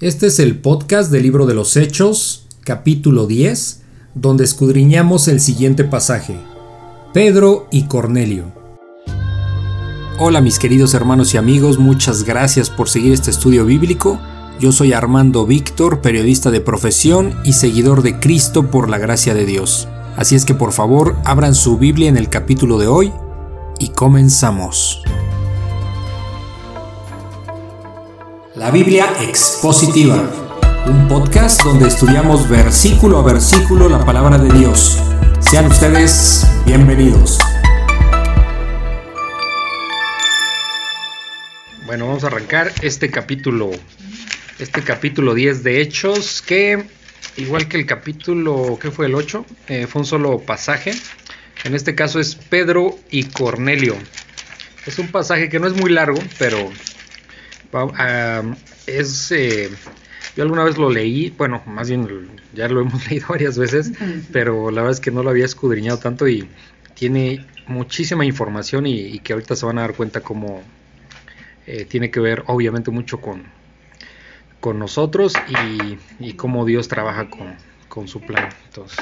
Este es el podcast del libro de los Hechos, capítulo 10, donde escudriñamos el siguiente pasaje. Pedro y Cornelio. Hola mis queridos hermanos y amigos, muchas gracias por seguir este estudio bíblico. Yo soy Armando Víctor, periodista de profesión y seguidor de Cristo por la gracia de Dios. Así es que por favor abran su Biblia en el capítulo de hoy y comenzamos. La Biblia Expositiva, un podcast donde estudiamos versículo a versículo la palabra de Dios. Sean ustedes bienvenidos. Bueno, vamos a arrancar este capítulo, este capítulo 10 de Hechos, que igual que el capítulo, ¿qué fue el 8? Eh, fue un solo pasaje. En este caso es Pedro y Cornelio. Es un pasaje que no es muy largo, pero es, eh, yo alguna vez lo leí, bueno, más bien ya lo hemos leído varias veces, pero la verdad es que no lo había escudriñado tanto y tiene muchísima información y, que ahorita se van a dar cuenta cómo eh, tiene que ver obviamente mucho con, con nosotros y, y cómo Dios trabaja con, su plan entonces,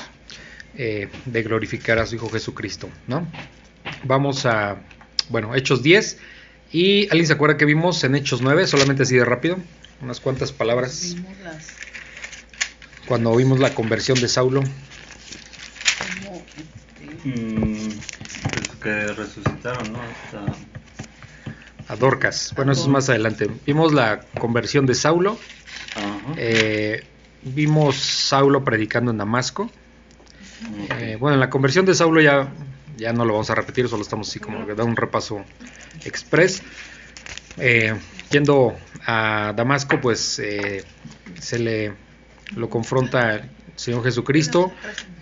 eh, de glorificar a su Hijo Jesucristo. ¿no? Vamos a, bueno, Hechos 10 ¿Y alguien se acuerda que vimos en Hechos 9? Solamente así de rápido. Unas cuantas palabras. Cuando vimos la conversión de Saulo. Mm, pues que resucitaron, ¿no? A Dorcas. Bueno, eso es más adelante. Vimos la conversión de Saulo. Eh, vimos Saulo predicando en Damasco. Eh, bueno, en la conversión de Saulo ya, ya no lo vamos a repetir, solo estamos así como que da un repaso express. Eh, yendo a Damasco, pues eh, se le lo confronta el Señor Jesucristo,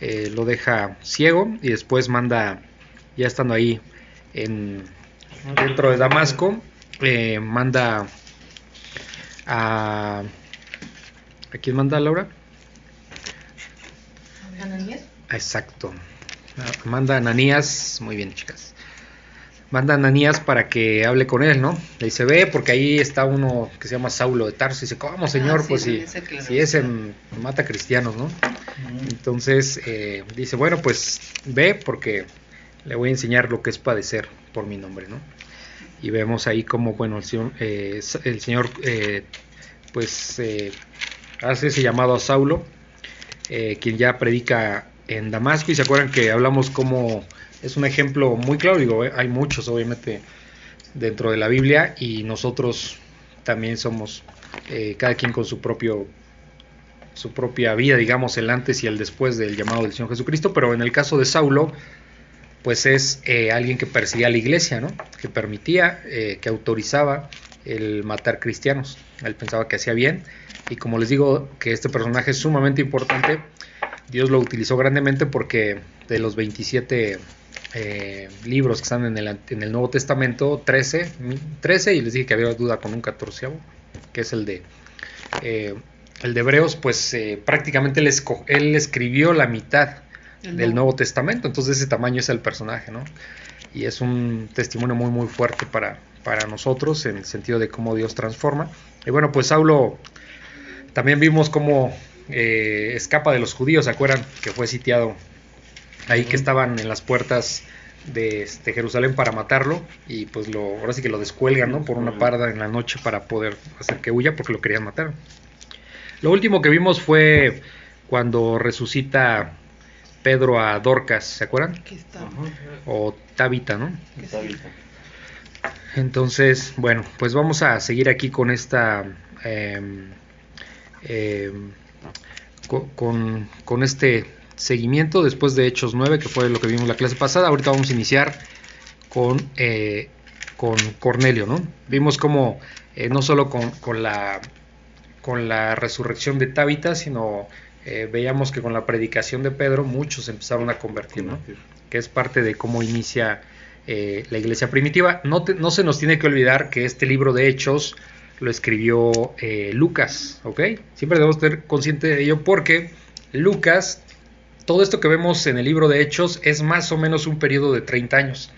eh, lo deja ciego y después manda, ya estando ahí en, dentro de Damasco, manda a... ¿A quién manda Laura? Exacto. Manda a Ananías, muy bien chicas manda a Ananías para que hable con él, ¿no? Le dice, ve, porque ahí está uno que se llama Saulo de Tarso. Y dice, ¿cómo, señor? Ah, pues si, si ese mata cristianos, ¿no? Entonces eh, dice, bueno, pues ve, porque le voy a enseñar lo que es padecer por mi nombre, ¿no? Y vemos ahí como, bueno, el Señor, eh, el señor eh, pues, hace ese llamado a Saulo, quien ya predica en Damasco. Y se acuerdan que hablamos como es un ejemplo muy claro, digo, eh, hay muchos obviamente dentro de la Biblia y nosotros también somos eh, cada quien con su propio su propia vida, digamos, el antes y el después del llamado del Señor Jesucristo, pero en el caso de Saulo, pues es eh, alguien que perseguía a la iglesia, ¿no? Que permitía, que autorizaba el matar cristianos. Él pensaba que hacía bien y como les digo que este personaje es sumamente importante, Dios lo utilizó grandemente porque de los 27 eh, libros que están en el, en el, Nuevo Testamento, 13, 13, y les dije que había duda con un 14, que es el de, eh, el de Hebreos, pues eh, prácticamente él, él, escribió la mitad del Nuevo Testamento, entonces ese tamaño es el personaje, ¿no? Y es un testimonio muy, muy fuerte para, para nosotros en el sentido de cómo Dios transforma. Y bueno, pues Saulo, también vimos cómo escapa de los judíos, ¿se acuerdan? Que fue sitiado ahí que estaban en las puertas de este, Jerusalén para matarlo y pues lo, ahora sí que lo descuelgan ¿no? por una parda en la noche para poder hacer que huya porque lo querían matar. Lo último que vimos fue cuando resucita Pedro a Dorcas, ¿se acuerdan? O Tabita, ¿no? Entonces, bueno, pues vamos a seguir aquí con esta... Em, em, con, con, este seguimiento después de Hechos 9, que fue lo que vimos la clase pasada. Ahorita vamos a iniciar con, eh, con Cornelio, ¿no? Vimos como eh, no solo con, la, con la resurrección de Tabita, sino eh, veíamos que con la predicación de Pedro muchos empezaron a convertir, ¿no? Que es parte de cómo inicia la iglesia primitiva. No, no, se nos tiene que olvidar que este libro de Hechos lo escribió Lucas, ¿ok? Siempre debemos estar conscientes de ello porque Lucas todo esto que vemos en el libro de Hechos es más o menos un periodo de 30 años.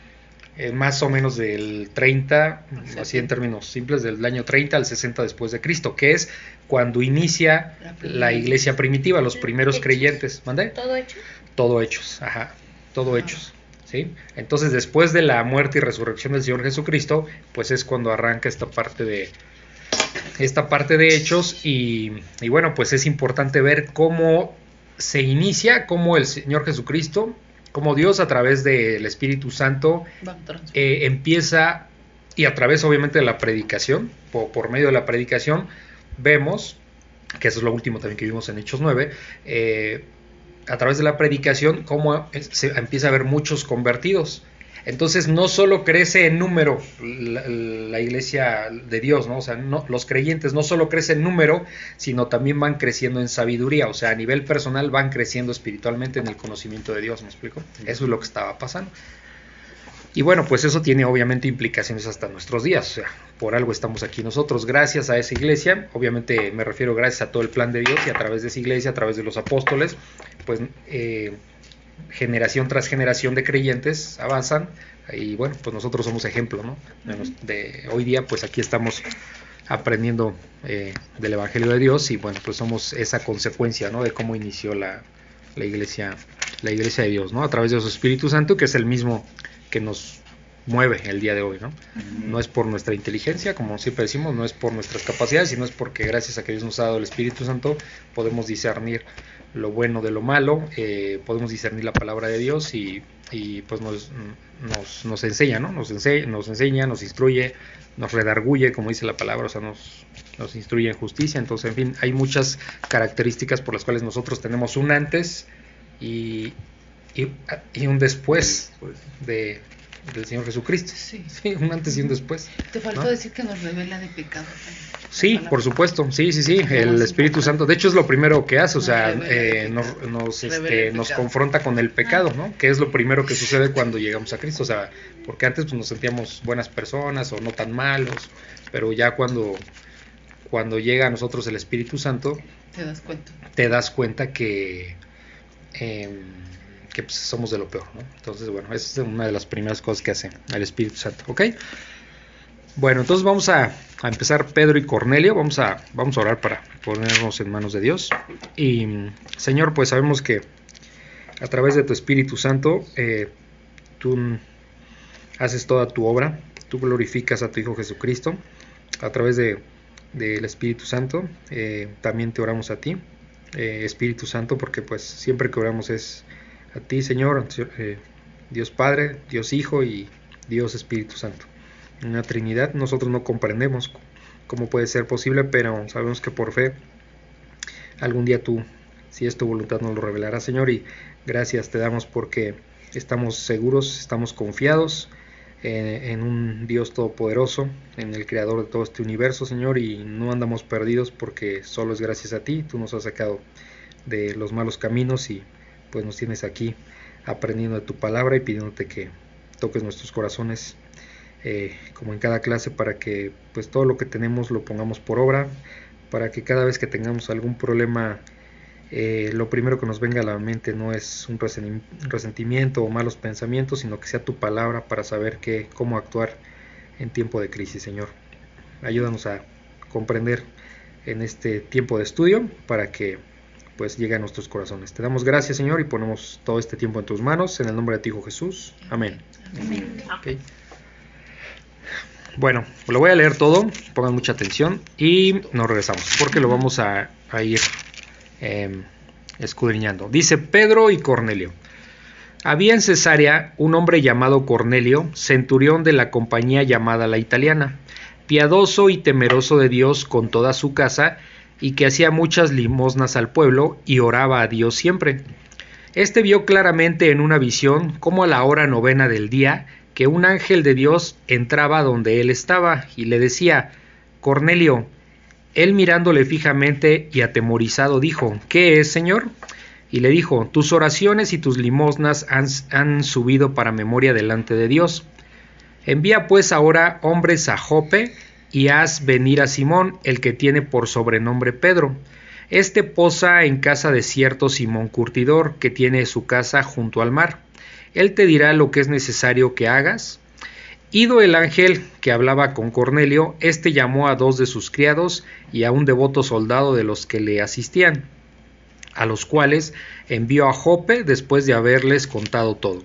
eh, más o menos del 30, así en términos simples, del año 30 al 60 después de Cristo, que es cuando inicia la, iglesia primitiva, los primeros creyentes. ¿Mande? Todo hecho. Todo hechos, ajá, todo hechos. ¿Sí? Entonces, después de la muerte y resurrección del Señor Jesucristo, pues es cuando arranca esta parte de esta parte de hechos y, y bueno, pues es importante ver cómo se inicia, cómo el Señor Jesucristo como Dios a través del Espíritu Santo eh, empieza, y a través obviamente de la predicación, por, medio de la predicación, vemos, que eso es lo último también que vimos en Hechos 9, eh, a través de la predicación, cómo se empieza a haber muchos convertidos. Entonces no solo crece en número la, iglesia de Dios, ¿no? O sea, los creyentes no solo crecen en número, sino también van creciendo en sabiduría, o sea, a nivel personal van creciendo espiritualmente en el conocimiento de Dios, ¿me explico? Eso es lo que estaba pasando. Y bueno, pues eso tiene obviamente implicaciones hasta nuestros días, o sea, por algo estamos aquí nosotros, gracias a esa iglesia, obviamente me refiero gracias a todo el plan de Dios y a través de esa iglesia, a través de los apóstoles, pues... Eh, generación tras generación de creyentes avanzan y bueno, pues nosotros somos ejemplo, ¿no? De, hoy día pues aquí estamos aprendiendo eh, del Evangelio de Dios y bueno, pues somos esa consecuencia, ¿no? De cómo inició la, la iglesia, la iglesia de Dios, ¿no? A través de su Espíritu Santo, que es el mismo que nos mueve el día de hoy, ¿no? No es por nuestra inteligencia, como siempre decimos, no es por nuestras capacidades, sino es porque gracias a que Dios nos ha dado el Espíritu Santo podemos discernir lo bueno de lo malo, eh, podemos discernir la palabra de Dios y, pues nos, nos, enseña, ¿no? Nos, enseña, nos enseña, nos instruye, nos redarguye, como dice la palabra, o sea, nos, nos instruye en justicia. Entonces, en fin, hay muchas características por las cuales nosotros tenemos un antes y, y, un después de, del Señor Jesucristo. Sí. un antes y un después. Te faltó decir que nos revela de pecado Sí, por supuesto, sí, sí, sí, el Espíritu Santo, de hecho es lo primero que hace, o sea, eh, nos, nos, este, nos confronta con el pecado, ¿no? Que es lo primero que sucede cuando llegamos a Cristo, o sea, porque antes pues, nos sentíamos buenas personas o no tan malos, pero ya cuando, cuando llega a nosotros el Espíritu Santo, te das cuenta, te das cuenta que, em, que pues, somos de lo peor, ¿no? Entonces, bueno, esa es una de las primeras cosas que hace el Espíritu Santo, ¿ok? Bueno, entonces vamos a, empezar Pedro y Cornelio, vamos a, vamos a orar para ponernos en manos de Dios. Y Señor, pues sabemos que a través de tu Espíritu Santo eh, tú haces toda tu obra, tú glorificas a tu Hijo Jesucristo a través de del Espíritu Santo. Eh, también te oramos a ti, eh, Espíritu Santo, porque pues siempre que oramos es a ti, Señor, Dios Padre, Dios Hijo y Dios Espíritu Santo una Trinidad. Nosotros no comprendemos cómo puede ser posible, pero sabemos que por fe algún día tú, si es tu voluntad, nos lo revelarás, Señor. Y gracias te damos porque estamos seguros, estamos confiados eh, en un Dios todopoderoso, en el creador de todo este universo, Señor, y no andamos perdidos porque solo es gracias a ti. Tú nos has sacado de los malos caminos y pues nos tienes aquí aprendiendo de tu palabra y pidiéndote que toques nuestros corazones eh, como en cada clase, para que pues todo lo que tenemos lo pongamos por obra, para que cada vez que tengamos algún problema, eh, lo primero que nos venga a la mente no es un resentimiento o malos pensamientos, sino que sea tu palabra para saber qué, cómo actuar en tiempo de crisis, Señor. Ayúdanos a comprender en este tiempo de estudio para que pues llegue a nuestros corazones. Te damos gracias, Señor, y ponemos todo este tiempo en tus manos, en el nombre de ti, Hijo Jesús. Amén. Amén. Bueno, lo voy a leer todo, pongan mucha atención y nos regresamos porque lo vamos a, ir em, escudriñando. Dice Pedro y Cornelio. Había en Cesarea un hombre llamado Cornelio, centurión de la compañía llamada la italiana, piadoso y temeroso de Dios con toda su casa, y que hacía muchas limosnas al pueblo y oraba a Dios siempre. Este vio claramente en una visión cómo a la hora novena del día que un ángel de Dios entraba donde él estaba y le decía, Cornelio, él mirándole fijamente y atemorizado dijo, ¿qué es, Señor? Y le dijo, tus oraciones y tus limosnas han, subido para memoria delante de Dios. Envía pues ahora hombres a Jope y haz venir a Simón, el que tiene por sobrenombre Pedro. Este posa en casa de cierto Simón Curtidor, que tiene su casa junto al mar él te dirá lo que es necesario que hagas. Ido el ángel que hablaba con Cornelio, éste llamó a dos de sus criados y a un devoto soldado de los que le asistían, a los cuales envió a Jope después de haberles contado todo.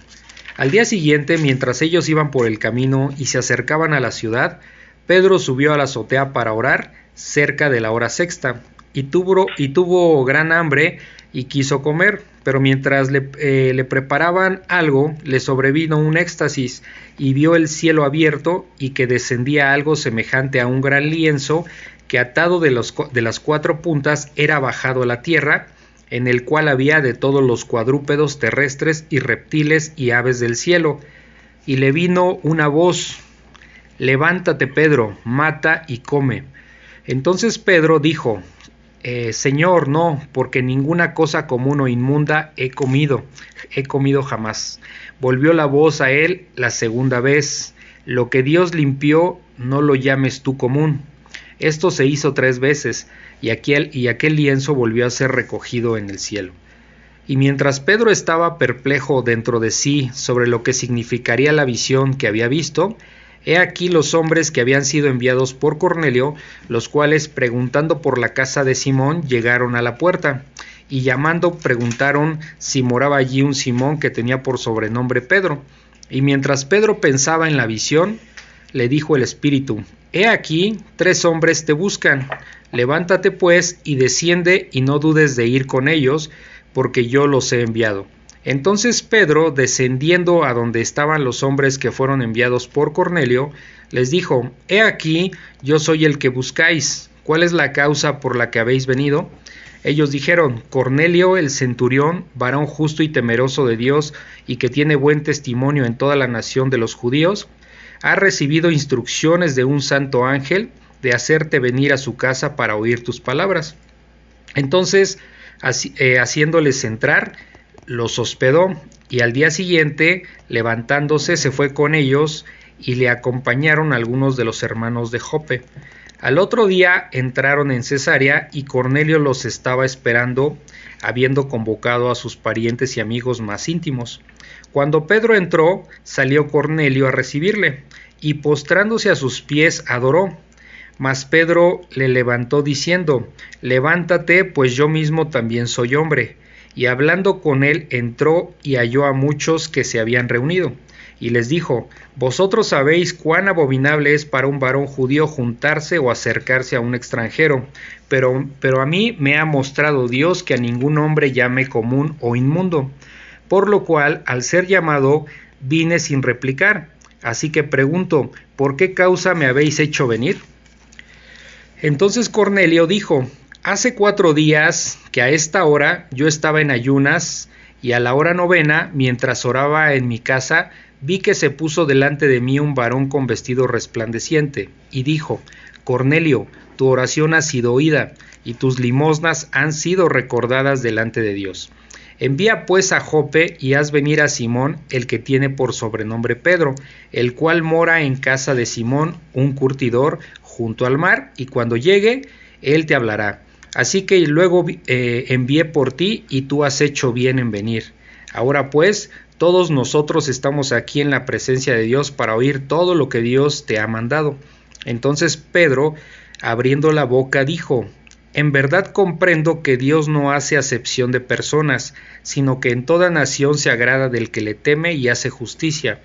Al día siguiente, mientras ellos iban por el camino y se acercaban a la ciudad, Pedro subió a la azotea para orar cerca de la hora sexta, y tuvo, y tuvo gran hambre y quiso comer, pero mientras le, eh, le, preparaban algo, le sobrevino un éxtasis y vio el cielo abierto y que descendía algo semejante a un gran lienzo que atado de, de las cuatro puntas era bajado a la tierra, en el cual había de todos los cuadrúpedos terrestres y reptiles y aves del cielo. Y le vino una voz, levántate Pedro, mata y come. Entonces Pedro dijo, eh, Señor, no, porque ninguna cosa común o inmunda he comido, he comido jamás. Volvió la voz a él la segunda vez, lo que Dios limpió, no lo llames tú común. Esto se hizo tres veces, y aquel, y aquel lienzo volvió a ser recogido en el cielo. Y mientras Pedro estaba perplejo dentro de sí sobre lo que significaría la visión que había visto, He aquí los hombres que habían sido enviados por Cornelio, los cuales preguntando por la casa de Simón llegaron a la puerta, y llamando preguntaron si moraba allí un Simón que tenía por sobrenombre Pedro. Y mientras Pedro pensaba en la visión, le dijo el Espíritu, He aquí, tres hombres te buscan, levántate pues y desciende y no dudes de ir con ellos, porque yo los he enviado. Entonces Pedro, descendiendo a donde estaban los hombres que fueron enviados por Cornelio, les dijo, He aquí, yo soy el que buscáis. ¿Cuál es la causa por la que habéis venido? Ellos dijeron, Cornelio el centurión, varón justo y temeroso de Dios, y que tiene buen testimonio en toda la nación de los judíos, ha recibido instrucciones de un santo ángel de hacerte venir a su casa para oír tus palabras. Entonces, eh, haciéndoles entrar, los hospedó y al día siguiente, levantándose, se fue con ellos y le acompañaron algunos de los hermanos de Jope. Al otro día entraron en Cesarea y Cornelio los estaba esperando, habiendo convocado a sus parientes y amigos más íntimos. Cuando Pedro entró, salió Cornelio a recibirle, y postrándose a sus pies adoró. Mas Pedro le levantó diciendo, Levántate, pues yo mismo también soy hombre y hablando con él entró y halló a muchos que se habían reunido, y les dijo, Vosotros sabéis cuán abominable es para un varón judío juntarse o acercarse a un extranjero, pero, pero a mí me ha mostrado Dios que a ningún hombre llame común o inmundo, por lo cual, al ser llamado, vine sin replicar. Así que pregunto, ¿por qué causa me habéis hecho venir? Entonces Cornelio dijo, Hace cuatro días que a esta hora yo estaba en ayunas y a la hora novena, mientras oraba en mi casa, vi que se puso delante de mí un varón con vestido resplandeciente y dijo, Cornelio, tu oración ha sido oída y tus limosnas han sido recordadas delante de Dios. Envía pues a Jope y haz venir a Simón, el que tiene por sobrenombre Pedro, el cual mora en casa de Simón, un curtidor, junto al mar, y cuando llegue, él te hablará. Así que luego eh, envié por ti y tú has hecho bien en venir. Ahora pues, todos nosotros estamos aquí en la presencia de Dios para oír todo lo que Dios te ha mandado. Entonces Pedro, abriendo la boca, dijo, En verdad comprendo que Dios no hace acepción de personas, sino que en toda nación se agrada del que le teme y hace justicia.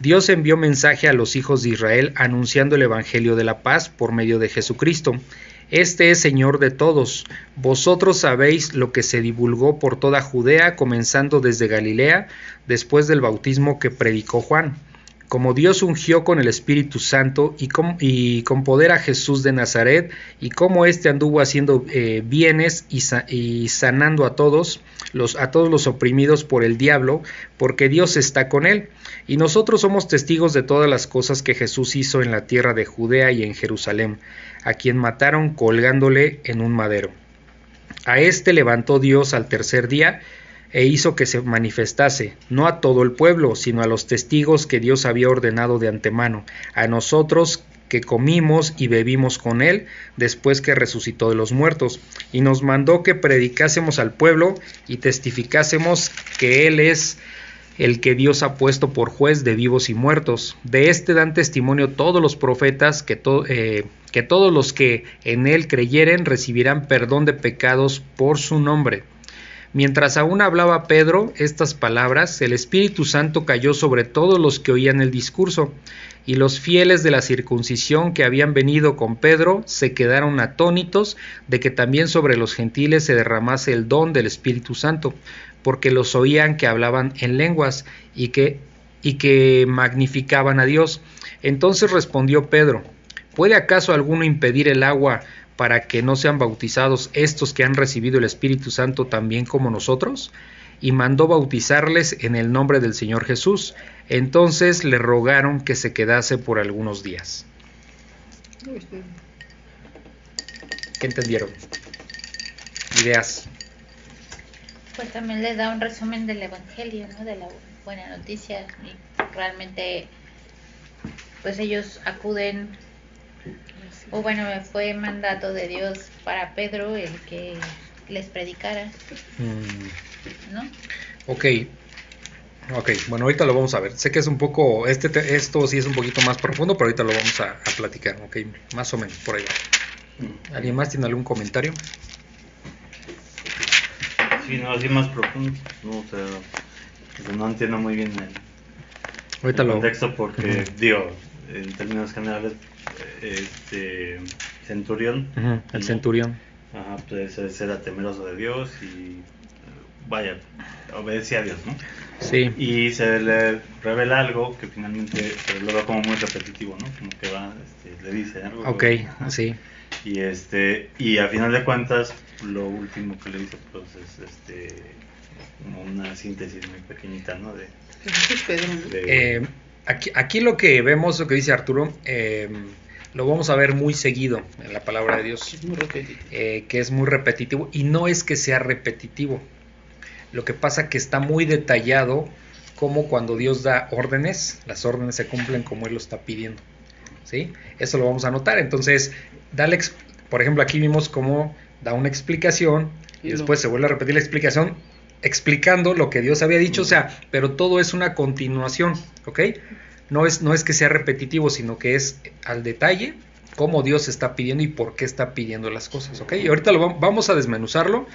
Dios envió mensaje a los hijos de Israel anunciando el Evangelio de la paz por medio de Jesucristo este es Señor de todos. Vosotros sabéis lo que se divulgó por toda Judea, comenzando desde Galilea, después del bautismo que predicó Juan. Como Dios ungió con el Espíritu Santo y con, poder a Jesús de Nazaret, y como éste anduvo haciendo eh, bienes y, y, sanando a todos, los, a todos los oprimidos por el diablo, porque Dios está con él. Y nosotros somos testigos de todas las cosas que Jesús hizo en la tierra de Judea y en Jerusalén a quien mataron colgándole en un madero. A éste levantó Dios al tercer día e hizo que se manifestase, no a todo el pueblo, sino a los testigos que Dios había ordenado de antemano, a nosotros que comimos y bebimos con él después que resucitó de los muertos, y nos mandó que predicásemos al pueblo y testificásemos que él es el que Dios ha puesto por juez de vivos y muertos. De este dan testimonio todos los profetas que, eh, que todos los que en él creyeren recibirán perdón de pecados por su nombre. Mientras aún hablaba Pedro estas palabras, el Espíritu Santo cayó sobre todos los que oían el discurso, y los fieles de la circuncisión que habían venido con Pedro se quedaron atónitos de que también sobre los gentiles se derramase el don del Espíritu Santo, porque los oían que hablaban en lenguas y que, y que magnificaban a Dios. Entonces respondió Pedro, ¿puede acaso alguno impedir el agua para que no sean bautizados estos que han recibido el Espíritu Santo también como nosotros? Y mandó bautizarles en el nombre del Señor Jesús. Entonces le rogaron que se quedase por algunos días. ¿Qué entendieron? Ideas. Pues también les da un resumen del Evangelio, ¿no? De la buena noticia. Y realmente, pues ellos acuden, o bueno, fue mandato de Dios para Pedro el que les predicara, Mm, ¿no? ok. Ok, bueno, ahorita lo vamos a ver. Sé que es un poco, este, te- esto sí es un poquito más profundo, pero ahorita lo vamos a, a platicar, ok, más o menos, por ahí va. Mm. ¿Alguien más tiene algún comentario? Sí, no, así más profundo. No, o sea, pues no entiendo muy bien el, Ahorita el lo... contexto porque, Ujú. digo, en términos generales, este centurión, Ujú, el ¿no? centurión. Ajá, pues ese era temeroso de Dios y, vaya, obedecía a Dios, ¿no? Sí. Y se le revela algo que finalmente, pero lo veo como muy repetitivo, ¿no? Como que va, este, le dice algo. Ok, Ajá. sí. Y este, y a final de cuentas, lo último que le dice, pues es este, como una síntesis muy pequeñita, ¿no? De, Eh, aquí, aquí lo que vemos, lo que dice Arturo, eh, lo vamos a ver muy seguido en la palabra de Dios. Es muy repetitivo. eh, que es muy repetitivo y no es que sea repetitivo. Lo que pasa que está muy detallado como cuando Dios da órdenes, las órdenes se cumplen como Él lo está pidiendo. ¿Sí? Eso lo vamos a notar. Entonces, dale, ex- por ejemplo, aquí vimos cómo da una explicación y después se vuelve a repetir la explicación explicando lo que Dios había dicho, o sea, pero todo es una continuación, ¿ok? No es, no es que sea repetitivo, sino que es al detalle cómo Dios está pidiendo y por qué está pidiendo las cosas, ¿ok? Y ahorita lo vam- vamos a desmenuzarlo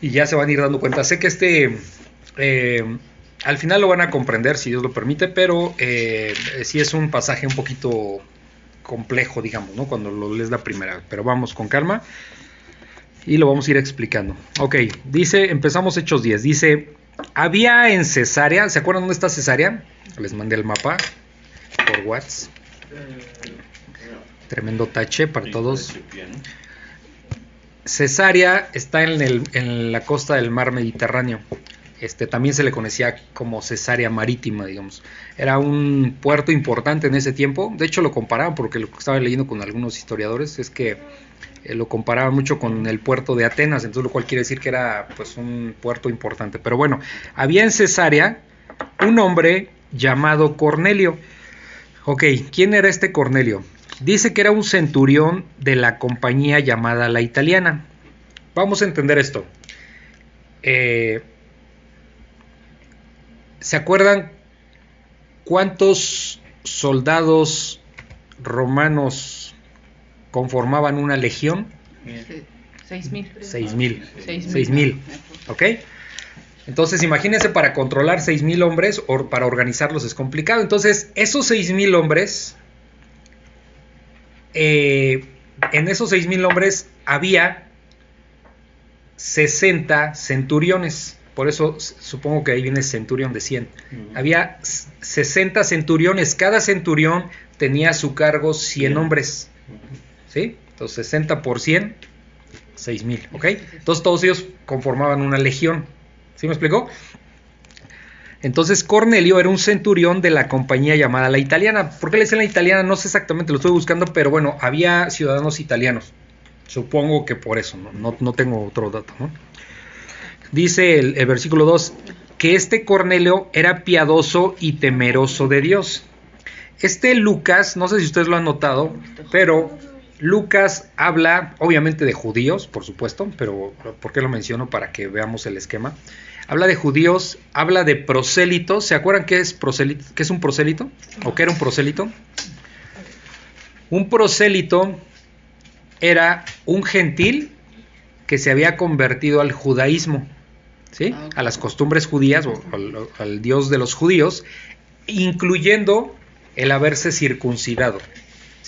y ya se van a ir dando cuenta. Sé que este, eh, al final lo van a comprender si Dios lo permite, pero eh, sí es un pasaje un poquito complejo, digamos, ¿no? Cuando lo lees la primera vez, pero vamos con calma y lo vamos a ir explicando. Ok, dice, empezamos Hechos 10, dice, había en Cesarea, ¿se acuerdan dónde está Cesarea? Les mandé el mapa por WhatsApp. Tremendo tache para todos. Cesarea está en, el- en la costa del mar Mediterráneo. Este, también se le conocía como Cesarea Marítima, digamos. Era un puerto importante en ese tiempo. De hecho, lo comparaban, porque lo que estaba leyendo con algunos historiadores es que eh, lo comparaban mucho con el puerto de Atenas, entonces lo cual quiere decir que era pues un puerto importante. Pero bueno, había en Cesarea un hombre llamado Cornelio. Ok, ¿quién era este Cornelio? Dice que era un centurión de la compañía llamada La Italiana. Vamos a entender esto. Eh, ¿Se acuerdan cuántos soldados romanos conformaban una legión? Se- Seis mil. Seis mil. Seis mil. Seis mil. ¿Ok? Entonces, imagínense para controlar 6.000 hombres o para organizarlos es complicado. Entonces, esos 6.000 hombres, eh, en esos 6.000 hombres había 60 centuriones. Por eso supongo que ahí viene centurión de 100. Ujú. Había s- 60 centuriones. Cada centurión tenía a su cargo 100 Bien. hombres. ¿Sí? Entonces 60 por 100, 6000, ¿ok? Entonces todos ellos conformaban una legión. ¿Sí me explicó? Entonces Cornelio era un centurión de la compañía llamada la italiana. ¿Por qué le dicen la italiana? No sé exactamente, lo estoy buscando, pero bueno, había ciudadanos italianos. Supongo que por eso, no, no, tengo otro dato. Dice el, el versículo 2, que este Cornelio era piadoso y temeroso de Dios. Este Lucas, no sé si ustedes lo han notado, pero Lucas habla obviamente de judíos, por supuesto, pero ¿por qué lo menciono? Para que veamos el esquema. Habla de judíos, habla de prosélitos. ¿Se acuerdan qué es, prosélito, qué es un prosélito? ¿O qué era un prosélito? Un prosélito era un gentil que se había convertido al judaísmo, ¿sí? Ah, a las costumbres judías o al, al Dios de los judíos, incluyendo el haberse circuncidado.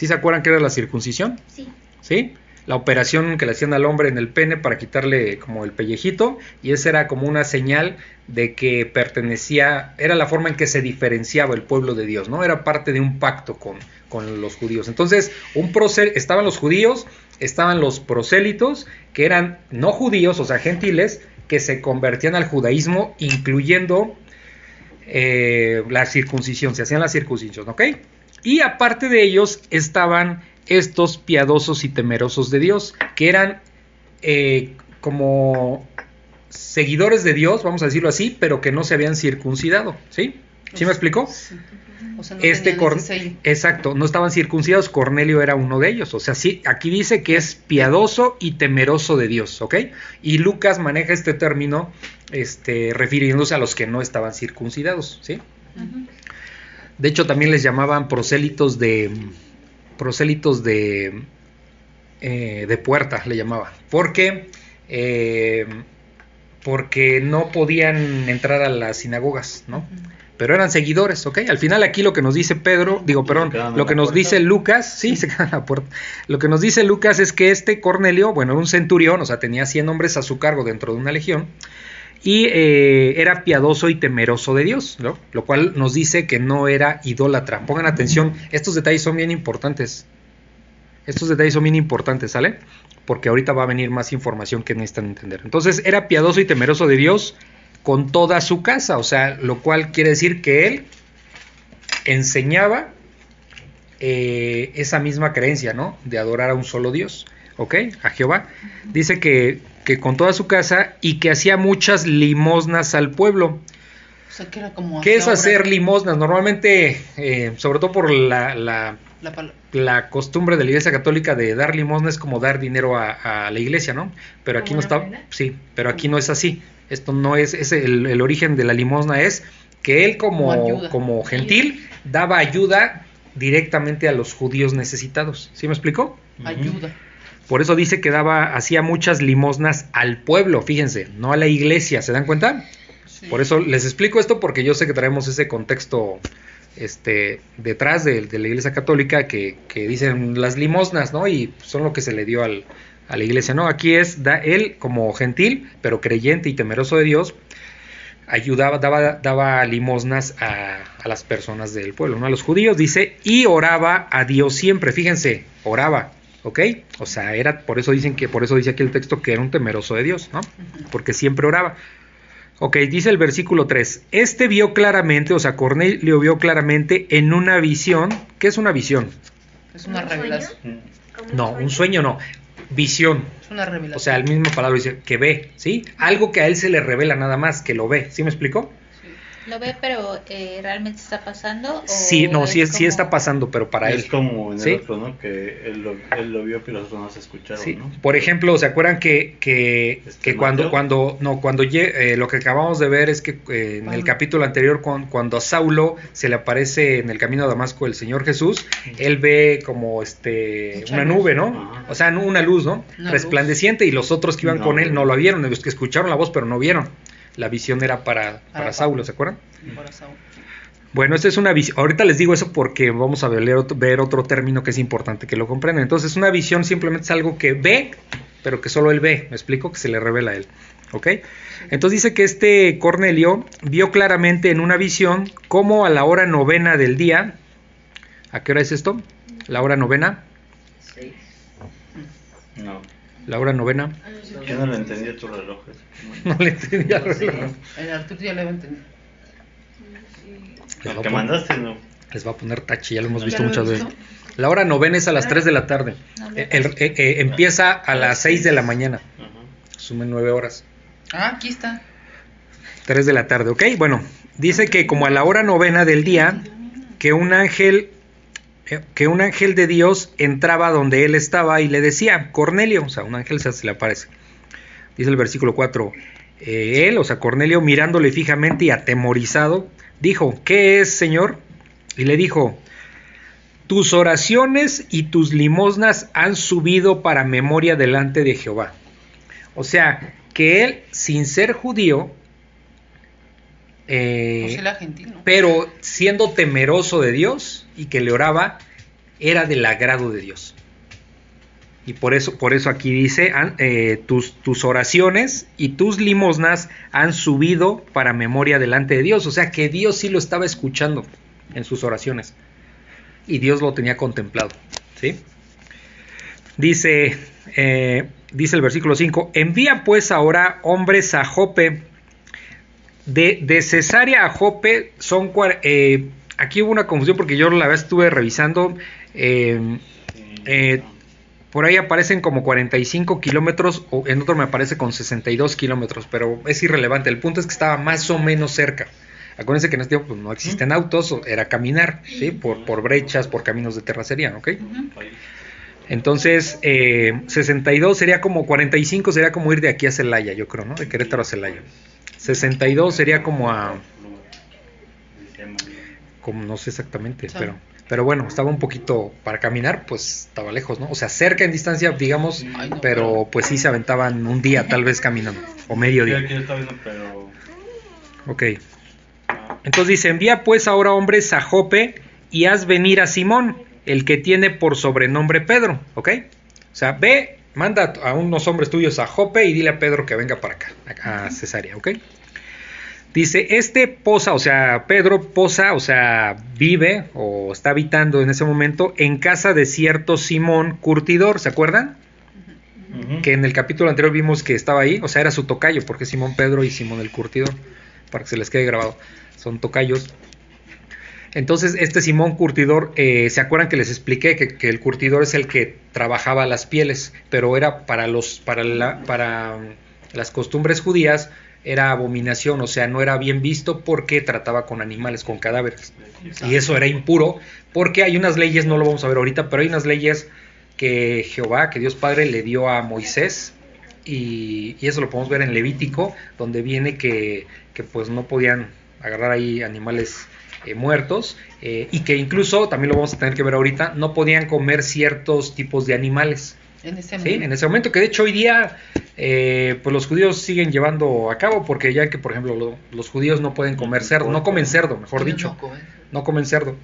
¿Sí se acuerdan qué era la circuncisión? Sí. ¿Sí? La operación que le hacían al hombre en el pene para quitarle como el pellejito y esa era como una señal de que pertenecía, era la forma en que se diferenciaba el pueblo de Dios, ¿no? Era parte de un pacto con, con los judíos. Entonces, un estaban los judíos, estaban los prosélitos, que eran no judíos, o sea, gentiles, que se convertían al judaísmo, incluyendo eh, la circuncisión, se hacían la circuncisión, ¿ok? Y aparte de ellos estaban estos piadosos y temerosos de Dios, que eran eh, como seguidores de Dios, vamos a decirlo así, pero que no se habían circuncidado, ¿sí? ¿Sí me explicó? Sí. O sea, no Este tenían Cor- ese sello. Exacto, no estaban circuncidados, Cornelio era uno de ellos, o sea, sí, aquí dice que es piadoso y temeroso de Dios, ¿ok? Y Lucas maneja este término este, refiriéndose a los que no estaban circuncidados, ¿sí? De hecho, también les llamaban prosélitos de. prosélitos de. eh, de puerta, le llamaban. Porque. eh, porque no podían entrar a las sinagogas, ¿no? Pero eran seguidores, ¿ok? Al final aquí lo que nos dice Pedro, digo, perdón, lo que nos puerta. dice Lucas, sí, se quedan la puerta. Lo que nos dice Lucas es que este Cornelio, bueno, era un centurión, o sea, tenía 100 hombres a su cargo dentro de una legión, y eh, era piadoso y temeroso de Dios, ¿no? Lo cual nos dice que no era idólatra. Pongan atención, estos detalles son bien importantes. Estos detalles son bien importantes, ¿sale? Porque ahorita va a venir más información que necesitan entender. Entonces, era piadoso y temeroso de Dios con toda su casa, o sea, lo cual quiere decir que él enseñaba eh, esa misma creencia, ¿no? De adorar a un solo Dios, ¿ok? A Jehová. Dice que, que con toda su casa y que hacía muchas limosnas al pueblo. O sea, que era como. ¿Qué es hacer limosnas? Normalmente, eh, sobre todo por la, la, La costumbre de la iglesia católica de dar limosna es como dar dinero a, a la iglesia, ¿no? Pero aquí ¿Como no está, sí, pero aquí no es así. Esto no es, es el, el origen de la limosna es que él como, Como ayuda. como gentil daba ayuda directamente a los judíos necesitados. ¿Sí me explicó? Ayuda. Por eso dice que daba, hacía muchas limosnas al pueblo, fíjense, no a la iglesia, ¿se dan cuenta? Sí. Por eso les explico esto porque yo sé que traemos ese contexto este, detrás de, de la Iglesia Católica que, que dicen las limosnas, ¿no? Y son lo que se le dio al- a la Iglesia, ¿no? Aquí es da, él como gentil, pero creyente y temeroso de Dios, ayudaba, daba, daba limosnas a, a las personas del pueblo, ¿no? A los judíos, dice, y oraba a Dios siempre, fíjense, oraba, ¿ok? O sea, era, por eso dicen que, por eso dice aquí el texto que era un temeroso de Dios, ¿no? Porque siempre oraba. Ok, dice el versículo 3. Este vio claramente, o sea, Cornelio vio claramente en una visión. ¿Qué es una visión? Es una revelación. Mm. ¿Como No, un sueño no. Visión. Es una revelación. O sea, el mismo palabra dice que ve, ¿sí? Algo que a él se le revela nada más, que lo ve. ¿Sí me explicó? ¿Lo ve, pero eh, realmente está pasando? o Sí, no, sí, es- sí como- está pasando, pero para es él. como en el ¿Sí? otro, ¿no? Que él lo, él lo vio, pero los otros no se escucharon, Sí. ¿no? Por ejemplo, ¿se acuerdan que, que, Este, que cuando, cuando, no, cuando eh, lo que acabamos de ver es que eh, en el capítulo anterior, cuan- cuando a Saulo se le aparece en el camino a Damasco el Señor Jesús, él ve como este Mucha una luz. nube, ¿no? O sea, una luz, ¿no? Una Resplandeciente y los otros que iban No. con él no lo vieron, los que escucharon la voz pero no vieron. La visión era para, para Saulo. ¿se acuerdan? Para Saúl. Bueno, esta es una visión. Ahorita les digo eso porque vamos a ver otro, ver otro término que es importante que lo comprendan. Entonces, una visión simplemente es algo que ve, pero que solo él ve. ¿Me explico? Que se le revela a él. ¿Ok? Entonces dice que este Cornelio vio claramente en una visión cómo a la hora novena del día. ¿A qué hora es esto? La hora novena. No. La hora novena. Yo no lo entendía tu reloj. No le entendía el reloj. El Arturo ya lo había entendido. A que mandaste, no. Les va a poner tachi, ya lo hemos ¿Ya visto muchas veces. La hora novena es a las 3 de la tarde. Eh, el- eh, eh, empieza a las 6 de la mañana. Sumen 9 horas. Ah, aquí está. 3 de la tarde, ¿ok? Bueno, dice que como a la hora novena del día, que un ángel que un ángel de Dios entraba donde él estaba y le decía, Cornelio, o sea, un ángel se le aparece. Dice el versículo 4, eh, él, o sea, Cornelio, mirándole fijamente y atemorizado, dijo, ¿qué es, Señor? Y le dijo, tus oraciones y tus limosnas han subido para memoria delante de Jehová. O sea, que él, sin ser judío, eh, Pues pero siendo temeroso de Dios y que le oraba, era del agrado de Dios. Y por eso, por eso aquí dice, eh, tus, tus oraciones y tus limosnas han subido para memoria delante de Dios. O sea que Dios sí lo estaba escuchando en sus oraciones. Y Dios lo tenía contemplado. ¿sí? Dice, eh, dice el versículo 5, envía pues ahora hombres a Jope. De, de Cesarea a Jope son... eh, aquí hubo una confusión porque yo la vez estuve revisando. eh, eh, por ahí aparecen como 45 kilómetros, o en otro me aparece con 62 kilómetros, pero es irrelevante. El punto es que estaba más o menos cerca. Acuérdense que en este tiempo pues, no existen autos, era caminar, ¿sí? Por, por brechas, por caminos de terracería, ¿ok? Entonces, eh, 62 sería como 45, sería como ir de aquí a Celaya, yo creo, ¿no? De Querétaro a Celaya. 62 sería como a, como no sé exactamente, Sí. pero, pero bueno, estaba un poquito para caminar, pues estaba lejos, ¿no? O sea, cerca en distancia, digamos, Ay, no, pero pues sí se aventaban un día tal vez caminando, o medio Sí, día. aquí yo estaba viendo, pero. Ok. Entonces dice, envía pues ahora hombres a Jope y haz venir a Simón, el que tiene por sobrenombre Pedro, ¿ok? O sea, ve, manda a unos hombres tuyos a Jope y dile a Pedro que venga para acá, a a Cesarea, ¿ok? Dice, este posa, o sea, Pedro posa, o sea, vive o está habitando en ese momento en casa de cierto Simón Curtidor, ¿se acuerdan? Que en el capítulo anterior vimos que estaba ahí, o sea, era su tocayo, porque Simón Pedro y Simón el Curtidor, para que se les quede grabado, son tocayos. Entonces, este Simón Curtidor, eh, ¿se acuerdan que les expliqué que, que el curtidor es el que trabajaba las pieles, pero era para los, para la, para las costumbres judías era abominación, o sea, no era bien visto porque trataba con animales, con cadáveres. Y eso era impuro, porque hay unas leyes, no lo vamos a ver ahorita, pero hay unas leyes que Jehová, que Dios Padre le dio a Moisés, y, eso lo podemos ver en Levítico, donde viene que, que pues no podían agarrar ahí animales eh, muertos, eh, y que incluso, también lo vamos a tener que ver ahorita, no podían comer ciertos tipos de animales. En ese ¿sí? momento. En ese momento, que de hecho hoy día eh, pues los judíos siguen llevando a cabo, porque ya que por ejemplo lo- los judíos no pueden comer cerdo, no comen cerdo, mejor dicho no comen. no comen cerdo.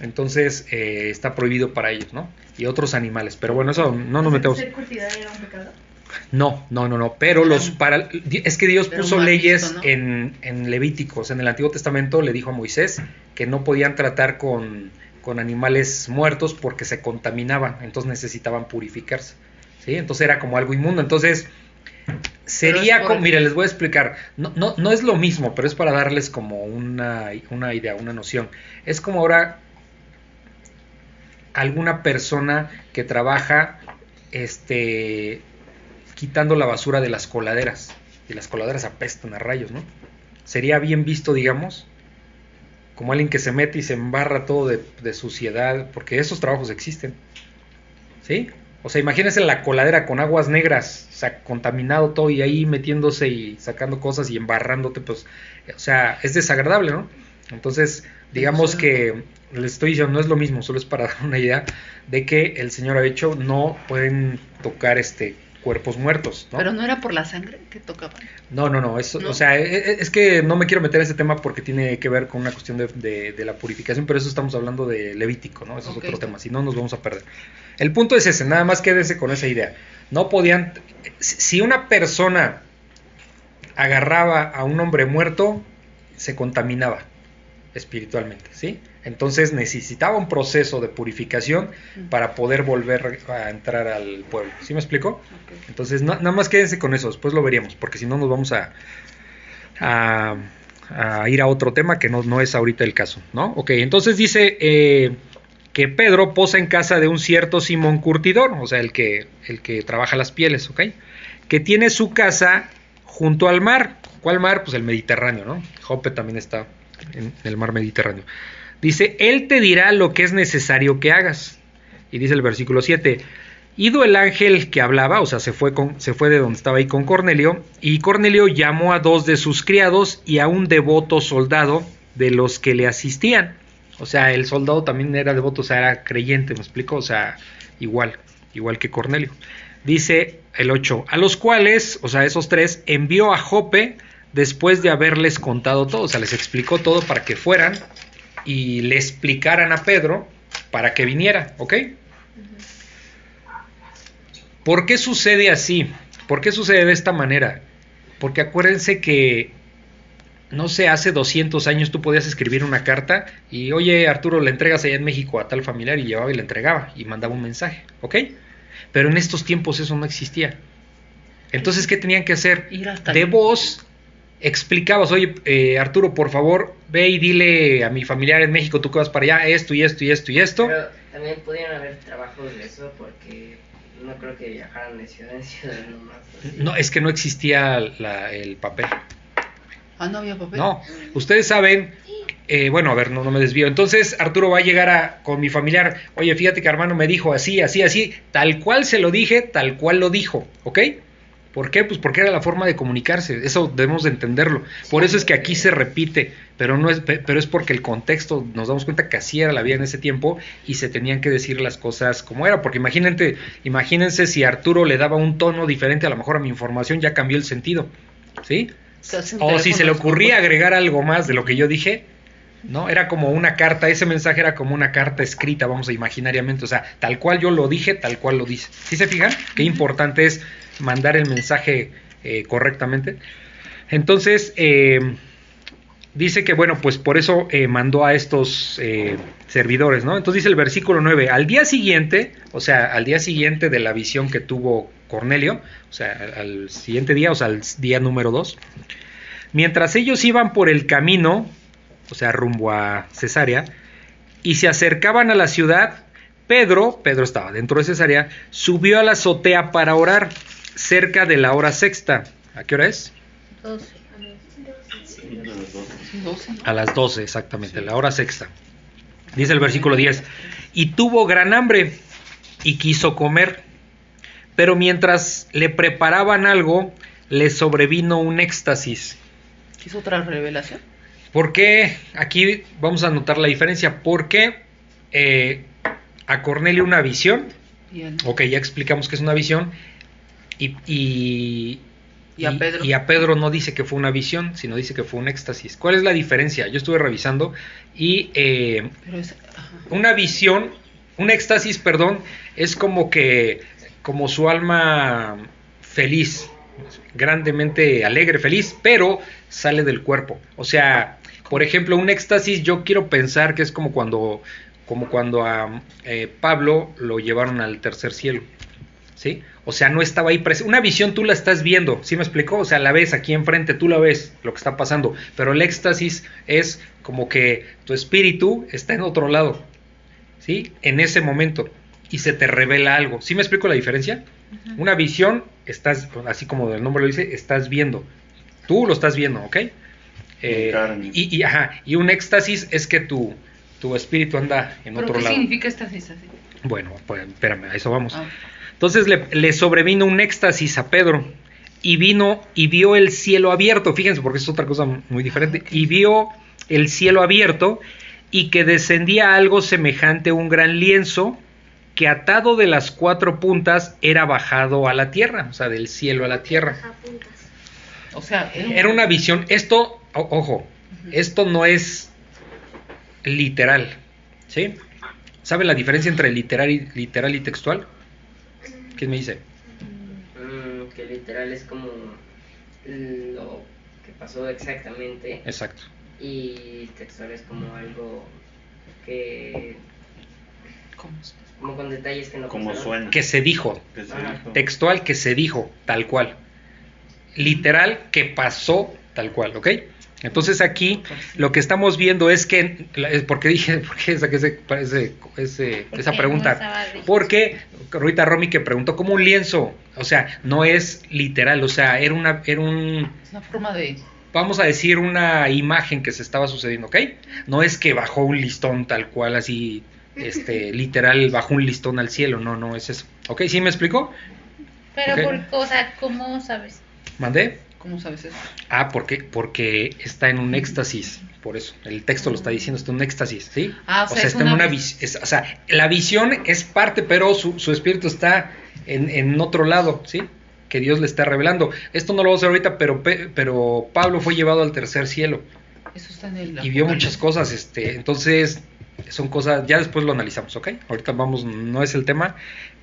Entonces eh, está prohibido para ellos, ¿no? Y otros animales. Pero bueno, eso no nos metemos. ¿Ser curtidor era un pecado? No, no, no, no. Pero los para es que Dios Pero puso leyes visto, ¿no? en, en Levíticos. En el Antiguo Testamento le dijo a Moisés que no podían tratar con, con animales muertos porque se contaminaban. Entonces necesitaban purificarse. ¿Sí? Entonces era como algo inmundo. Entonces sería como, mire, les voy a explicar. No, no, no es lo mismo, pero es para darles como una, una idea, una noción. Es como ahora alguna persona que trabaja este quitando la basura de las coladeras y las coladeras apestan a rayos, ¿no? Sería bien visto, digamos, como alguien que se mete y se embarra todo de, de suciedad, porque esos trabajos existen, ¿sí? O sea, imagínense la coladera con aguas negras, o sea, contaminado todo y ahí metiéndose y sacando cosas y embarrándote, pues, o sea, es desagradable, ¿no? Entonces, digamos que les estoy diciendo, no es lo mismo, solo es para dar una idea de que el Señor ha dicho no pueden tocar este cuerpos muertos, ¿no? Pero no era por la sangre que tocaban. No, no, no, eso, ¿No? o sea, e- e- es que no me quiero meter en ese tema porque tiene que ver con una cuestión de, de- de la purificación, pero eso estamos hablando de Levítico, ¿no? Eso Ok. es otro tema, si no nos vamos a perder. El punto es ese, nada más quédese con esa idea. No podían, si una persona agarraba a un hombre muerto, se contaminaba espiritualmente, ¿sí? Entonces necesitaba un proceso de purificación para poder volver a entrar al pueblo. ¿Sí me explico? Entonces, na- nada más quédense con eso, después lo veríamos, porque si no nos vamos a, a, a ir a otro tema que no, no es ahorita el caso, ¿no? Ok, entonces dice eh, que Pedro posa en casa de un cierto Simón Curtidor, o sea, el que, el que trabaja las pieles, ¿ok? Que tiene su casa junto al mar. ¿Cuál mar? Pues el Mediterráneo, ¿no? Jope también está en el mar Mediterráneo. Dice, Él te dirá lo que es necesario que hagas. Y dice el versículo 7, Ido el ángel que hablaba, o sea, se fue, con, se fue de donde estaba ahí con Cornelio, y Cornelio llamó a dos de sus criados y a un devoto soldado de los que le asistían. O sea, el soldado también era devoto, o sea, era creyente, ¿me explico? O sea, igual, igual que Cornelio. Dice el 8, a los cuales, o sea, esos tres, envió a Jope después de haberles contado todo, o sea, les explicó todo para que fueran y le explicaran a Pedro para que viniera, ¿ok? ¿Por qué sucede así? ¿Por qué sucede de esta manera? Porque acuérdense que, no sé, hace 200 años tú podías escribir una carta y, oye, Arturo, le entregas allá en México a tal familiar y llevaba y le entregaba y mandaba un mensaje, ¿ok? Pero en estos tiempos eso no existía. Entonces, ¿qué tenían que hacer? Ir hasta De voz explicabas, oye, eh, Arturo, por favor, ve y dile a mi familiar en México, tú que vas para allá, esto y esto y esto y esto. Pero también pudieron haber trabajos de eso porque no creo que viajaran de ciudad en ciudad nomás. así. No, es que no existía la- el papel. Ah, no había papel. No, ustedes saben, eh, bueno, a ver, no, no me desvío. Entonces Arturo va a llegar a, con mi familiar, oye, fíjate que hermano me dijo así, así, así, tal cual se lo dije, tal cual lo dijo, ¿ok? ¿Por qué? Pues porque era la forma de comunicarse, eso debemos de entenderlo. Por eso es que aquí se repite, pero no es, pe- pero es porque el contexto, nos damos cuenta que así era la vida en ese tiempo y se tenían que decir las cosas como era, porque imagínate, imagínense si Arturo le daba un tono diferente, a lo mejor a mi información ya cambió el sentido, ¿sí? O si se le ocurría agregar algo más de lo que yo dije, ¿no? Era como una carta, ese mensaje era como una carta escrita, vamos a imaginariamente, o sea, tal cual yo lo dije, tal cual lo dice. ¿Sí se fijan? Qué importante es mandar el mensaje eh, correctamente. Entonces, eh, dice que, bueno, pues por eso eh, mandó a estos servidores, ¿no? Entonces dice el versículo 9, al día siguiente, o sea, al día siguiente de la visión que tuvo Cornelio, o sea, al, al siguiente día, o sea, al día número 2, mientras ellos iban por el camino, o sea, rumbo a Cesarea, y se acercaban a la ciudad, Pedro, Pedro estaba dentro de Cesarea, subió a la azotea para orar cerca de la hora sexta. ¿A qué hora es? 12. De los dos. Sí, 12, ¿no? A las 12, exactamente, la hora sexta. Dice el versículo 10, y tuvo gran hambre y quiso comer, pero mientras le preparaban algo, le sobrevino un éxtasis. ¿Hizo otra revelación? ¿Por qué? Aquí vamos a notar la diferencia. ¿Por qué eh, a Cornelio una visión? Él- Ok, ya explicamos que es una visión. Y, y, Y a Pedro. y a Pedro no dice que fue una visión, sino dice que fue un éxtasis. ¿Cuál es la diferencia? Yo estuve revisando y eh, es, una visión, un éxtasis, perdón, es como que, como su alma feliz, grandemente alegre, feliz, pero sale del cuerpo. O sea, por ejemplo, un éxtasis, yo quiero pensar que es como cuando, como cuando a eh, Pablo lo llevaron al tercer cielo. ¿Sí? O sea, no estaba ahí presente. Una visión tú la estás viendo, ¿sí me explicó? O sea, la ves aquí enfrente, tú la ves lo que está pasando. Pero el éxtasis es como que tu espíritu está en otro lado, ¿sí? En ese momento. Y se te revela algo. ¿Sí me explico la diferencia? Una visión, estás, así como el nombre lo dice, estás viendo. Tú lo estás viendo, ¿ok? Eh, y, y, ajá, y un éxtasis es que tu, tu espíritu anda en ¿Pero otro qué lado. significa esta sensación? Bueno, pues espérame, a eso vamos. Ah, Entonces le, le sobrevino un éxtasis a Pedro y vino y vio el cielo abierto, fíjense porque es otra cosa muy diferente, y vio el cielo abierto y que descendía algo semejante a un gran lienzo que atado de las cuatro puntas era bajado a la tierra, o sea, del cielo a la tierra. o sea, era, un- Era una visión, esto, ojo, esto no es literal, ¿sí? ¿Saben la diferencia entre literal y, literal y textual? ¿Quién me dice? Mm, que literal es como lo que pasó exactamente Exacto. y textual es como algo que ¿cómo? como con detalles que no Como pasaron. suena. Que se dijo. Que se dijo. Textual que se dijo, tal cual. Literal que pasó, tal cual, ¿ok? Entonces aquí lo que estamos viendo es que, es porque dije, ¿por qué saqué ese- ese- ese- Porque esa pregunta? Porque Rita Romy que preguntó como un lienzo, o sea, no es literal, o sea, era una, era un, una forma de... vamos a decir una imagen que se estaba sucediendo, ¿ok? No es que bajó un listón tal cual así, este, literal, bajó un listón al cielo, no, no es eso. ¿Ok? ¿Sí me explicó? Pero, Ok. por, o sea, ¿cómo sabes? ¿Mandé? ¿Cómo sabes eso? Ah, porque, porque está en un éxtasis, por eso. El texto lo está diciendo, está en un éxtasis, ¿sí? Ah, o sea, es está en una una vis- visión. O sea, la visión es parte, pero su, su espíritu está en, en otro lado, ¿sí? Que Dios le está revelando. Esto no lo vamos a hacer ahorita, pero, Pe- pero Pablo fue llevado al tercer cielo Eso está en el. y vio muchas cosas, este, entonces son cosas, ya después lo analizamos, ¿ok? Ahorita vamos, no es el tema.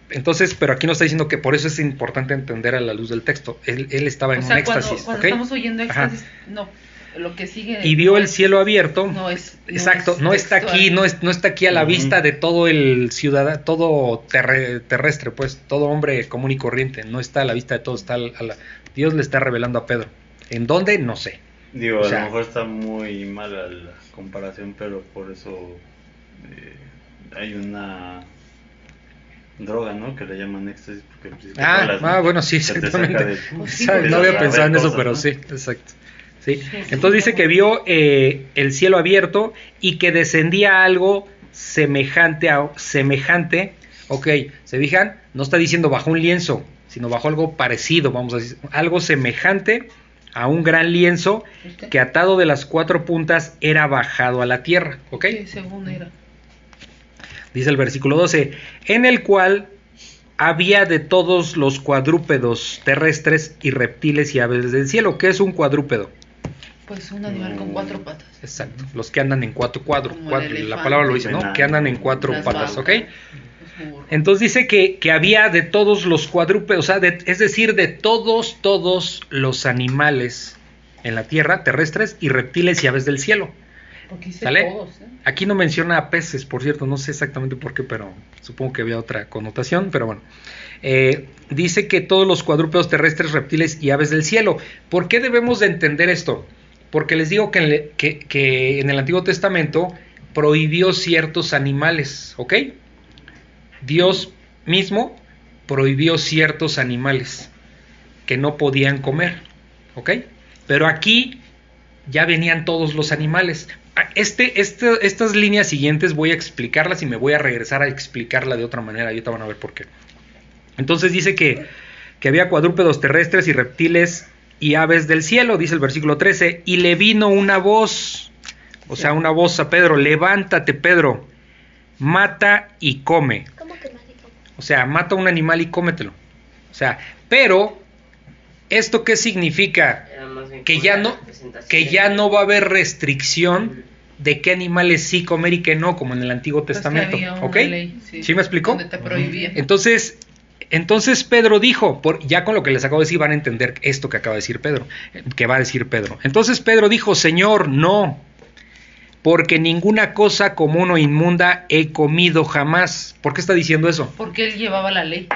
Entonces, pero aquí nos está diciendo que por eso es importante entender a la luz del texto. Él, él estaba en sea, un cuando, éxtasis, cuando ¿ok? estamos oyendo Ajá. éxtasis, no. Lo que sigue. y vio no el es- cielo abierto. No es. no Exacto, es no está textual. aquí, no, es, no está aquí a la vista de todo el ciudadano, todo terre- terrestre, pues, todo hombre común y corriente, no está a la vista de todos, está al- a la- Dios le está revelando a Pedro. ¿En dónde? No sé. Digo, O a sea- lo mejor está muy mala la comparación, pero por eso eh, hay una droga, ¿no? Que le jaman éxtasis. Porque, pues, si Ah, ¿no? ah, bueno, sí, exactamente. de- Pues sí, ¿Sabes? No había pensado en eso, pero ¿no? sí, exacto. Sí. Entonces dice que vio eh, el cielo abierto y que descendía algo semejante a semejante. Ok, se fijan, no está diciendo bajo un lienzo, sino bajo algo parecido, vamos a decir, algo semejante a un gran lienzo que atado de las cuatro puntas era bajado a la tierra. Ok, según era. Dice el versículo 12, en el cual había de todos los cuadrúpedos terrestres y reptiles y aves del cielo. ¿Qué es un cuadrúpedo? Pues un animal con cuatro patas. Exacto, los que andan en cuatro cuadros, cuatro, la palabra lo dice, ¿no? Que andan en cuatro Las patas, ¿ok? Entonces dice que, que había de todos los cuadrúpedos, o sea, de- es decir, de todos, todos los animales en la tierra, terrestres y reptiles y aves del cielo. Porque ¿Sale? todos, ¿eh? Aquí no menciona peces, por cierto, no sé exactamente por qué, pero supongo que había otra connotación, pero bueno. Eh, dice que todos los cuadrúpedos terrestres, reptiles y aves del cielo. ¿Por qué debemos de entender esto? Porque les digo que en, le- que- que en el Antiguo Testamento prohibió ciertos animales, ¿ok? Dios mismo prohibió ciertos animales que no podían comer, ¿ok? Pero aquí ya venían todos los animales. Este, este, estas líneas siguientes voy a explicarlas y me voy a regresar a explicarla de otra manera. Ahorita van a ver por qué. Entonces dice que, que había cuadrúpedos terrestres y reptiles y aves del cielo, dice el versículo 13. Y le vino una voz, o sea, una voz a Pedro: Levántate, Pedro, mata y come. ¿Cómo que? O sea, mata un animal y cómetelo. O sea, pero, ¿esto qué significa? Que ya no que ya no va a haber restricción de qué animales sí comer y qué no como en el Antiguo Pues Testamento, ¿ok? ley, ¿Sí me explicó? Donde te prohibía. Entonces, entonces Pedro dijo, por, ya con lo que les acabo de decir van a entender esto que acaba de decir Pedro, que va a decir Pedro. Entonces Pedro dijo, Señor, no, porque ninguna cosa común o inmunda he comido jamás. ¿Por qué está diciendo eso? Porque él llevaba la ley.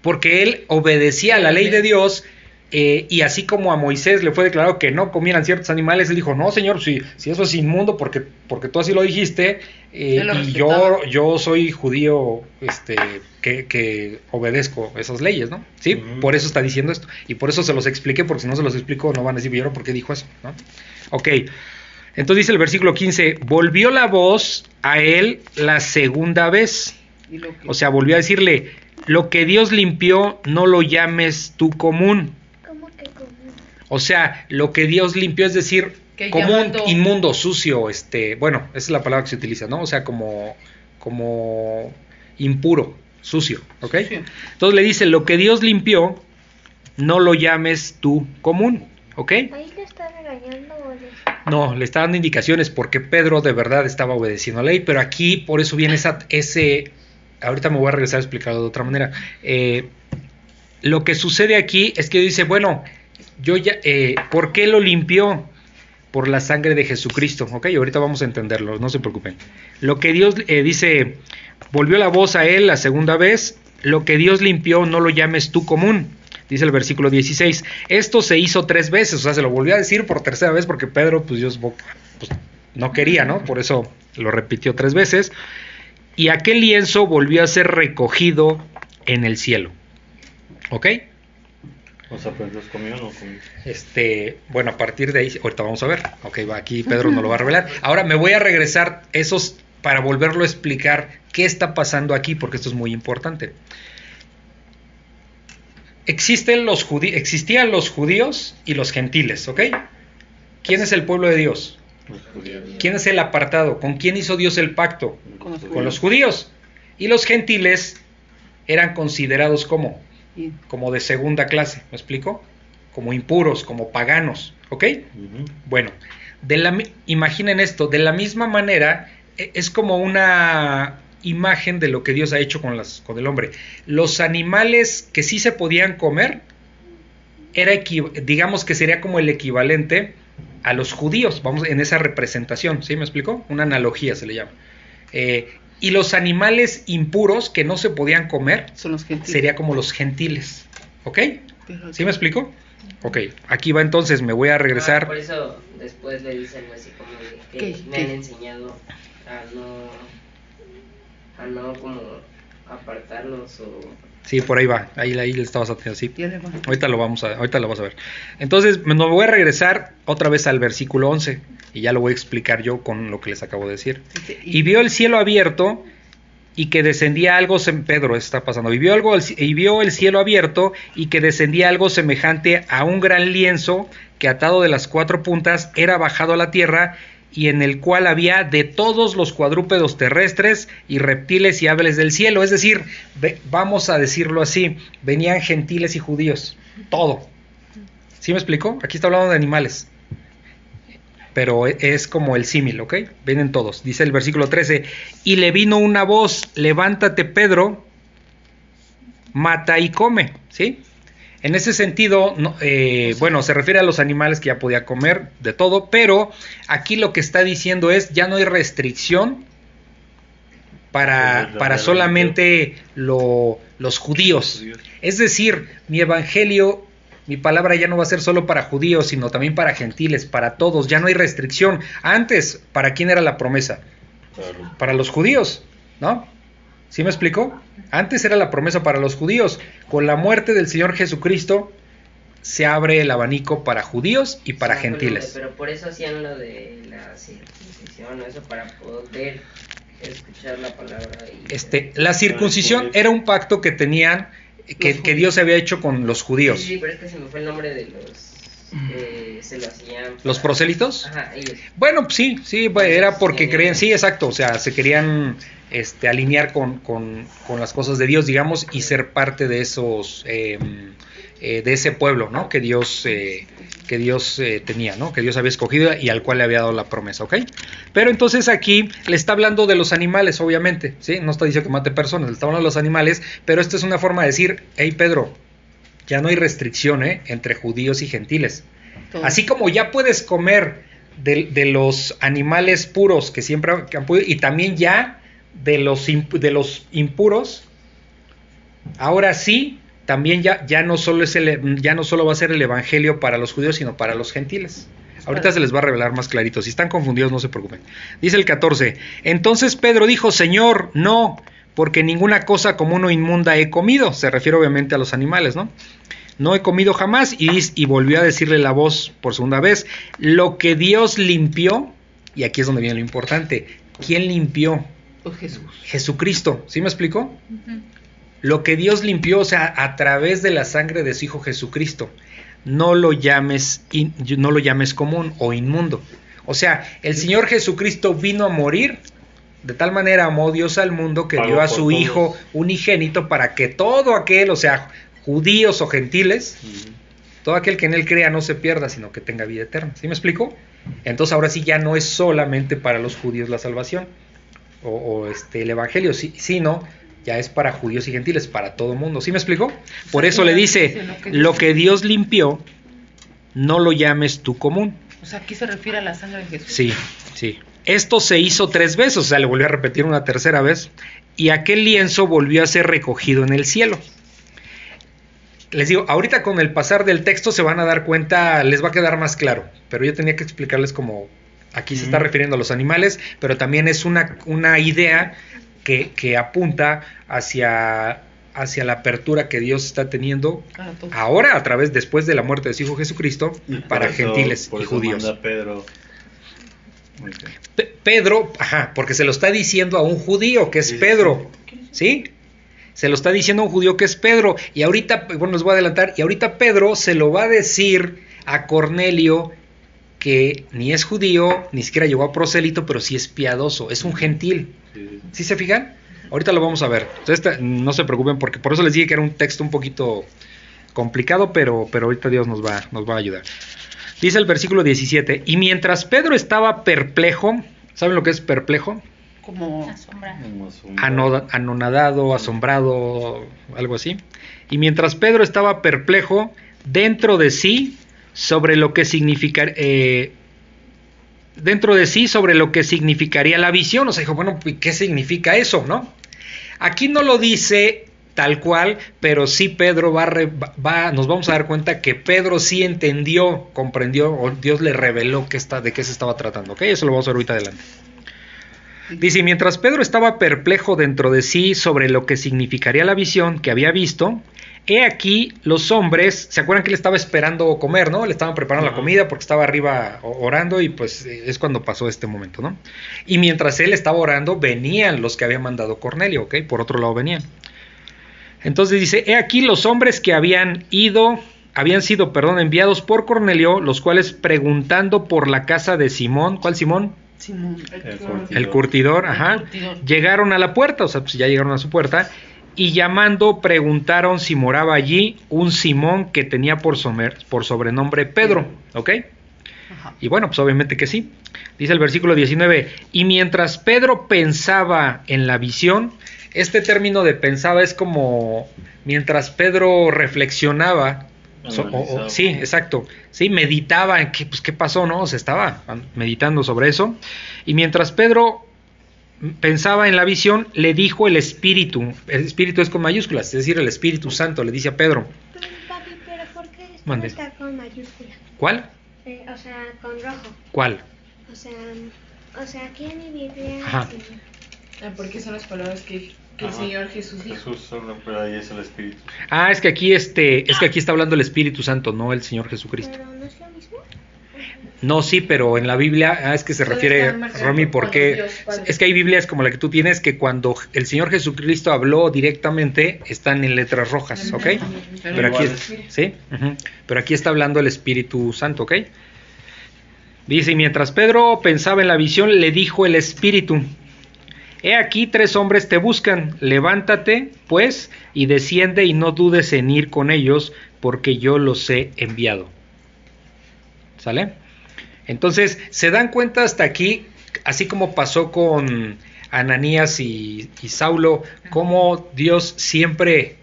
porque él obedecía a la ley de Dios eh, y así como a Moisés le fue declarado que no comieran ciertos animales, él dijo, no señor, si, si eso es inmundo porque, porque tú así lo dijiste eh, lo y yo, yo soy judío este, que, que obedezco esas leyes, ¿no? Sí, Ujú. por eso está diciendo esto y por eso se los expliqué, porque si no se los explico no van a decir, ¿vieron por qué dijo eso? ¿no? Ok, entonces dice el versículo 15, volvió la voz a él la segunda vez. O sea, volvió a decirle, lo que Dios limpió, no lo llames tú común. O sea, lo que Dios limpió es decir, Que común, inmundo, sucio, este, bueno, esa es la palabra que se utiliza, ¿no? O sea, como, como impuro, sucio, ¿ok? Entonces le dice, lo que Dios limpió, no lo llames tú común, ¿ok? ¿Ahí le está regañando. No, le está dando indicaciones porque Pedro de verdad estaba obedeciendo la ley, pero aquí por eso viene esa, ese, ahorita me voy a regresar a explicarlo de otra manera. Eh, lo que sucede aquí es que dice, bueno, yo ya, eh, ¿por qué lo limpió? Por la sangre de Jesucristo, ¿ok? Ahorita vamos a entenderlo, no se preocupen. Lo que Dios eh, dice, volvió la voz a él la segunda vez, lo que Dios limpió no lo llames tú común. Dice el versículo 16, esto se hizo tres veces, o sea, se lo volvió a decir por tercera vez porque Pedro, pues Dios pues, no quería, ¿no? Por eso lo repitió tres veces. Y aquel lienzo volvió a ser recogido en el cielo. ¿Ok? O sea, pues los comió o no comió. Este, bueno, a partir de ahí, ahorita vamos a ver. Ok, va aquí Pedro nos lo va a revelar. Ahora me voy a regresar esos para volverlo a explicar qué está pasando aquí, porque esto es muy importante. Existen los judí- existían los judíos y los gentiles, ¿ok? ¿Quién es el pueblo de Dios? Los judíos. ¿Quién es el apartado? ¿Con quién hizo Dios el pacto? Con los Con los judíos. Y los gentiles eran considerados como como de segunda clase, ¿me explico? Como impuros, como paganos, ¿ok? Bueno, de la, imaginen esto, de la misma manera e- es como una imagen de lo que Dios ha hecho con, las, con el hombre. Los animales que sí se podían comer, era digamos que sería como el equivalente a los judíos, vamos, en esa representación, ¿sí me explico? Una analogía se le llama. Eh, y los animales impuros que no se podían comer, Son los gentiles. sería como los gentiles, ¿ok? Pero- ¿Sí me explico? Ok, aquí va entonces, me voy a Ah, regresar. por eso después le dice algo así como de que ¿Qué? me ¿Qué? han enseñado a no, a no como apartarnos o Sí, por ahí va, ahí, ahí le estabas atendiendo, sí. Ahorita lo vamos a, ahorita lo vas a ver. Entonces, me me voy a regresar otra vez al versículo 11 y ya lo voy a explicar yo con lo que les acabo de decir. Y vio el cielo abierto y que descendía algo, Pedro está pasando, y vio, algo, y vio el cielo abierto y que descendía algo semejante a un gran lienzo que atado de las cuatro puntas era bajado a la tierra y en el cual había de todos los cuadrúpedos terrestres y reptiles y aves del cielo. Es decir, ve- vamos a decirlo así, venían gentiles y judíos, todo. ¿Sí me explico? Aquí está hablando de animales pero e- es como el símil, ¿ok? Vienen todos. Dice el versículo 13, y le vino una voz, levántate Pedro, mata y come, ¿sí? En ese sentido, no, eh, bueno, se refiere a los animales que ya podía comer de todo, pero aquí lo que está diciendo es, ya no hay restricción para, Pues, para solamente lo- los. Judíos. Es decir, mi evangelio, mi palabra ya no va a ser solo para judíos, sino también para gentiles, para todos, ya no hay restricción. Antes, ¿para quién era la promesa? Para los- Para los judíos, ¿no? ¿Sí me explico? Antes era la promesa para los judíos. Con la muerte del Señor Jesucristo se abre el abanico para judíos y para Sí, gentiles. pero por eso hacían lo de la circuncisión eso para poder escuchar la palabra y Este, la circuncisión era un pacto que tenían, que, que Dios había hecho con los judíos. Sí, sí, pero es que se me fue el nombre de los que se lo hacían. ¿Los prosélitos? Ajá, ellos. Bueno, pues sí, sí, pues, era porque creían, sí, exacto, o sea, se querían este, alinear con, con- con las cosas de Dios, digamos, y ser parte de esos, eh, eh, de ese pueblo, ¿no? Que Dios, eh, que Dios eh, tenía, ¿no? Que Dios había escogido y al cual le había dado la promesa, ¿ok? Pero entonces aquí le está hablando de los animales, obviamente, ¿sí? No está diciendo que mate personas, le está hablando de los animales, pero esto es una forma de decir, hey Pedro, ya no hay restricción, ¿eh? Entre judíos y gentiles. Así como ya puedes comer de, de los animales puros que siempre han podido, y también ya de los, imp- de los impuros, ahora sí, también ya, ya, no solo es el, ya no solo va a ser el evangelio para los judíos, sino para los gentiles. Ahorita se les va a revelar más clarito. Si están confundidos, no se preocupen. Dice el 14. Entonces Pedro dijo, Señor, no, porque ninguna cosa común o inmunda he comido. Se refiere obviamente a los animales, ¿no? No he comido jamás. Y, y volvió a decirle la voz por segunda vez, lo que Dios limpió, y aquí es donde viene lo importante, ¿quién limpió? Pues Jesús. Jesucristo. ¿Sí me explicó? Ujú. Lo que Dios limpió, o sea, a través de la sangre de su Hijo Jesucristo. No lo llames, in- no lo llames común o inmundo. O sea, el Señor Jesucristo vino a morir. De tal manera amó Dios al mundo que dio a su todos. Hijo unigénito para que todo aquel, o sea, judíos o gentiles, todo aquel que en él crea no se pierda, sino que tenga vida eterna. ¿Sí me explico? Entonces ahora sí ya no es solamente para los judíos la salvación o, o, este el evangelio, sino ya es para judíos y gentiles, para todo mundo. ¿Sí me explico? Por eso le dice, lo que Dios limpió, no lo llames tú común. O sea, aquí se refiere a la sangre de Jesús. Sí, sí. Esto se hizo tres veces, o sea, le volvió a repetir una tercera vez, y aquel lienzo volvió a ser recogido en el cielo. Les digo, ahorita con el pasar del texto se van a dar cuenta, les va a quedar más claro, pero yo tenía que explicarles como aquí se está refiriendo a los animales, pero también es una, una idea que, que apunta hacia hacia la apertura que Dios está teniendo Ah, ahora a través, después de la muerte de su Hijo Jesucristo, Y para eso- gentiles por y eso judíos. manda Pedro. Pe- Pedro, ajá, porque se lo está diciendo a un judío que es Sí, sí, Pedro, ¿sí? Se lo está diciendo a un judío que es Pedro. Y ahorita, bueno, les voy a adelantar, y ahorita Pedro se lo va a decir a Cornelio que ni es judío, ni siquiera llegó a prosélito, pero sí es piadoso, es un gentil. Sí, sí. ¿Sí se fijan? Ahorita lo vamos a ver. Entonces, no se preocupen porque por eso les dije que era un texto un poquito complicado, pero, pero ahorita Dios nos va, nos va a ayudar. Dice el versículo 17, y mientras Pedro estaba perplejo, ¿saben lo que es perplejo? Como Asombra. Como su- Ano- anonadado, asombrado, algo así. Y mientras Pedro estaba perplejo dentro de sí sobre lo que significar, eh, dentro de sí sobre lo que significaría la visión. O sea, dijo, bueno, ¿y ¿qué significa eso, no? Aquí no lo dice tal cual, pero sí Pedro va, va- nos vamos a dar cuenta que Pedro sí entendió, comprendió, o Dios le reveló que está, de qué se estaba tratando. ¿ok? Eso lo vamos a ver ahorita adelante. Dice, mientras Pedro estaba perplejo dentro de sí sobre lo que significaría la visión que había visto, he aquí los hombres, ¿se acuerdan que él estaba esperando comer, no? Le estaban preparando la Ajá. comida porque estaba arriba orando y pues eh, es cuando pasó este momento, ¿no? Y mientras él estaba orando, venían los que había mandado Cornelio, ¿ok? Por otro lado venían. Entonces dice, he aquí los hombres que habían ido, habían sido, perdón, enviados por Cornelio, los cuales preguntando por la casa de Simón, ¿cuál Simón? Simón. El El curtidor, ajá. curtidor. Llegaron a la puerta, o sea, pues ya llegaron a su puerta. Y llamando, preguntaron si moraba allí un Simón que tenía por, somer- por sobrenombre Pedro, ¿ok? Ajá. Y bueno, pues obviamente que sí. Dice el versículo 19, y mientras Pedro pensaba en la visión, este término de pensaba es como mientras Pedro reflexionaba, so- o- o- Analizaba. sí, exacto, sí, meditaba en qué, pues, qué pasó, ¿no? Se estaba meditando sobre eso. Y mientras Pedro pensaba en la visión, le dijo el Espíritu, el Espíritu es con mayúsculas, es decir, el Espíritu Santo, le dice a Pedro, Pero, papi, pero ¿por qué está con mayúscula? ¿cuál? Eh, o sea, con rojo. ¿Cuál? O sea, o sea, aquí en mi Biblia. Ajá. Ah, porque son las palabras que, que el. Señor Jesús dijo. Jesús solo, pero ahí es el Espíritu. Ah, es que aquí este, es que aquí está hablando el Espíritu Santo, no el Señor Jesucristo. Pero no es. No, sí, pero en la Biblia, ah, es que se refiere, Romy, por porque Dios es que hay Biblias como la que tú tienes que cuando el Señor Jesucristo habló directamente están en letras rojas, ¿ok? Pero aquí, sí, pero aquí está hablando el Espíritu Santo, ¿ok? Dice, y mientras Pedro pensaba en la visión, le dijo el Espíritu, He aquí tres hombres te buscan, levántate, pues, y desciende y no dudes en ir con ellos, porque yo los he enviado. ¿Sale? Entonces, se dan cuenta hasta aquí, así como pasó con Ananías y, y Saulo, cómo Dios siempre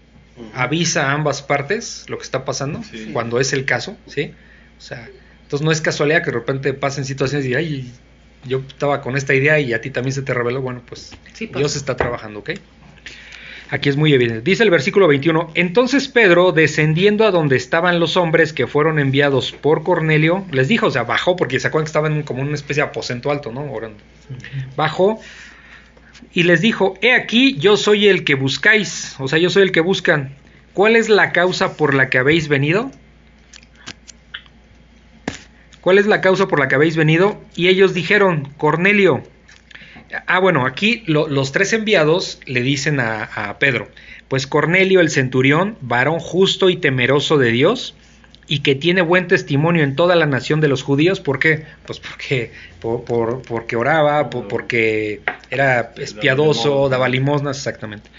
avisa a ambas partes lo que está pasando, Sí. cuando es el caso, ¿sí? O sea, entonces no es casualidad que de repente pasen situaciones y, ay, yo estaba con esta idea y a ti también se te reveló, bueno, pues Sí, pasa. Dios está trabajando, ¿ok? Aquí es muy evidente. Dice el versículo 21, entonces Pedro, descendiendo a donde estaban los hombres que fueron enviados por Cornelio, les dijo, o sea, bajó porque se acuerdan que estaban en como una especie de aposento alto, ¿no? Orando. Bajó y les dijo, he aquí, yo soy el que buscáis, o sea, yo soy el que buscan. ¿Cuál es la causa por la que habéis venido? ¿Cuál es la causa por la que habéis venido? Y ellos dijeron, Cornelio. Ah, bueno, aquí lo- los tres enviados le dicen a, a Pedro, pues Cornelio el centurión, varón justo y temeroso de Dios, y que tiene buen testimonio en toda la nación de los judíos, ¿por qué? Pues porque, por, por- porque oraba, por- porque era piadoso, limosnas. daba limosnas, exactamente.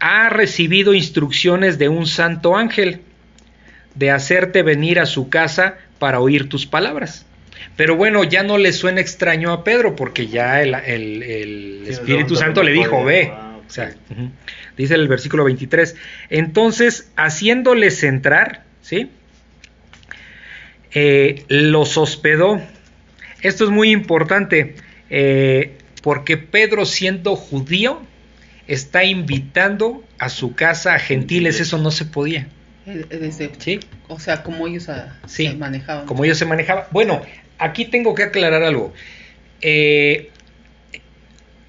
Ha recibido instrucciones de un santo ángel de hacerte venir a su casa para oír tus palabras. Pero bueno, ya no le suena extraño a Pedro porque ya el, el- el Sí, Espíritu Santo le dijo, ve. Ah. O sea, dice el versículo 23. Entonces, haciéndoles entrar, ¿sí? Eh, los hospedó. Esto es muy importante eh, porque Pedro siendo judío está invitando a su casa a gentiles, eso no se podía. Eh, Desde, ¿Sí? O sea, como ellos ah, Sí, se manejaban. como ellos se manejaban. Bueno, aquí tengo que aclarar algo. Eh,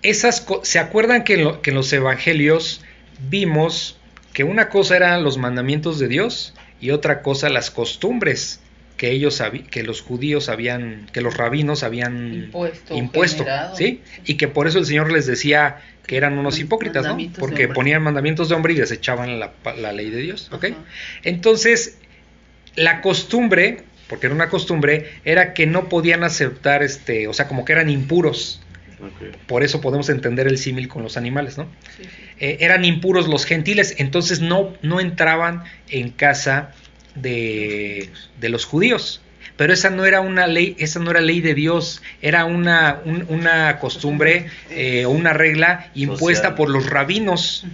esas ¿Se acuerdan que en, lo- que en los evangelios vimos que una cosa eran los mandamientos de Dios y otra cosa las costumbres que ellos que los judíos habían que los rabinos habían Impuesto, impuesto. ¿sí? Y que por eso el Señor les decía que eran unos hipócritas, ¿no? Porque ponían mandamientos de hombre y desechaban la, ley de Dios, ¿ok? Ajá. Entonces, la costumbre, porque era una costumbre, era que no podían aceptar, este, o sea, como que eran impuros. Por eso podemos entender el símil con los animales, ¿no? Sí, sí. Eh, eran impuros los gentiles, entonces no, no entraban en casa de, de los judíos. Pero esa no era una ley, esa no era ley de Dios, era una, un- una costumbre eh, o una regla impuesta Social. por los rabinos.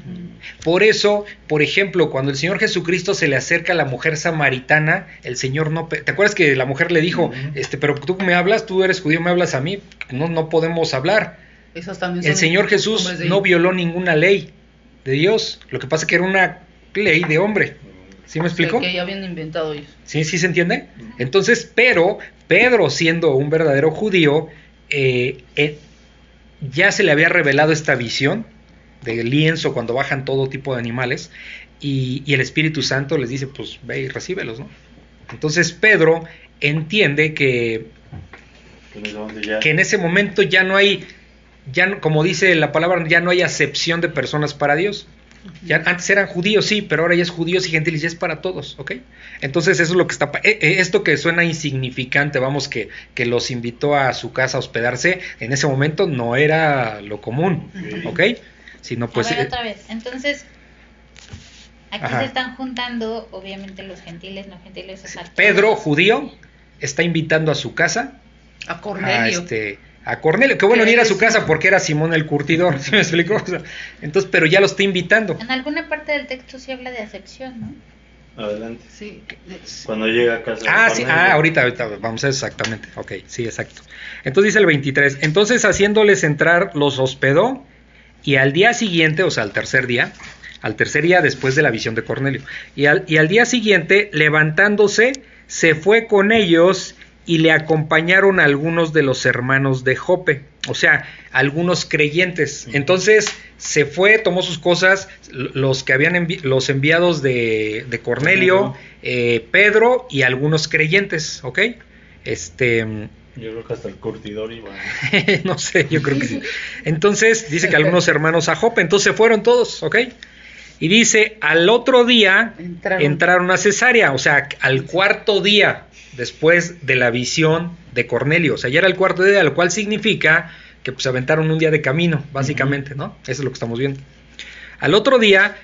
Por eso, por ejemplo, cuando el Señor Jesucristo se le acerca a la mujer samaritana, el Señor no... ¿Te acuerdas que la mujer le dijo, este, pero tú me hablas, tú eres judío, me hablas a mí, no, no podemos hablar? Esas también El son Señor Jesús no violó ninguna ley de Dios. Lo que pasa es que era una ley de hombre. ¿Sí me explico? que ya habían inventado ellos. ¿Sí, sí se entiende? Entonces, pero Pedro, siendo un verdadero judío, eh, eh, ya se le había revelado esta visión del lienzo cuando bajan todo tipo de animales y, y el Espíritu Santo les dice, pues ve y recíbelos, ¿no? Entonces Pedro entiende que Que en ese momento ya- que en ese momento ya no hay, ya no- como dice la palabra, ya no hay acepción de personas para Dios. Ya antes eran judíos, sí, pero ahora ya es judíos y gentiles, ya es para todos, ¿ok? Entonces eso es lo que está, pa- eh, eh, esto que suena insignificante, vamos, que, que los invitó a su casa a hospedarse, en ese momento no era lo común, ¿ok? Sino pues... a ver eh, otra vez. Entonces, aquí Ajá. se están juntando, obviamente, los gentiles, no gentiles. o sea, Pedro, judío, está invitando a su casa A a Cornelio. este a Cornelio, que bueno ni ir a es su casa porque era Simón el curtidor, ¿sí me explicó? O sea, entonces, pero ya lo está invitando. En alguna parte del texto sí habla de acepción, ¿no? Adelante. Sí. Cuando llega a casa. Ah, sí, ah, ahorita, ahorita, vamos a ver exactamente. Ok, sí, exacto. Entonces dice el 23, entonces haciéndoles entrar los hospedó y al día siguiente, o sea, al tercer día, al tercer día después de la visión de Cornelio, y al, y al día siguiente, levantándose, se fue con ellos y le acompañaron algunos de los hermanos de Jope, o sea, algunos creyentes. Entonces se fue, tomó sus cosas, los que habían envi- los enviados de, de Cornelio, eh, Pedro y algunos creyentes, ¿ok? Este, Yo creo que hasta el curtidor iba. no sé, yo creo que sí. Entonces dice que algunos hermanos a Jope, entonces se fueron todos, ¿ok? Y dice, al otro día Entraron. entraron a Cesarea, o sea, al cuarto día después de la visión de Cornelio, o sea, ya era el cuarto día, lo cual significa que pues aventaron un día de camino, básicamente, ¿no? Eso es lo que estamos viendo. Al otro día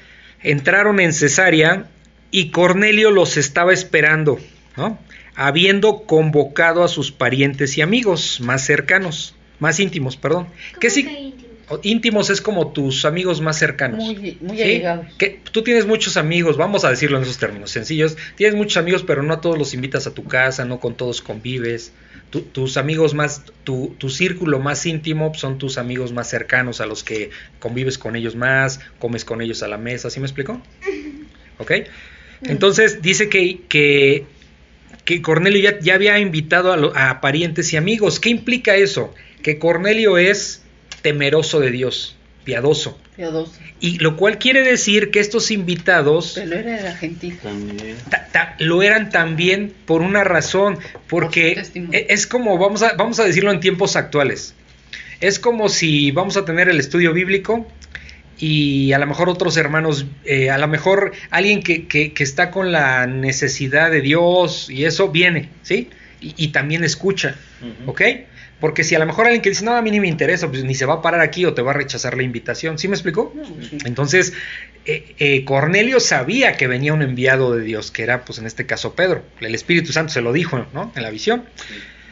entraron en Cesarea y Cornelio los estaba esperando, ¿no? Habiendo convocado a sus parientes y amigos más cercanos, más íntimos, perdón. ¿Cómo ¿Qué sí? que? Íntimos es como tus amigos más cercanos. Muy, muy ¿sí? allegados. Que tú tienes muchos amigos, vamos a decirlo en esos términos sencillos. Tienes muchos amigos, pero no a todos los invitas a tu casa, no con todos convives. Tu- tus amigos más, tu, tu círculo más íntimo son tus amigos más cercanos, a los que convives con ellos más, comes con ellos a la mesa, ¿sí me explico? ¿Ok? Entonces dice que, que, que Cornelio ya, ya había invitado a, lo- a parientes y amigos. ¿Qué implica eso? Que Cornelio es temeroso de Dios, piadoso. Piadoso. Y lo cual quiere decir que estos invitados Pero era de gentil. También. ta- ta- lo eran también por una razón, porque e- es como, vamos a, vamos a decirlo en tiempos actuales, es como si vamos a tener el estudio bíblico y a lo mejor otros hermanos, eh, a lo mejor alguien que, que- que está con la necesidad de Dios y eso viene, ¿sí? Y, y también escucha. ¿ok? Porque si a lo mejor alguien que dice, no, a mí ni me interesa, pues ni se va a parar aquí o te va a rechazar la invitación, ¿sí me explicó? Sí. Entonces, eh, eh, Cornelio sabía que venía un enviado de Dios, que era, pues en este caso, Pedro. El Espíritu Santo se lo dijo, ¿no? En la visión.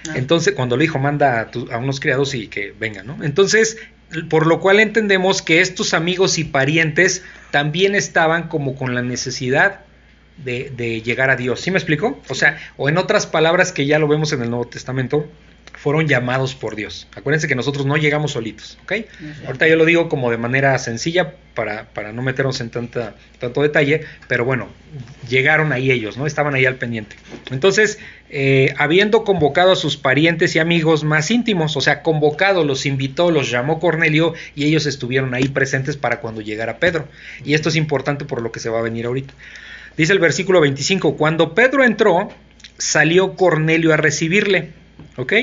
Ah. Entonces, cuando le dijo, manda a, tu- a unos criados y que vengan, ¿no? Entonces, por lo cual entendemos que estos amigos y parientes también estaban como con la necesidad de, de llegar a Dios. ¿Sí me explico? O sea, o en otras palabras que ya lo vemos en el Nuevo Testamento, fueron llamados por Dios. Acuérdense que nosotros no llegamos solitos, ¿ok? Ahorita yo lo digo como de manera sencilla para, para no meternos en tanta, tanto detalle, pero bueno, llegaron ahí ellos, ¿no? Estaban ahí al pendiente. Entonces, eh, habiendo convocado a sus parientes y amigos más íntimos, o sea, convocado, los invitó, los llamó Cornelio y ellos estuvieron ahí presentes para cuando llegara Pedro. Y esto es importante por lo que se va a venir ahorita. Dice el versículo 25, cuando Pedro entró, salió Cornelio a recibirle, ¿ok?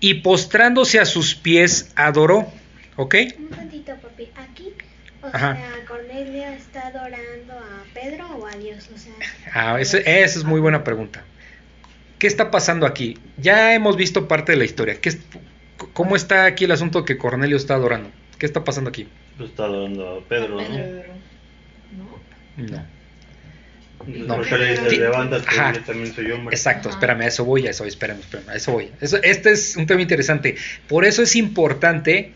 Y postrándose a sus pies, adoró, ¿ok? Un tantito, papi. Aquí, o Ajá. sea, Cornelio está adorando a Pedro o a Dios. O sea, Ah, ese- esa es muy buena pregunta. ¿Qué está pasando aquí? Ya hemos visto parte de la historia. ¿Qué es- ¿Cómo está aquí el asunto que Cornelio está adorando? ¿Qué está pasando aquí? Lo está dando a Pedro, ¿no? No. No. Porque le dice, Sí. levántate, Ajá. yo también soy hombre. Exacto, espérame, a eso voy, a eso voy, espérame, espérame, a eso voy. Eso, este es un tema interesante. Por eso es importante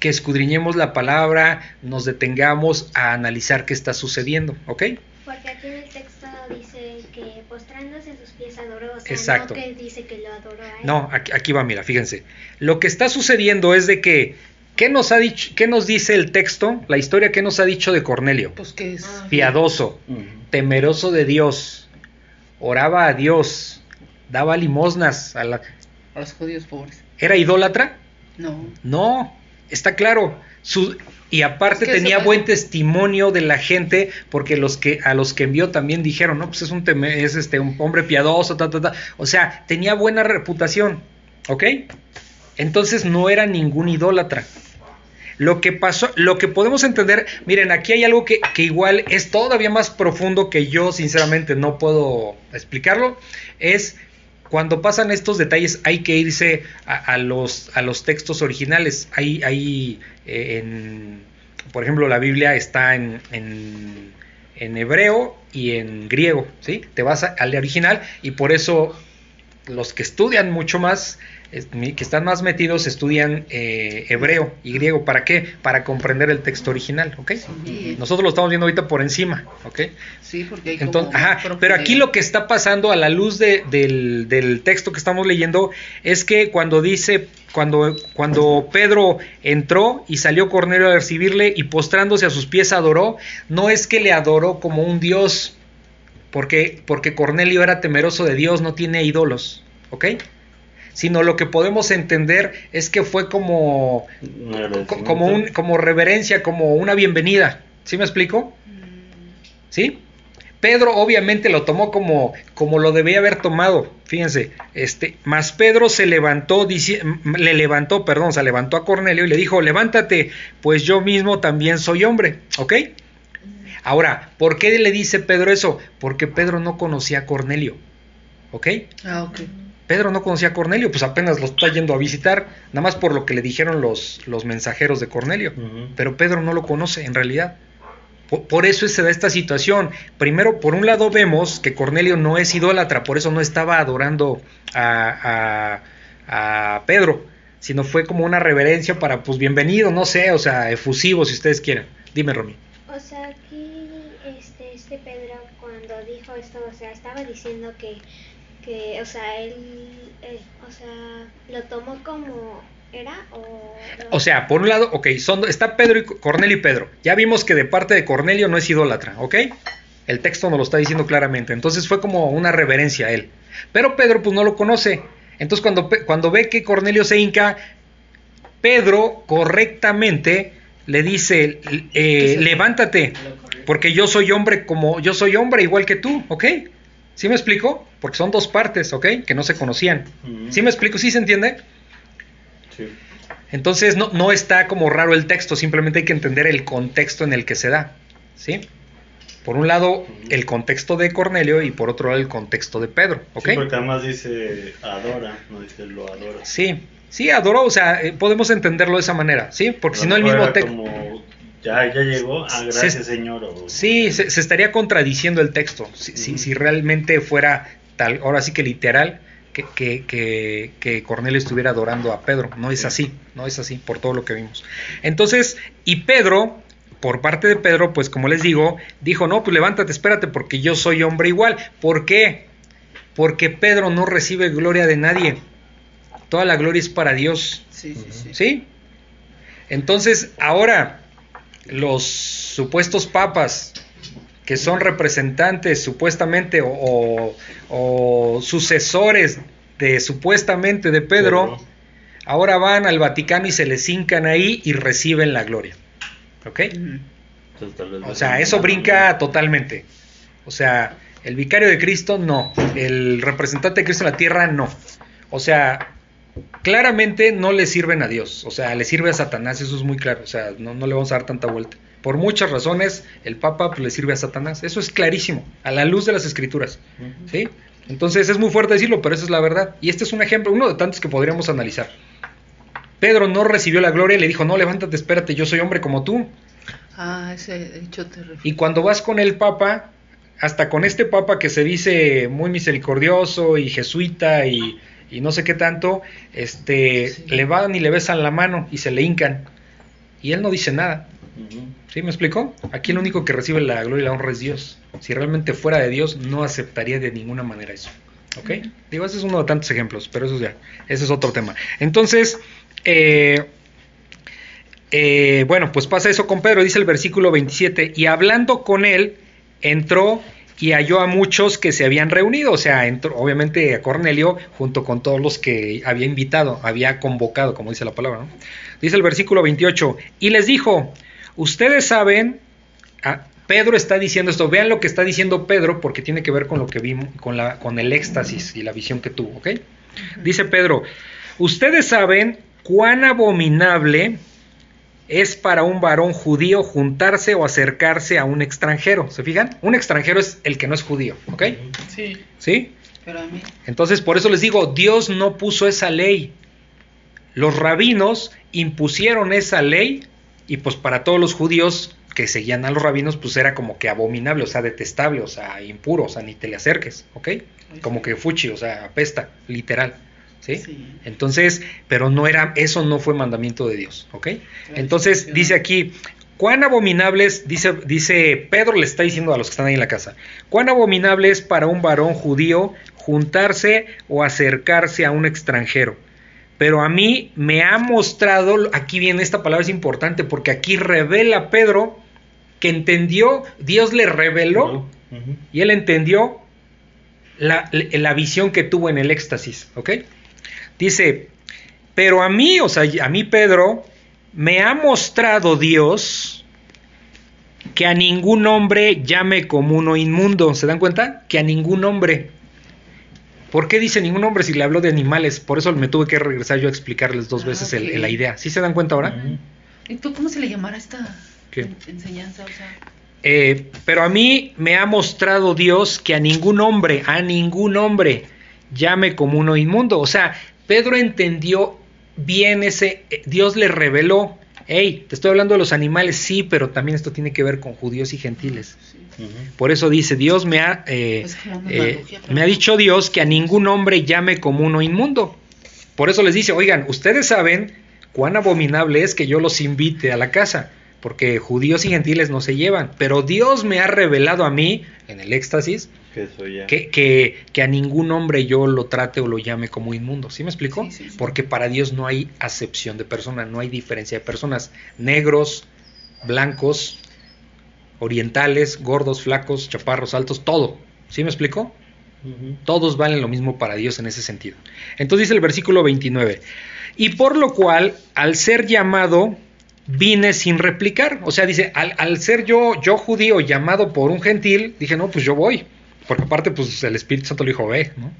que- escudriñemos la palabra, nos detengamos a analizar qué está sucediendo, ¿ok? porque aquí en el texto dice que postrándose a sus pies adoró. O sea, Exacto. no que dice que lo adoró a él. No, aquí, aquí va, mira, fíjense. Lo que está sucediendo es de que, ¿qué nos ha dicho, qué nos dice el texto, la historia que nos ha dicho de Cornelio? Pues que es Ah. Piadoso, temeroso de Dios, oraba a Dios, daba limosnas, a la... a los judíos pobres. ¿era idólatra? No. No, está claro. Su- y aparte Es que tenía buen testimonio de la gente, porque los que a los que envió también dijeron, no, pues es un teme- es este un hombre piadoso, ta, ta, ta. O sea, tenía buena reputación, ¿ok? Entonces no era ningún idólatra. Lo que pasó, lo que podemos entender, miren, aquí hay algo que, que igual es todavía más profundo que yo sinceramente no puedo explicarlo, es cuando pasan estos detalles hay que irse a, los, a los textos originales. Hay, hay eh, en, por ejemplo, la Biblia está en, en, en hebreo y en griego, ¿sí? Te vas al original y por eso los que estudian mucho más, que están más metidos, estudian eh, hebreo y griego. ¿Para qué? Para comprender el texto original, ¿ok? Sí, Nosotros lo estamos viendo ahorita por encima, ¿ok? sí, porque hay Entonces, como ajá, pero aquí lo que está pasando a la luz de- del, del texto que estamos leyendo es que cuando dice, cuando, cuando Pedro entró y salió Cornelio a recibirle y postrándose a sus pies adoró, no es que le adoró como un dios, porque, porque Cornelio era temeroso de Dios, no tiene ídolos, ¿ok? Sino lo que podemos entender es que fue como, como, un, como reverencia, como una bienvenida. ¿Sí me explico? ¿Sí? Pedro obviamente lo tomó como, como lo debía haber tomado. Fíjense, este, más Pedro se levantó, m- le levantó, perdón, se levantó a Cornelio y le dijo, levántate, pues yo mismo también soy hombre, ¿ok? Ahora, ¿por qué le dice Pedro eso? Porque Pedro no conocía a Cornelio, ¿ok? Ah, ok. Pedro no conocía a Cornelio, pues apenas lo está yendo a visitar, nada más por lo que le dijeron los, los mensajeros de Cornelio. Pero Pedro no lo conoce en realidad. Por, por eso se da esta situación. Primero, por un lado vemos que Cornelio no es idólatra, por eso no estaba adorando a, a- a Pedro, sino fue como una reverencia para, pues bienvenido, no sé, o sea, efusivo si ustedes quieren. Dime, Romy. O sea, aquí este, este Pedro cuando dijo esto, o sea, estaba diciendo que, que o sea, él, eh, o sea, lo tomó como era o... O sea, por un lado, ok, son, está Pedro y Cornelio y Pedro. Ya vimos que de parte de Cornelio no es idólatra, ¿ok? El texto nos lo está diciendo claramente. Entonces fue como una reverencia a él. Pero Pedro pues no lo conoce. Entonces cuando, Pe- cuando ve que Cornelio se hinca, Pedro correctamente le dice, eh, levántate, porque yo soy hombre como yo soy hombre igual que tú, ¿ok? ¿Sí me explico? Porque son dos partes, ¿ok? Que no se conocían. ¿Sí me explico? ¿Sí se entiende? Sí. Entonces no, no está como raro el texto, simplemente hay que entender el contexto en el que se da. ¿Sí? Por un lado, el contexto de Cornelio y por otro lado, el contexto de Pedro. ¿Ok? Sí, porque además dice adora, no dice lo adora. Sí, sí, adoró, o sea, eh, podemos entenderlo de esa manera, ¿sí? Porque si no el mismo texto... como, ya, ya llegó, ah, Se- gracias señor. o- Sí, se, se estaría contradiciendo el texto. Si, si- Ujú. si realmente fuera tal, ahora sí que literal, que, que, que, que Cornelio estuviera adorando a Pedro. No es así, no es así, por todo lo que vimos. Entonces, y Pedro, por parte de Pedro, pues como les digo, dijo, no, pues levántate, espérate, porque yo soy hombre igual. ¿Por qué? Porque Pedro no recibe gloria de nadie. Toda la gloria es para Dios. Sí, sí, sí. ¿Sí? Entonces, ahora, los supuestos papas, que son representantes supuestamente o, o- o sucesores de supuestamente de Pedro, Pedro. ahora van al Vaticano y se les hincan ahí y reciben la gloria. ¿Ok? Entonces, O sea, eso brinca totalmente. O sea, el vicario de Cristo no, el representante de Cristo en la tierra no. O sea, claramente no le sirven a Dios, o sea, le sirve a Satanás, eso es muy claro, o sea, no, no le vamos a dar tanta vuelta. Por muchas razones, el Papa pues, le sirve a Satanás, eso es clarísimo, a la luz de las escrituras. ¿Sí? Entonces es muy fuerte decirlo, pero esa es la verdad. Y este es un ejemplo, uno de tantos que podríamos analizar. Pedro no recibió la gloria y le dijo, no, levántate, espérate, yo soy hombre como tú. Ah, ese hecho te refieres. Y cuando vas con el Papa, hasta con este Papa que se dice muy misericordioso y jesuita y, y no sé qué tanto, este, Sí. le van y le besan la mano y se le hincan. Y él no dice nada. ¿Sí me explicó? Aquí el único que recibe la gloria y la honra es Dios. Si realmente fuera de Dios, no aceptaría de ninguna manera eso. ¿Ok? Digo, ese es uno de tantos ejemplos, pero eso ya, ese es otro tema. Entonces, eh, eh, bueno, pues pasa eso con Pedro, dice el versículo 27, y hablando con él, entró y halló a muchos que se habían reunido, o sea, entró, obviamente a Cornelio junto con todos los que había invitado, había convocado, como dice la palabra, ¿no? Dice el versículo 28, y les dijo, ustedes saben, ah, Pedro está diciendo esto, vean lo que está diciendo Pedro porque tiene que ver con lo que vimos, con, la, con el éxtasis y la visión que tuvo, ¿ok? Dice Pedro, ustedes saben cuán abominable es para un varón judío juntarse o acercarse a un extranjero, ¿se fijan? Un extranjero es el que no es judío, ¿ok? Sí, ¿Sí? pero a mí. Entonces, por eso les digo, Dios no puso esa ley. Los rabinos impusieron esa ley y pues para todos los judíos que seguían a los rabinos, pues era como que abominable, o sea, detestable, o sea, impuro, o sea, ni te le acerques, ¿ok? Como que fuchi, o sea, apesta, literal, ¿sí? Sí. Entonces, pero no era, eso no fue mandamiento de Dios, ¿ok? Entonces dice aquí, cuán abominables, dice, dice Pedro le está diciendo a los que están ahí en la casa, cuán abominable es para un varón judío juntarse o acercarse a un extranjero. Pero a mí me ha mostrado, aquí viene esta palabra es importante porque aquí revela Pedro que entendió, Dios le reveló y él entendió la, la visión que tuvo en el éxtasis, ¿ok? Dice, pero a mí, o sea, a mí Pedro, me ha mostrado Dios que a ningún hombre llame como uno inmundo. ¿Se dan cuenta? Que a ningún hombre. ¿Por qué dice ningún hombre si le habló de animales? Por eso me tuve que regresar yo a explicarles dos Ah, veces el- la idea. ¿Sí se dan cuenta ahora? ¿Y tú cómo se le llamará esta enseñanza? O sea, Eh, pero a mí me ha mostrado Dios que a ningún hombre, a ningún hombre llame como uno inmundo. O sea, Pedro entendió bien ese, eh, Dios le reveló, hey, te estoy hablando de los animales, sí, pero también esto tiene que ver con judíos y gentiles. sí. Por eso dice, Dios me ha, eh, eh, me ha dicho Dios que a ningún hombre llame como uno inmundo. Por eso les dice, oigan, ustedes saben cuán abominable es que yo los invite a la casa, porque judíos y gentiles no se llevan, pero Dios me ha revelado a mí, en el éxtasis, Que eso ya. que, que, que a ningún hombre yo lo trate o lo llame como inmundo. ¿Sí me explico? Sí, sí, sí. Porque para Dios no hay acepción de persona, no hay diferencia de personas. Negros, blancos, orientales, gordos, flacos, chaparros, altos, todo. ¿Sí me explico? Ujú. Todos valen lo mismo para Dios en ese sentido. Entonces dice el versículo 29, y por lo cual, al ser llamado, vine sin replicar. O sea, dice, al, al ser yo, yo judío llamado por un gentil, dije, no, pues yo voy. Porque aparte, pues el Espíritu Santo le dijo, ve, ¿no?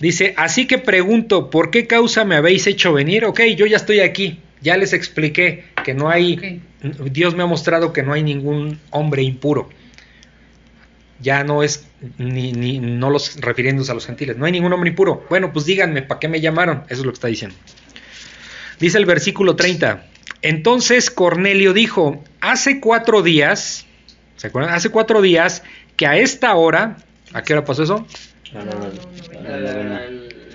Dice, así que pregunto, ¿por qué causa me habéis hecho venir? Ok, yo ya estoy aquí, ya les expliqué que no hay, Dios me ha mostrado que no hay ningún hombre impuro. Ya no es ni, ni no los refiriéndose a los gentiles, no hay ningún hombre impuro. Bueno, pues díganme, ¿para qué me llamaron? Eso es lo que está diciendo. Dice el versículo 30. Entonces Cornelio dijo, hace cuatro días, ¿se acuerdan? Hace cuatro días que a esta hora, ¿a qué hora pasó eso? A la- a la novena.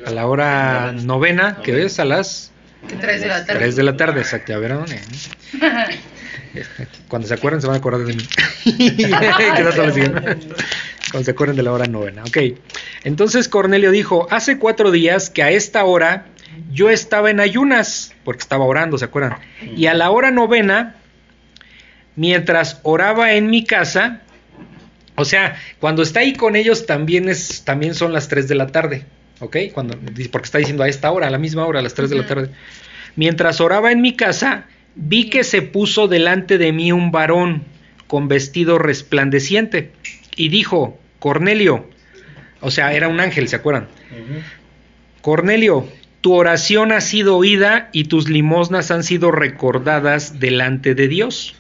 A la hora novena, que ves, a las que tres de la tarde. 3 de la tarde, exacto. A ver, ¿a dónde? Cuando se acuerden se van a acordar de mí. Cuando se acuerden de la hora novena. Ok. Entonces Cornelio dijo, hace cuatro días que a esta hora yo estaba en ayunas, porque estaba orando, ¿se acuerdan? Y a la hora novena, mientras oraba en mi casa, o sea, cuando está ahí con ellos también, es, también son las 3 de la tarde, ¿ok? Cuando, porque está diciendo a esta hora, a la misma hora, a las 3 de la tarde. Mientras oraba en mi casa, vi que se puso delante de mí un varón con vestido resplandeciente y dijo, Cornelio, o sea, era un ángel, ¿se acuerdan? Cornelio, tu oración ha sido oída y tus limosnas han sido recordadas delante de Dios.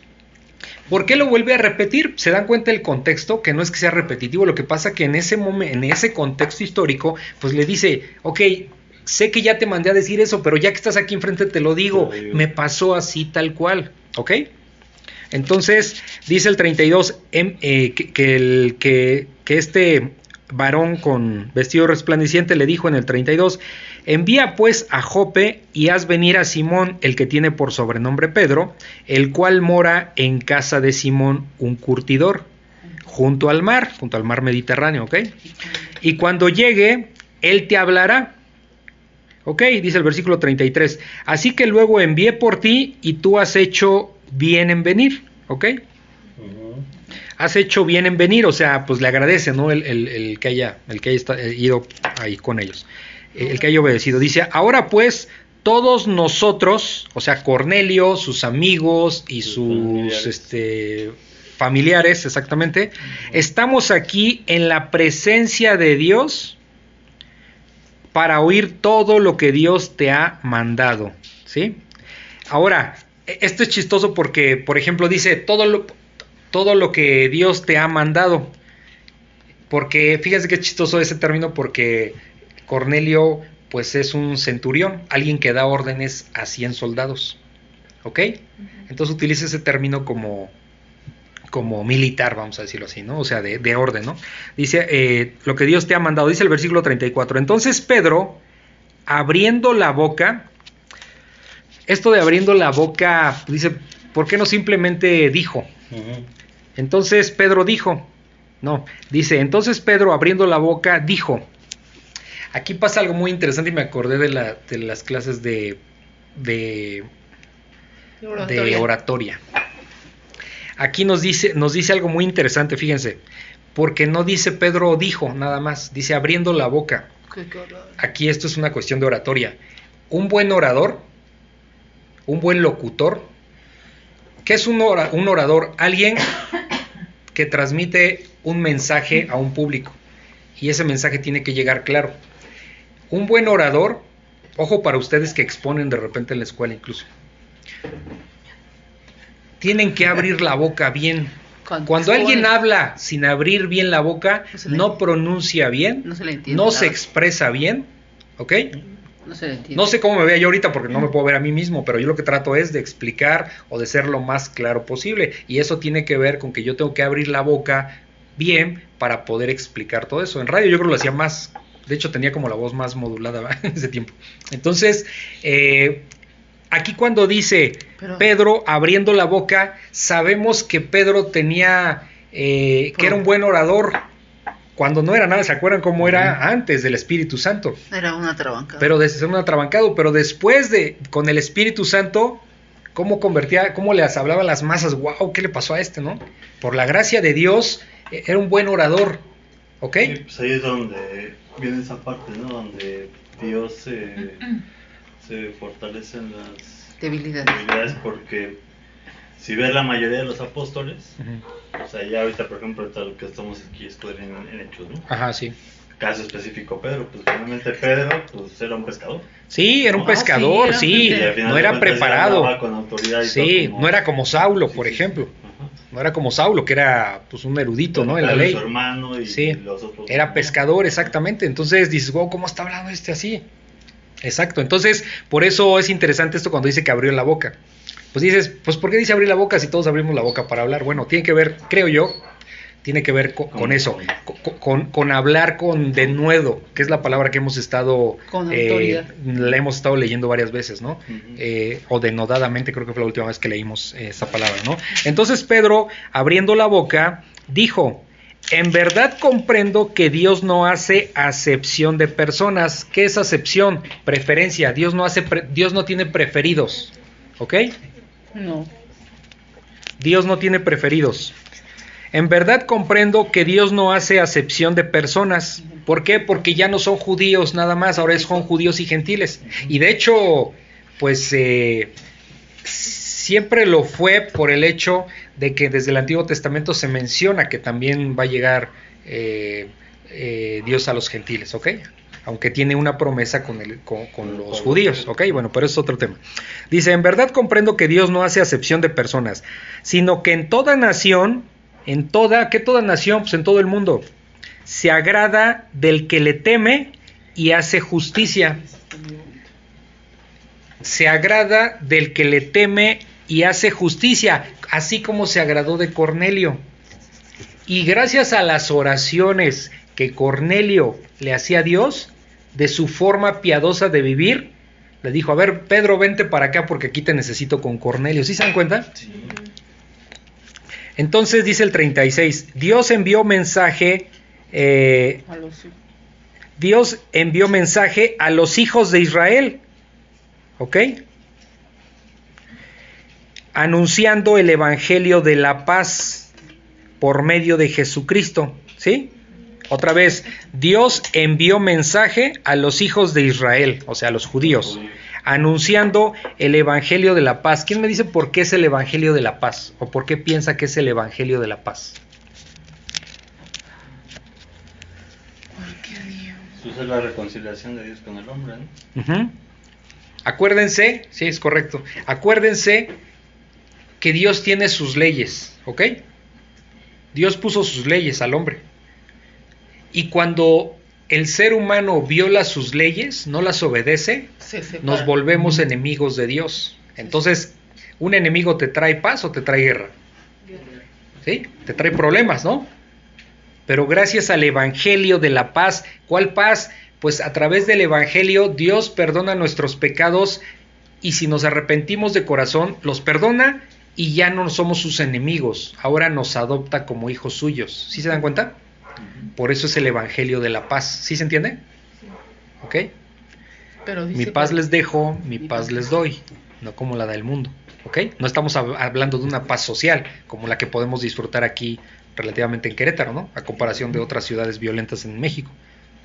¿Por qué lo vuelve a repetir? ¿Se dan cuenta del contexto? Que no es que sea repetitivo, lo que pasa que en ese momento, en ese contexto histórico, pues le dice, ok, sé que ya te mandé a decir eso, pero ya que estás aquí enfrente te lo digo, me pasó así tal cual, ¿ok? Entonces, dice el 32, em, eh, que, que el, que, que este varón con vestido resplandeciente le dijo en el 32, envía pues a Jope y haz venir a Simón, el que tiene por sobrenombre Pedro, el cual mora en casa de Simón, un curtidor, junto al mar, junto al mar Mediterráneo, ¿ok? Y cuando llegue, él te hablará. Ok, dice el versículo 33. Así que luego envié por ti y tú has hecho bien en venir. Ok, has hecho bien en venir, o sea, pues le agradece, ¿no? El, el- el que haya, el que haya eh, ido ahí con ellos, el que haya obedecido. Dice, ahora pues, todos nosotros, o sea, Cornelio, sus amigos y Sus sus familiares. este, familiares, exactamente, estamos aquí en la presencia de Dios para oír todo lo que Dios te ha mandado, ¿sí? Ahora, e- esto es chistoso porque, por ejemplo, dice todo lo, todo lo que Dios te ha mandado. Porque fíjense que es chistoso ese término porque Cornelio pues es un centurión, alguien que da órdenes a 100 soldados. ¿Ok? Entonces utiliza ese término como, como militar, vamos a decirlo así, ¿no? O sea, de, de orden, ¿no? Dice, eh, lo que Dios te ha mandado, dice el versículo 34. Entonces Pedro, abriendo la boca, esto de abriendo la boca, dice, ¿por qué no simplemente dijo? Entonces Pedro dijo, no, dice, entonces Pedro abriendo la boca dijo, aquí pasa algo muy interesante y me acordé de, la- de las clases de, de, de Oratoria. Aquí nos dice, nos dice algo muy interesante, fíjense, porque no dice Pedro dijo nada más, dice abriendo la boca. Aquí esto es una cuestión de oratoria. Un buen orador, un buen locutor, ¿qué es un orador? Alguien que transmite un mensaje a un público y ese mensaje tiene que llegar claro. Un buen orador, ojo para ustedes que exponen de repente en la escuela incluso, tienen que abrir la boca bien. Cuando Cuando alguien habla sin abrir bien la boca, No se le no entiende. pronuncia bien, No se le entiende. no se nada. expresa bien, ¿ok? No se le entiende. No sé cómo me vea yo ahorita porque no me puedo ver a mí mismo, pero yo lo que trato es de explicar o de ser lo más claro posible. Y eso tiene que ver con que yo tengo que abrir la boca bien para poder explicar todo eso. En radio yo creo que lo hacía más, de hecho tenía como la voz más modulada en ese tiempo. Entonces, eh, aquí cuando dice Pero- Pedro abriendo la boca, sabemos que Pedro tenía, eh, que era un buen orador. Cuando no era nada, ¿se acuerdan cómo era antes del Espíritu Santo? Era una trabanca. pero de ser un atrabancado, pero después de con el Espíritu Santo, cómo convertía, cómo les hablaba a las masas, wow, ¿qué le pasó a este, no? Por la gracia de Dios, eh, era un buen orador, ¿ok? Pues ahí es donde viene esa parte, ¿no? Donde Dios se, se fortalece en las Debilidades. debilidades porque si ves la mayoría de los apóstoles, o sea, ya ahorita, por ejemplo, lo que estamos aquí en, en Hechos, ¿no? Ajá, sí. Caso específico Pedro, pues finalmente Pedro, pues era un pescador. Sí, era un Ah, pescador, sí, sí, era no era preparado. andaba con autoridad y Sí, todo como- no era como Saulo, Sí, por sí. ejemplo. Ajá. No era como Saulo, que era pues un erudito, ¿no? En la ley. Su hermano y Sí, los otros. era pescador, exactamente. Entonces dices, wow, ¿cómo está hablando este así? Exacto. Entonces, por eso es interesante esto cuando dice que abrió la boca. Pues dices, pues ¿por qué dice abrir la boca si todos abrimos la boca para hablar? Bueno, tiene que ver, creo yo, tiene que ver co- con, Con- eso, co- con, con hablar con denuedo, que es la palabra que hemos estado, Con eh, autoridad. la hemos estado leyendo varias veces, ¿no? Eh, o denodadamente, creo que fue la última vez que leímos eh, esa palabra, ¿no? Entonces Pedro, abriendo la boca, dijo, en verdad comprendo que Dios no hace acepción de personas. ¿Qué es acepción? Preferencia. Dios no hace, pre- Dios no tiene preferidos, ¿ok? No. Dios no tiene preferidos. En verdad comprendo que Dios no hace acepción de personas. ¿Por qué? Porque ya no son judíos nada más, ahora son judíos y gentiles. Y de hecho, pues eh, siempre lo fue por el hecho de que desde el Antiguo Testamento se menciona que también va a llegar eh, eh, Dios a los gentiles, ¿ok? Aunque tiene una promesa con, con- los judíos, ¿ok? Bueno, pero es otro tema. Dice, en verdad comprendo que Dios no hace acepción de personas, sino que en toda nación, en toda, ¿qué toda nación? Pues en todo el mundo, se agrada del que le teme y hace justicia. Se agrada del que le teme y hace justicia, así como se agradó de Cornelio. Y gracias a las oraciones que Cornelio le hacía a Dios, de su forma piadosa de vivir, le dijo, a ver, Pedro, vente para acá porque aquí te necesito con Cornelio. ¿Sí se dan cuenta? Sí. Entonces dice el 36, Dios envió mensaje, eh, A los Dios envió mensaje a los hijos de Israel, ¿ok? Anunciando el Evangelio de la paz por medio de Jesucristo, ¿sí? Otra vez, Dios envió mensaje a los hijos de Israel, o sea, a los judíos, anunciando el Evangelio de la paz. ¿Quién me dice por qué es el Evangelio de la paz? ¿O por qué piensa que es el Evangelio de la paz? Pues es la reconciliación de Dios con el hombre, ¿no? Acuérdense, sí, es correcto. Acuérdense que Dios tiene sus leyes, ¿ok? Dios puso sus leyes al hombre. Y cuando el ser humano viola sus leyes, no las obedece, nos volvemos enemigos de Dios. Entonces, ¿un enemigo te trae paz o te trae guerra? ¿Sí? Te trae problemas, ¿no? Pero gracias al Evangelio de la paz, ¿cuál paz? Pues a través del Evangelio Dios perdona nuestros pecados y si nos arrepentimos de corazón, los perdona y ya no somos sus enemigos. Ahora nos adopta como hijos suyos. ¿Sí se dan cuenta? Por eso es el Evangelio de la paz. ¿Sí se entiende? ¿Ok? Pero Mi paz que- les dejo, mi paz les doy, no como la del mundo. ¿Ok? No estamos hab- hablando de una paz social como la que podemos disfrutar aquí relativamente en Querétaro, ¿no? A comparación de otras ciudades violentas en México.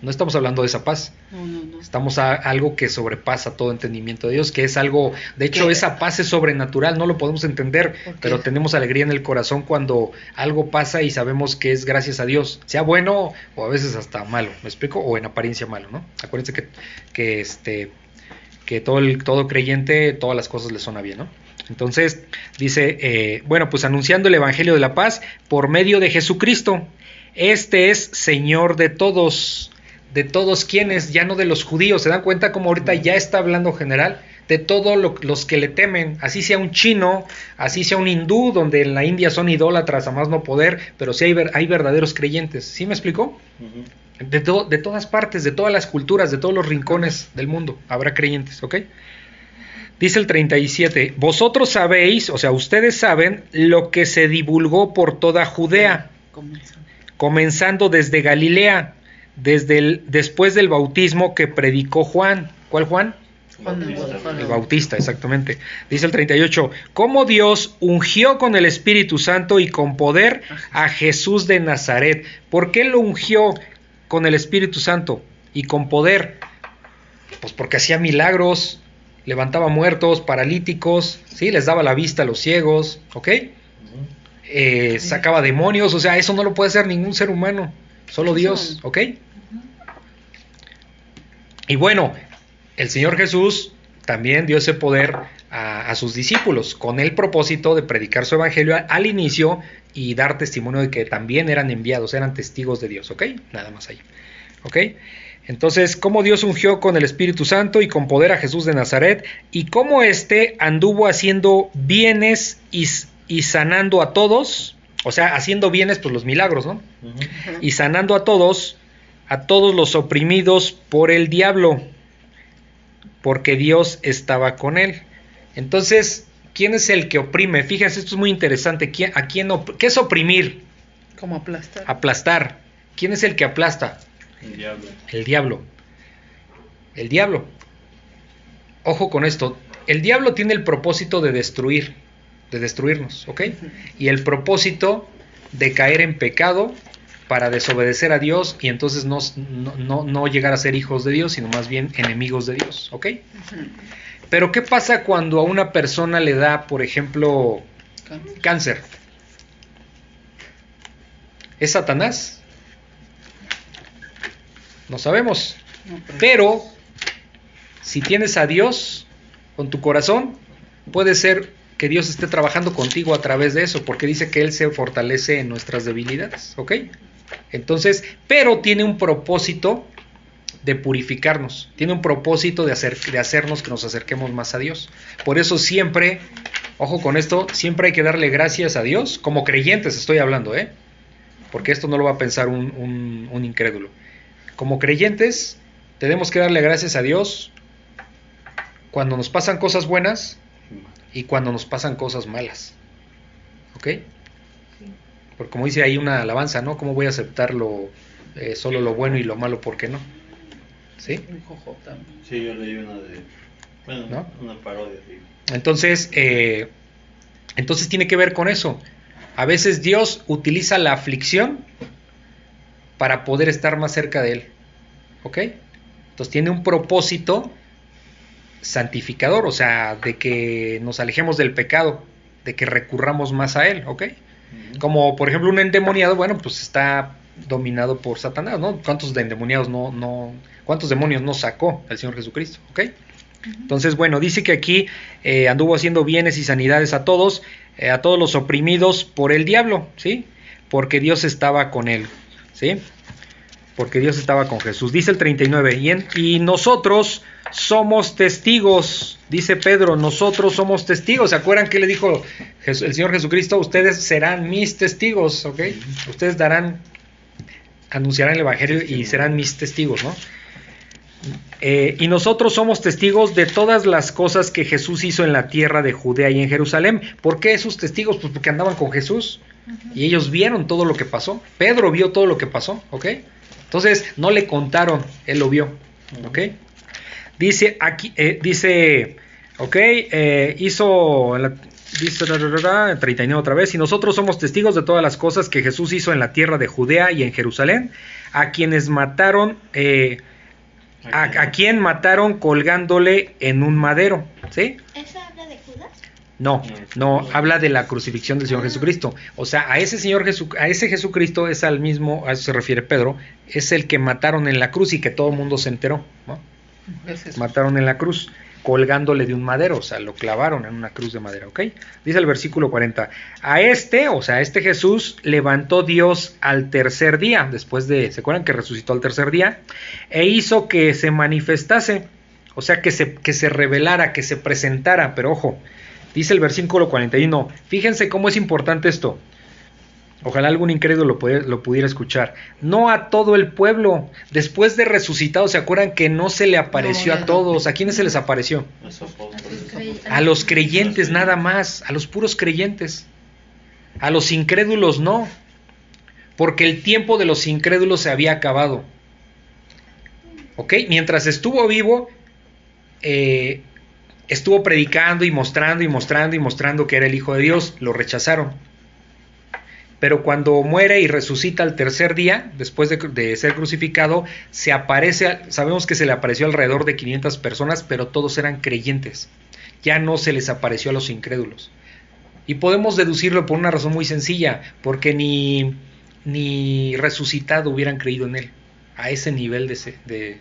No estamos hablando de esa paz. No, no, no. Estamos a algo que sobrepasa todo entendimiento de Dios, que es algo, de hecho, esa paz es sobrenatural, no lo podemos entender, pero tenemos alegría en el corazón cuando algo pasa y sabemos que es gracias a Dios, sea bueno o a veces hasta malo, ¿me explico? O en apariencia malo, ¿no? Acuérdense que, que este que todo el todo creyente todas las cosas le suena bien, ¿no? Entonces dice, eh, bueno, pues anunciando el evangelio de la paz por medio de Jesucristo. Este es Señor de todos, de todos quienes, ya no de los judíos. ¿Se dan cuenta como ahorita ya está hablando general? De todos lo- los que le temen, así sea un chino, así sea un hindú, donde en la India son idólatras a más no poder, pero sí hay, ver- hay verdaderos creyentes. ¿Sí me explicó? De, to- de todas partes, de todas las culturas, de todos los rincones del mundo, habrá creyentes, ¿ok? Dice el 37, vosotros sabéis, o sea, ustedes saben lo que se divulgó por toda Judea, comenzando desde Galilea, desde el, después del bautismo que predicó Juan. ¿Cuál Juan? Juan el Bautista. El Bautista, exactamente. Dice el 38, cómo Dios ungió con el Espíritu Santo y con poder a Jesús de Nazaret. ¿Por qué lo ungió con el Espíritu Santo y con poder? Pues porque hacía milagros, levantaba muertos, paralíticos, ¿sí? les daba la vista a los ciegos, ¿ok? Eh, sacaba demonios, o sea, eso no lo puede hacer ningún ser humano, solo Dios, ¿ok? Y bueno, el Señor Jesús también dio ese poder a, a sus discípulos con el propósito de predicar su evangelio al inicio y dar testimonio de que también eran enviados, eran testigos de Dios, ¿ok? Nada más ahí, ¿ok? Entonces, cómo Dios ungió con el Espíritu Santo y con poder a Jesús de Nazaret y cómo éste anduvo haciendo bienes y, sanando a todos, O sea, haciendo bienes, pues los milagros, ¿no? Y sanando a todos, a todos los oprimidos por el diablo, porque Dios estaba con él. Entonces, ¿quién es el que oprime? Fíjense, esto es muy interesante. ¿Quién, a quién ¿Qué es oprimir? Como aplastar. Aplastar. ¿Quién es el que aplasta? El diablo. El diablo. El diablo. Ojo con esto. El diablo tiene el propósito de destruir, de destruirnos, ¿ok? Y el propósito de caer en pecado para desobedecer a Dios y entonces no, no, no- llegar a ser hijos de Dios, sino más bien enemigos de Dios, ¿ok? Pero ¿qué pasa cuando a una persona le da, por ejemplo, Cáncer. cáncer? ¿Es Satanás? No sabemos. No, pero- Pero si tienes a Dios con tu corazón, puede ser que Dios esté trabajando contigo a través de eso, porque dice que Él se fortalece en nuestras debilidades, ¿ok? Entonces, pero tiene un propósito de purificarnos, tiene un propósito de, hacer, de hacernos que nos acerquemos más a Dios. Por eso siempre, ojo con esto, siempre hay que darle gracias a Dios, como creyentes estoy hablando, ¿eh? Porque esto no lo va a pensar un, un- un incrédulo. Como creyentes, tenemos que darle gracias a Dios cuando nos pasan cosas buenas y cuando nos pasan cosas malas. ¿Ok? Porque como dice ahí una alabanza, ¿no? ¿Cómo voy a aceptar lo, eh, solo lo bueno y lo malo? ¿Por qué no? ¿Sí? Un jojo también. Sí, yo leí una de. Bueno, ¿No? una parodia, sí. Entonces, eh, entonces tiene que ver con eso. A veces Dios utiliza la aflicción para poder estar más cerca de Él. ¿Ok? Entonces tiene un propósito santificador, o sea, de que nos alejemos del pecado, de que recurramos más a Él. ¿Ok? Como por ejemplo un endemoniado, bueno, pues está dominado por Satanás, ¿no? ¿Cuántos de endemoniados no, no, cuántos demonios no sacó el Señor Jesucristo? ¿Ok? Entonces, bueno, dice que aquí eh, anduvo haciendo bienes y sanidades a todos, eh, a todos los oprimidos por el diablo, ¿sí? Porque Dios estaba con él, ¿sí? Porque Dios estaba con Jesús. Dice el 39, y, en- y nosotros somos testigos, dice Pedro, nosotros somos testigos. ¿Se acuerdan que le dijo el Señor Jesucristo? Ustedes serán mis testigos, ¿ok? Ustedes darán, anunciarán el Evangelio y serán mis testigos, ¿no? Eh, y nosotros somos testigos de todas las cosas que Jesús hizo en la tierra de Judea y en Jerusalén. ¿Por qué sus testigos? Pues porque andaban con Jesús y ellos vieron todo lo que pasó. Pedro vio todo lo que pasó, ¿ok? Entonces no le contaron, él lo vio, ¿ok? Dice aquí, eh, dice, ok, eh, hizo, la- dice, ra, ra, ra, ra, 39 otra vez, y nosotros somos testigos de todas las cosas que Jesús hizo en la tierra de Judea y en Jerusalén, a quienes mataron, eh, a, a quien mataron colgándole en un madero, ¿sí? ¿Eso habla de Judas? No, no, habla de la crucifixión del Señor Jesucristo. O sea, a ese Señor Jesu, a ese Jesucristo es al mismo, a eso se refiere Pedro, es el que mataron en la cruz y que todo el mundo se enteró, ¿no? Es. Mataron en la cruz, colgándole de un madero, o sea, lo clavaron en una cruz de madera, ¿ok? Dice el versículo 40, a este, o sea, a este Jesús levantó Dios al tercer día, después de, ¿se acuerdan que resucitó al tercer día? E hizo que se manifestase, o sea, que se, que se revelara, que se presentara, pero ojo, dice el versículo 41, fíjense cómo es importante esto. Ojalá algún incrédulo lo pudiera, lo pudiera escuchar. No a todo el pueblo. Después de resucitado, ¿se acuerdan que no se le apareció No, a todos? ¿A quiénes se les apareció? Los apóstoles. A los creyentes nada más, a los puros creyentes. A los incrédulos no. Porque el tiempo de los incrédulos se había acabado. ¿Ok? Mientras estuvo vivo, eh, estuvo predicando y mostrando y mostrando y mostrando que era el Hijo de Dios. Lo rechazaron. Pero cuando muere y resucita al tercer día, después de, ser crucificado, se aparece, sabemos que se le apareció alrededor de 500 personas, pero todos eran creyentes. Ya no se les apareció a los incrédulos. Y podemos deducirlo por una razón muy sencilla, porque ni, ni resucitado hubieran creído en él. A ese nivel de,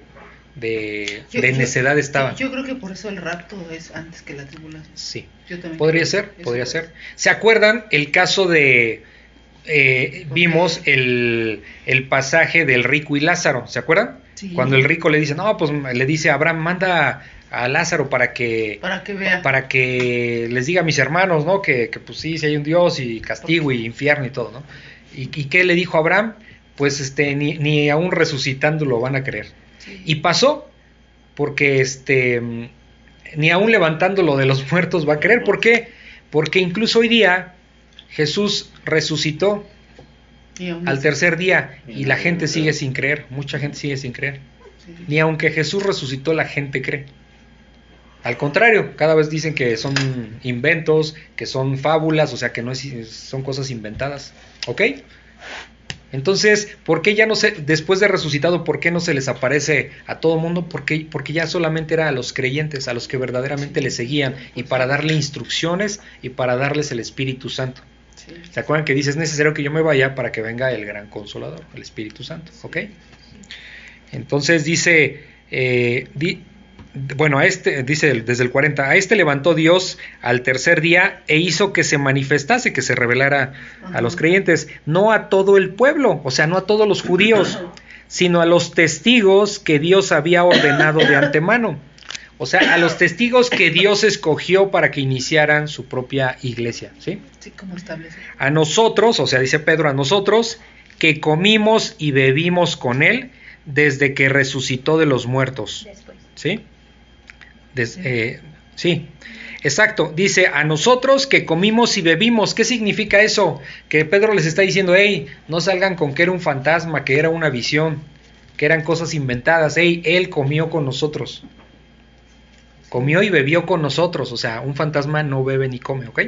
de, Yo- de yo- necedad estaban. Yo creo que por eso el rapto es antes que la tribulación. Sí. Yo también Podría ser, podría ser. ¿Se acuerdan el caso de... eh, vimos el, el pasaje del rico y Lázaro, ¿se acuerdan? Sí. Cuando el rico le dice, no, pues le dice a Abraham, manda a Lázaro para que Para que vea. para que les diga a mis hermanos, ¿no? Que, que, pues sí, si hay un Dios y castigo y infierno y todo, ¿no? ¿Y, y qué le dijo Abraham? Pues este, ni, ni aún resucitando lo van a creer. Sí. Y pasó, porque este, ni aún levantándolo de los muertos va a creer. ¿Por qué? Porque incluso hoy día Jesús resucitó al tercer día y la gente sigue sin creer, mucha gente sigue sin creer. sí. Ni aunque Jesús resucitó, la gente cree. Al contrario, cada vez dicen que son inventos, que son fábulas, o sea que no es, son cosas inventadas. ¿Ok? Entonces, ¿por qué ya no se, después de resucitado, por qué no se les aparece a todo mundo? Porque, porque ya solamente era a los creyentes, a los que verdaderamente le seguían, y para darle instrucciones y para darles el Espíritu Santo. Sí. ¿Se acuerdan que dice es necesario que yo me vaya para que venga el gran consolador, el Espíritu Santo? ¿Ok? Entonces dice, eh, di- bueno, a este, dice desde el 40, a este levantó Dios al tercer día e hizo que se manifestase, que se revelara a los creyentes, no a todo el pueblo, o sea, no a todos los judíos, sino a los testigos que Dios había ordenado de antemano. O sea, a los testigos que Dios escogió para que iniciaran su propia iglesia, ¿sí? Sí, como establece. a nosotros, o sea, dice Pedro, a nosotros que comimos y bebimos con él desde que resucitó de los muertos. Después. ¿Sí? Des- eh, sí, exacto. Dice, a nosotros que comimos y bebimos. ¿Qué significa eso? Que Pedro les está diciendo, hey, no salgan con que era un fantasma, que era una visión, que eran cosas inventadas. Hey, él comió con nosotros. Comió y bebió con nosotros. O sea, un fantasma no bebe ni come, ¿ok?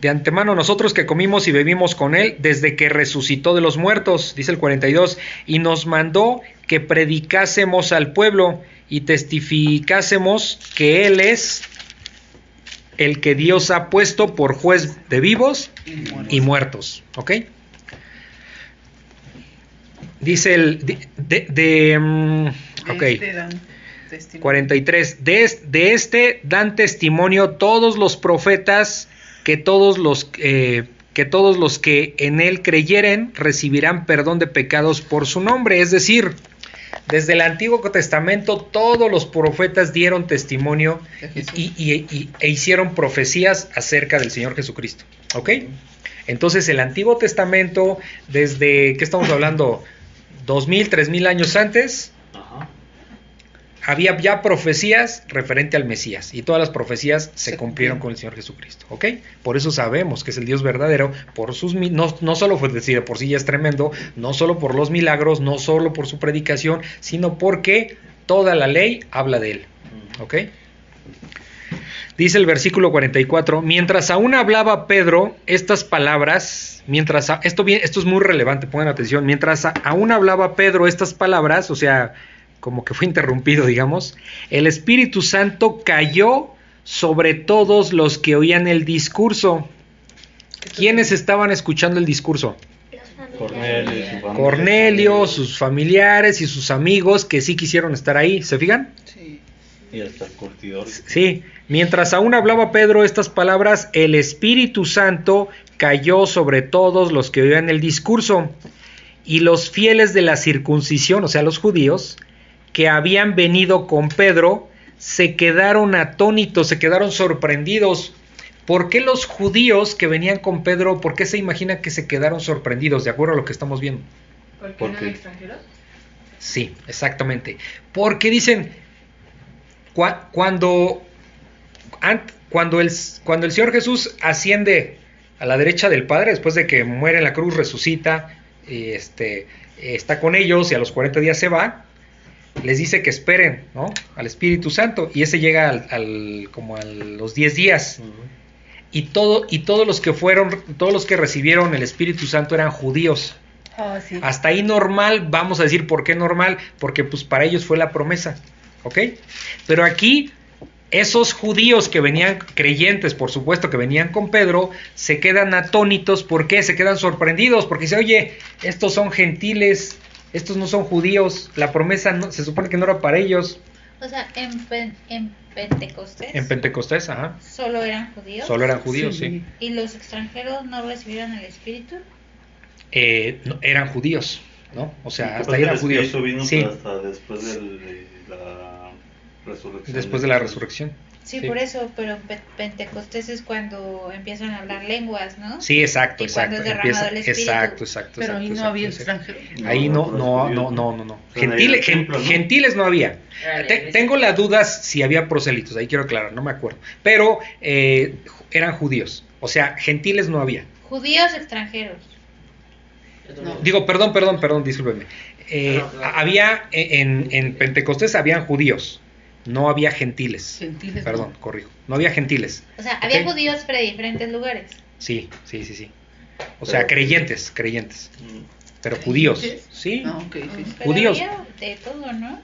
De antemano nosotros que comimos y bebimos con él desde que resucitó de los muertos, dice el 42, y nos mandó que predicásemos al pueblo y testificásemos que él es el que Dios ha puesto por juez de vivos Y muertos, ¿ok? Dice el de, de- de, mm, De este. 43. De este dan testimonio todos los profetas que todos los eh, que todos los que en él creyeren recibirán perdón de pecados por su nombre. Es decir, desde el Antiguo Testamento todos los profetas dieron testimonio y, y- y- e hicieron profecías acerca del Señor Jesucristo. ¿Ok? Entonces el Antiguo Testamento, desde, ¿qué estamos hablando? 2000, 3000 años antes. Había ya profecías referente al Mesías y todas las profecías se, Se cumplieron con el Señor Jesucristo, ¿ok? Por eso sabemos que es el Dios verdadero, por sus no, no solo fue decir de por sí ya es tremendo, no solo por los milagros, no solo por su predicación, sino porque toda la ley habla de él. ¿ok? Dice el versículo 44, mientras aún hablaba Pedro estas palabras, mientras a- esto, esto es muy relevante, pongan atención, mientras a- aún hablaba Pedro estas palabras, o sea, como que fue interrumpido, digamos, el Espíritu Santo cayó sobre todos los que oían el discurso. ¿Quiénes estaban escuchando el discurso? Cornelio su. Cornelio, sus familiares y sus amigos que sí quisieron estar ahí, ¿se fijan? Sí. Y hasta el curtidor. Sí, mientras aún hablaba Pedro estas palabras, el Espíritu Santo cayó sobre todos los que oían el discurso. Y los fieles de la circuncisión, o sea, los judíos, que habían venido con Pedro, se quedaron atónitos, se quedaron sorprendidos. ¿Por qué los judíos que venían con Pedro, por qué se imagina que se quedaron sorprendidos, de acuerdo a lo que estamos viendo? ¿Por qué ¿Por no qué? extranjeros? Sí, exactamente. Porque dicen, cua- cuando, ant- cuando, el, cuando el Señor Jesús asciende a la derecha del Padre, después de que muere en la cruz, resucita, y este, está con ellos y a los 40 días se va, les dice que esperen ¿no? al Espíritu Santo y ese llega al, al- como a los 10 días y todo y todos los que fueron todos los que recibieron el Espíritu Santo eran judíos Ah, sí. hasta ahí normal, vamos a decir por qué normal, porque pues para ellos fue la promesa, ¿ok? Pero aquí esos judíos que venían creyentes, por supuesto que venían con Pedro, se quedan atónitos, ¿por qué? Se quedan sorprendidos, porque dice, oye, estos son gentiles, estos no son judíos, la promesa no, se supone que no era para ellos. O sea, en, Pen- en Pentecostés En Pentecostés, ajá, solo eran judíos. solo eran judíos, sí. Sí. ¿Y los extranjeros no recibieron el Espíritu? Eh, no, eran judíos, ¿no? O sea, hasta ahí el eran judíos. vino Sí. hasta después de la resurrección. después de la resurrección. Sí, Sí. por eso, pero Pe- Pentecostés es cuando empiezan a hablar lenguas, ¿no? Sí, exacto, Y cuando exacto. es derramado el Espíritu. exacto, exacto. Pero ahí exacto, no había extranjeros. Ahí no, no, no, no, no, no. Gentiles, gentiles no había. La Te- tengo las dudas si había proselitos, ahí quiero aclarar, no me acuerdo. Pero eh, eran judíos, o sea, gentiles no había. Judíos extranjeros. No. Digo, perdón, perdón, perdón, discúlpeme. Eh, había en, en Pentecostés habían judíos, no había gentiles. Gentiles. Perdón, corrijo. No había gentiles. O sea, había judíos de diferentes lugares. Sí, sí, sí, sí. O sea, Pero- creyentes, creyentes. Mm. Pero judíos. Sí. No, ok, sí. Pero Judíos. había de todo, ¿no?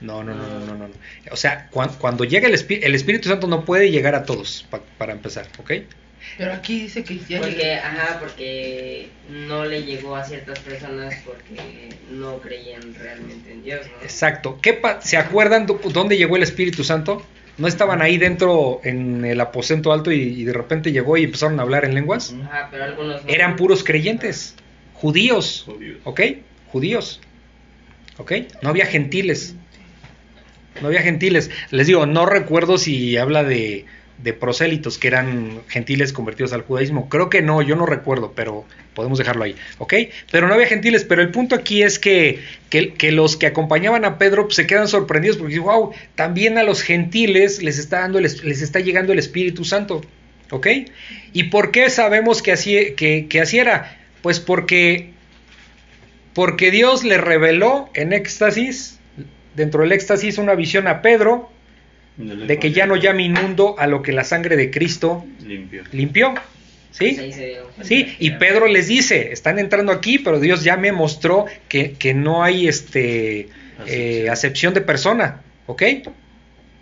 No, no, no, no, no, no. O sea, cuan- cuando llega el, Espí- el Espíritu Santo no puede llegar a todos, pa- para empezar, ¿ok? Pero aquí dice que ya Porque, llegué. ajá, porque no le llegó a ciertas personas porque no creían realmente en Dios, ¿no? Exacto. ¿Qué pa- ¿Se acuerdan dó- dónde llegó el Espíritu Santo? ¿No estaban ahí dentro en el aposento alto y, y de repente llegó y empezaron a hablar en lenguas? Ajá, pero algunos no. Eran puros creyentes, judíos, Judíos. ¿ok? Judíos, ¿ok? No había gentiles. No había gentiles. Les digo, no recuerdo si habla de, de prosélitos que eran gentiles convertidos al judaísmo. Creo que no, yo no recuerdo, pero podemos dejarlo ahí, ¿ok? Pero no había gentiles. Pero el punto aquí es que, que, los que acompañaban a Pedro pues, se quedan sorprendidos porque wow, también a los gentiles les está, dando les está llegando el Espíritu Santo, ¿ok? ¿Y por qué sabemos que así, que, que así era? Pues porque porque Dios le reveló en éxtasis, dentro del éxtasis, una visión a Pedro de que ya no llame inmundo a lo que la sangre de Cristo limpió. ¿Sí? Sí, y Pedro les dice, están entrando aquí, pero Dios ya me mostró que, que no hay este eh, Acepción. acepción de persona, ¿ok?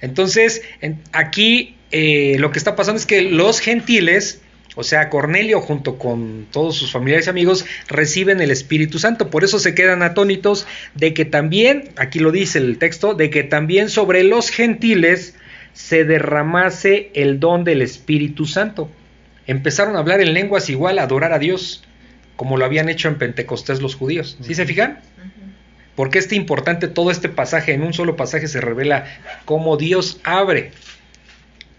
Entonces, en- aquí eh, lo que está pasando es que los gentiles, o sea, Cornelio junto con todos sus familiares y amigos, reciben el Espíritu Santo. Por eso se quedan atónitos de que también, aquí lo dice el texto, de que también sobre los gentiles se derramase el don del Espíritu Santo. Empezaron a hablar en lenguas igual, a adorar a Dios, como lo habían hecho en Pentecostés los judíos. ¿Sí se fijan? Porque este importante, todo este pasaje, en un solo pasaje se revela cómo Dios abre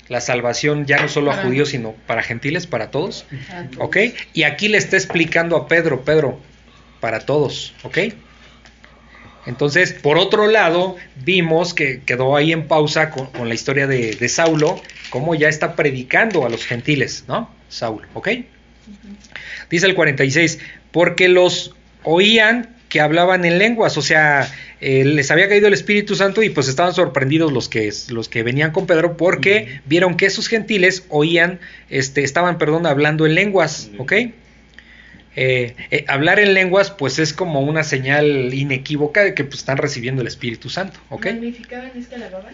la salvación ya no solo a judíos, sino para gentiles, para todos. ¿Ok? Y aquí le está explicando a Pedro, Pedro, para todos, ¿ok? Entonces, por otro lado, vimos que quedó ahí en pausa con, con la historia de, de Saulo, cómo ya está predicando a los gentiles, ¿no? Saulo, ¿ok? Dice el 46, porque los oían que hablaban en lenguas, o sea, eh, les había caído el Espíritu Santo y pues estaban sorprendidos los que, los que venían con Pedro porque vieron que esos gentiles oían, este, estaban, perdón, hablando en lenguas. ¿ok? Eh, eh, hablar en lenguas pues es como una señal inequívoca de que pues, están recibiendo el Espíritu Santo, ¿ok? ¿Magnificaban es que alababan?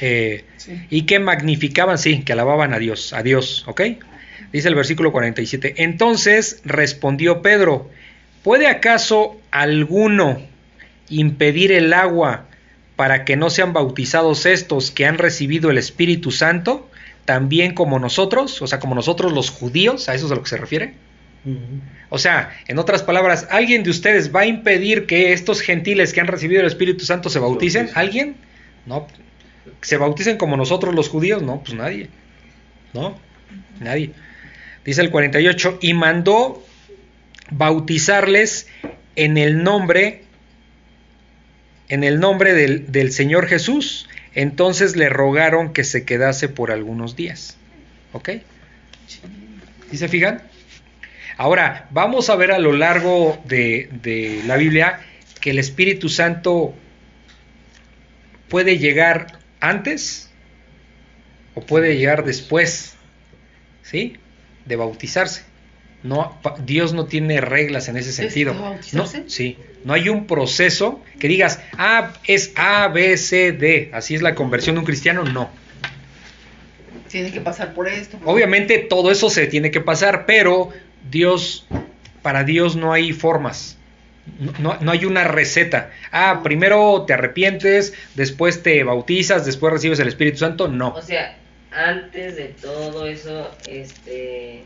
Eh, Sí. y que magnificaban, sí, que alababan a Dios, a Dios, ¿ok? Dice el versículo 47. Entonces respondió Pedro, ¿puede acaso alguno impedir el agua para que no sean bautizados estos que han recibido el Espíritu Santo, también como nosotros, o sea, como nosotros los judíos, a eso es a lo que se refiere? O sea, en otras palabras, ¿alguien de ustedes va a impedir que estos gentiles que han recibido el Espíritu Santo se bauticen? Bauticen. ¿Alguien? No. ¿Se bauticen como nosotros los judíos? No, pues nadie. ¿No? Nadie. Dice el 48, y mandó bautizarles en el nombre, en el nombre del, del Señor Jesús. Entonces le rogaron que se quedase por algunos días. ¿Ok? ¿Sí se fijan? Ahora, vamos a ver a lo largo de, de la Biblia que el Espíritu Santo puede llegar antes o puede llegar después, ¿sí? De bautizarse. No, Dios no tiene reglas en ese sentido. ¿Es No, bautizarse? sí, no hay un proceso que digas, ah, es A, B, C, D, así es la conversión de un cristiano, no. Tiene que pasar por esto. por- Obviamente todo eso se tiene que pasar, pero Dios, para Dios no hay formas. No, no hay una receta. Ah, primero te arrepientes, después te bautizas, después recibes el Espíritu Santo. No. O sea, antes de todo eso, este,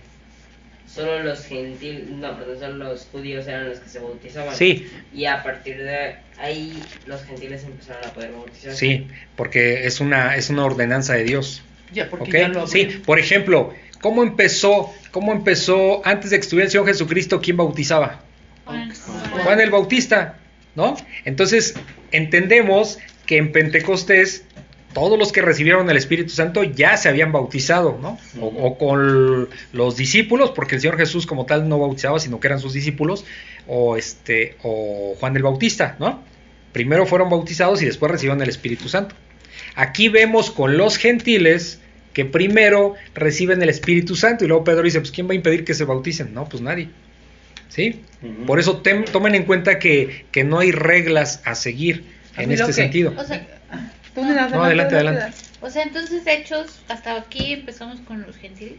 solo los gentiles, no, perdón, solo los judíos eran los que se bautizaban. Sí. Y a partir de ahí los gentiles empezaron a poder bautizarse. Sí, porque es una, es una ordenanza de Dios. Ya, porque ¿ok? ya lo Sí, por ejemplo, ¿cómo empezó, cómo empezó antes de que estuviera el Señor Jesucristo, quién bautizaba? Juan, Juan el Bautista, ¿no? Entonces, entendemos que en Pentecostés todos los que recibieron el Espíritu Santo ya se habían bautizado, ¿no? O, o con los discípulos, porque el Señor Jesús como tal no bautizaba, sino que eran sus discípulos, o este, o Juan el Bautista, ¿no? Primero fueron bautizados y después recibieron el Espíritu Santo. Aquí vemos con los gentiles que primero reciben el Espíritu Santo y luego Pedro dice, pues ¿quién va a impedir que se bauticen? No, pues nadie. ¿Sí? Por eso tem- tomen en cuenta que, que no hay reglas a seguir A en este que- sentido. O sea, No, adelante, adelante. o sea, entonces hechos, hasta aquí empezamos con los gentiles.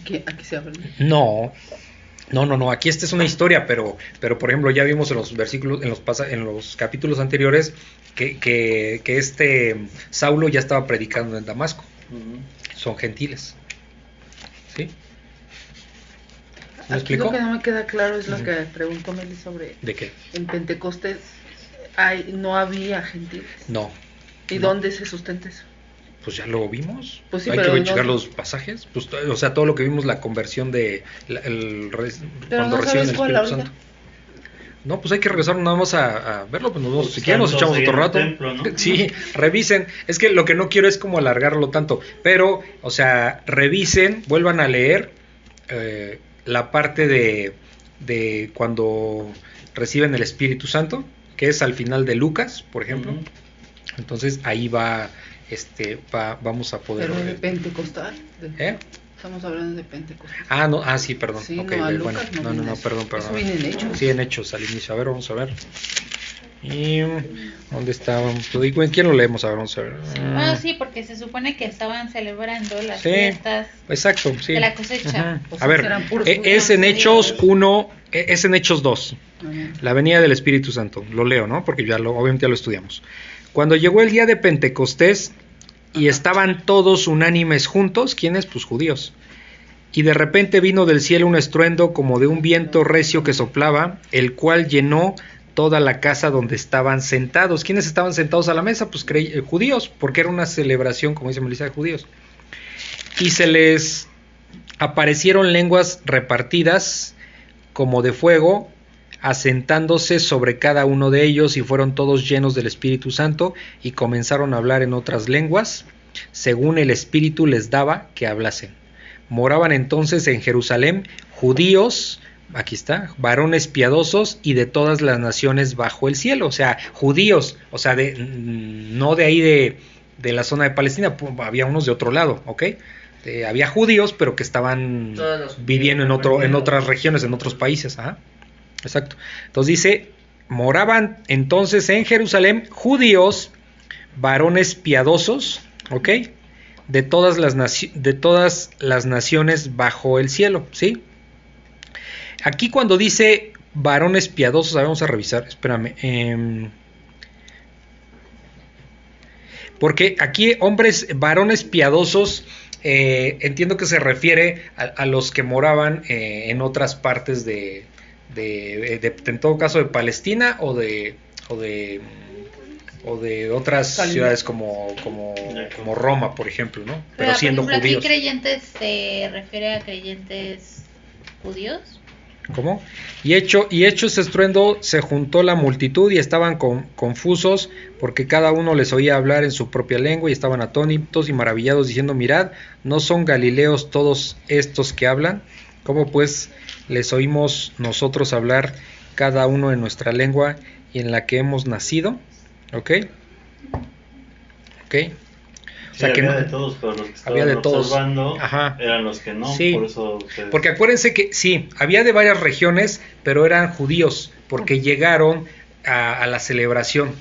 Aquí, aquí se abre. No, no, no, no. Aquí esta es una historia, pero, pero por ejemplo ya vimos en los versículos, en los, pasa- en los capítulos anteriores que, que, que este Saulo ya estaba predicando en Damasco. Son gentiles. ¿Sí? ¿Me Aquí explico? Lo que no me queda claro es lo que preguntó Meli sobre ¿De qué? en Pentecostés hay, no había gentiles. No. ¿Y No. dónde se sustenta eso? Pues ya lo vimos. Pues sí, Hay pero que no- checar los pasajes. Pues, o sea, todo lo que vimos, la conversión de la- el res- Pero cuando no reciben sabes el cuál Espíritu ahorita. Santo. No, pues hay que regresar nada más a, a verlo. Pues nos vamos- Pues si quieren nos echamos otro rato. el templo, ¿no? Sí, revisen. Es que lo que no quiero es como alargarlo tanto. Pero, o sea, revisen, vuelvan a leer eh, la parte de, de cuando reciben el Espíritu Santo, que es al final de Lucas, por ejemplo. Entonces ahí va, este, va, vamos a poder. Pero de Pentecostal. de- ¿Eh? Estamos hablando de Pentecostal. Ah, no, ah, sí, perdón. Sí, Ok, no, a Lucas bueno, no no, no, no, eso. perdón, Eso perdón. viene en Hechos. Sí, en hechos al inicio. A ver, vamos a ver. Y ¿dónde estábamos? Lo digo, ¿En quién lo leemos? A ver, vamos a ver. Bueno, sí, porque se supone que estaban celebrando las Sí. fiestas. Exacto, sí. De la cosecha. A ver, eh, judíos. es en Hechos 1, eh, es en Hechos 2. Ajá. La venida del Espíritu Santo. Lo leo, ¿no? Porque ya lo, obviamente ya lo estudiamos. Cuando llegó el día de Pentecostés y estaban todos unánimes juntos, ¿quiénes? Pues judíos. Y de repente vino del cielo un estruendo como de un viento recio que soplaba, el cual llenó toda la casa donde estaban sentados. ¿Quiénes estaban sentados a la mesa? Pues eh, judíos, porque era una celebración, como dice Melissa, de judíos. Y se les aparecieron lenguas repartidas como de fuego, asentándose sobre cada uno de ellos, y fueron todos llenos del Espíritu Santo, y comenzaron a hablar en otras lenguas, según el Espíritu les daba que hablasen. Moraban entonces en Jerusalén judíos, aquí está, varones piadosos y de todas las naciones bajo el cielo, o sea, judíos, o sea, de, mm, no de ahí de, de la zona de Palestina, había unos de otro lado, ¿ok? Eh, había judíos, pero que estaban viviendo en, otro, en otras regiones, en otros países, ajá. Exacto. Entonces dice, moraban entonces en Jerusalén judíos, varones piadosos, ¿ok? De todas las, de todas las naciones bajo el cielo, ¿sí? Aquí cuando dice varones piadosos, vamos a revisar, espérame. em, porque aquí hombres, varones piadosos, eh, entiendo que se refiere a, a los que moraban eh, en otras partes de, de- de- en todo caso, de Palestina o de, o de, o de otras ciudades como, como, como Roma, por ejemplo, ¿no? Pero, Pero, siendo por ejemplo, judíos. aquí creyentes se refiere a creyentes judíos. ¿Cómo? Y hecho, y hecho ese estruendo, se juntó la multitud y estaban con- confusos, porque cada uno les oía hablar en su propia lengua y estaban atónitos y maravillados, diciendo, mirad, ¿no son galileos todos estos que hablan? ¿Cómo pues les oímos nosotros hablar cada uno en nuestra lengua y en la que hemos nacido? ¿Ok? ¿Ok? Sí, que había no- de todos, pero los que había estaban de todos. Ajá. eran los que no, Sí. por eso ustedes- Porque acuérdense que sí, había de varias regiones, pero eran judíos, porque llegaron a, a la celebración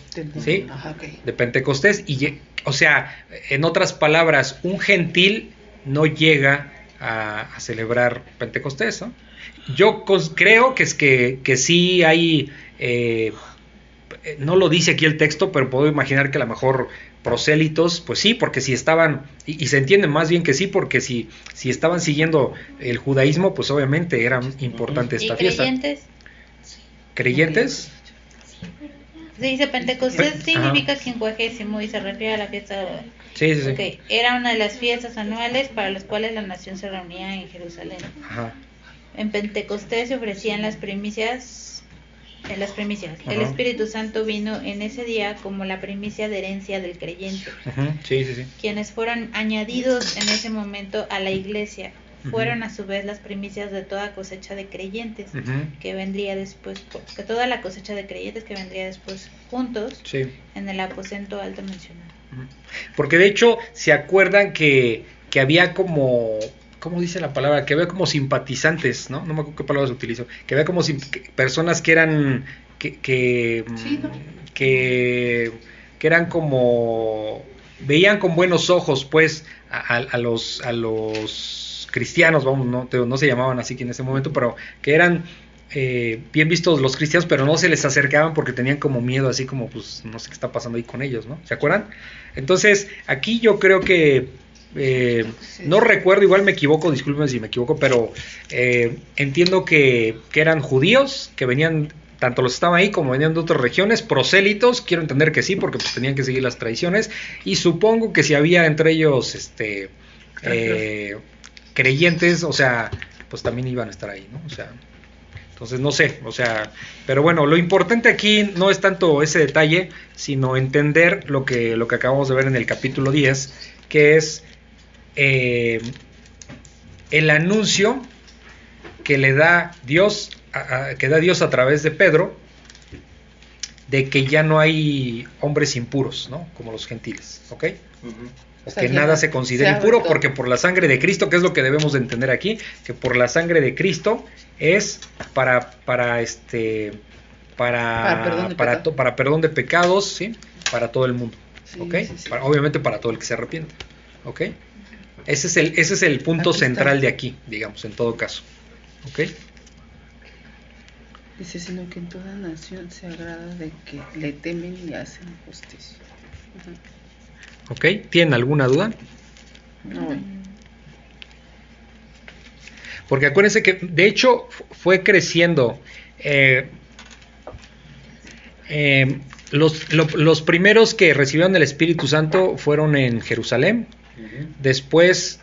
¿sí? Ajá, ok. de Pentecostés. Y, o sea, en otras palabras, un gentil no llega a, a celebrar Pentecostés. ¿no? Yo creo que es que, que sí hay eh, no lo dice aquí el texto, pero puedo imaginar que a lo mejor prosélitos, pues sí, porque si estaban, y, y se entiende más bien que sí, porque si, si estaban siguiendo el judaísmo, pues obviamente era importante ¿Y esta fiesta. creyentes? ¿Creyentes? Se dice Pentecostés Pe- significa quincuagésimo y se refiere a la fiesta de... Sí, sí, sí. Ok, Era una de las fiestas anuales para las cuales la nación se reunía en Jerusalén. Ajá. En Pentecostés se ofrecían las primicias, en las primicias. El. Espíritu Santo vino en ese día como la primicia de herencia del creyente, Sí, sí, sí. quienes fueron añadidos en ese momento a la iglesia. Fueron a su vez las primicias de toda cosecha de creyentes que vendría después, que toda la cosecha de creyentes que vendría después juntos Sí. en el aposento alto mencionado. Porque de hecho, ¿se acuerdan que, que había como, ¿cómo dice la palabra? Que había como simpatizantes, ¿no? No me acuerdo qué palabras utilizo. Que había como que- personas que eran, que, que, mm, Sí, ¿no? que, que eran como, veían con buenos ojos, pues, a, los, a los cristianos, vamos, no, no se llamaban así que en ese momento, pero que eran eh, bien vistos los cristianos, pero no se les acercaban porque tenían como miedo, así como, pues, no sé qué está pasando ahí con ellos, ¿no? ¿Se acuerdan? Entonces, aquí yo creo que, eh, no recuerdo, igual me equivoco, discúlpenme si me equivoco, pero eh, entiendo que, que eran judíos, que venían, tanto los estaban ahí como venían de otras regiones, prosélitos, quiero entender que sí, porque pues tenían que seguir las tradiciones, y supongo que si había entre ellos, este, eh, creyentes, o sea, pues también iban a estar ahí, ¿no? O sea, entonces no sé, o sea, pero bueno, lo importante aquí no es tanto ese detalle, sino entender lo que, lo que acabamos de ver en el capítulo 10, que es eh, el anuncio que le da Dios, a- a- que da Dios a través de Pedro, de que ya no hay hombres impuros, ¿no? Como los gentiles, ¿ok? O O sea, que nada se abre impuro, porque por la sangre de Cristo, que es lo que debemos de entender aquí, que por la sangre de Cristo es para, para este, para, Para perdón de para, pecado. to- para perdón de pecados, ¿sí? Para todo el mundo, Sí, ¿ok? sí, sí. Para- obviamente para todo el que se arrepiente, ¿ok? Ese es el, ese es el punto Aquí está. central de aquí, digamos, en todo caso, ¿ok? Dice, sino que en toda nación se agrada de que le temen y hacen justicia. Ujú. ¿Ok? ¿Tienen alguna duda? No. Porque acuérdense que, de hecho, fu- fue creciendo. eh, eh, los, lo- los primeros que recibieron el Espíritu Santo fueron en Jerusalén. Después,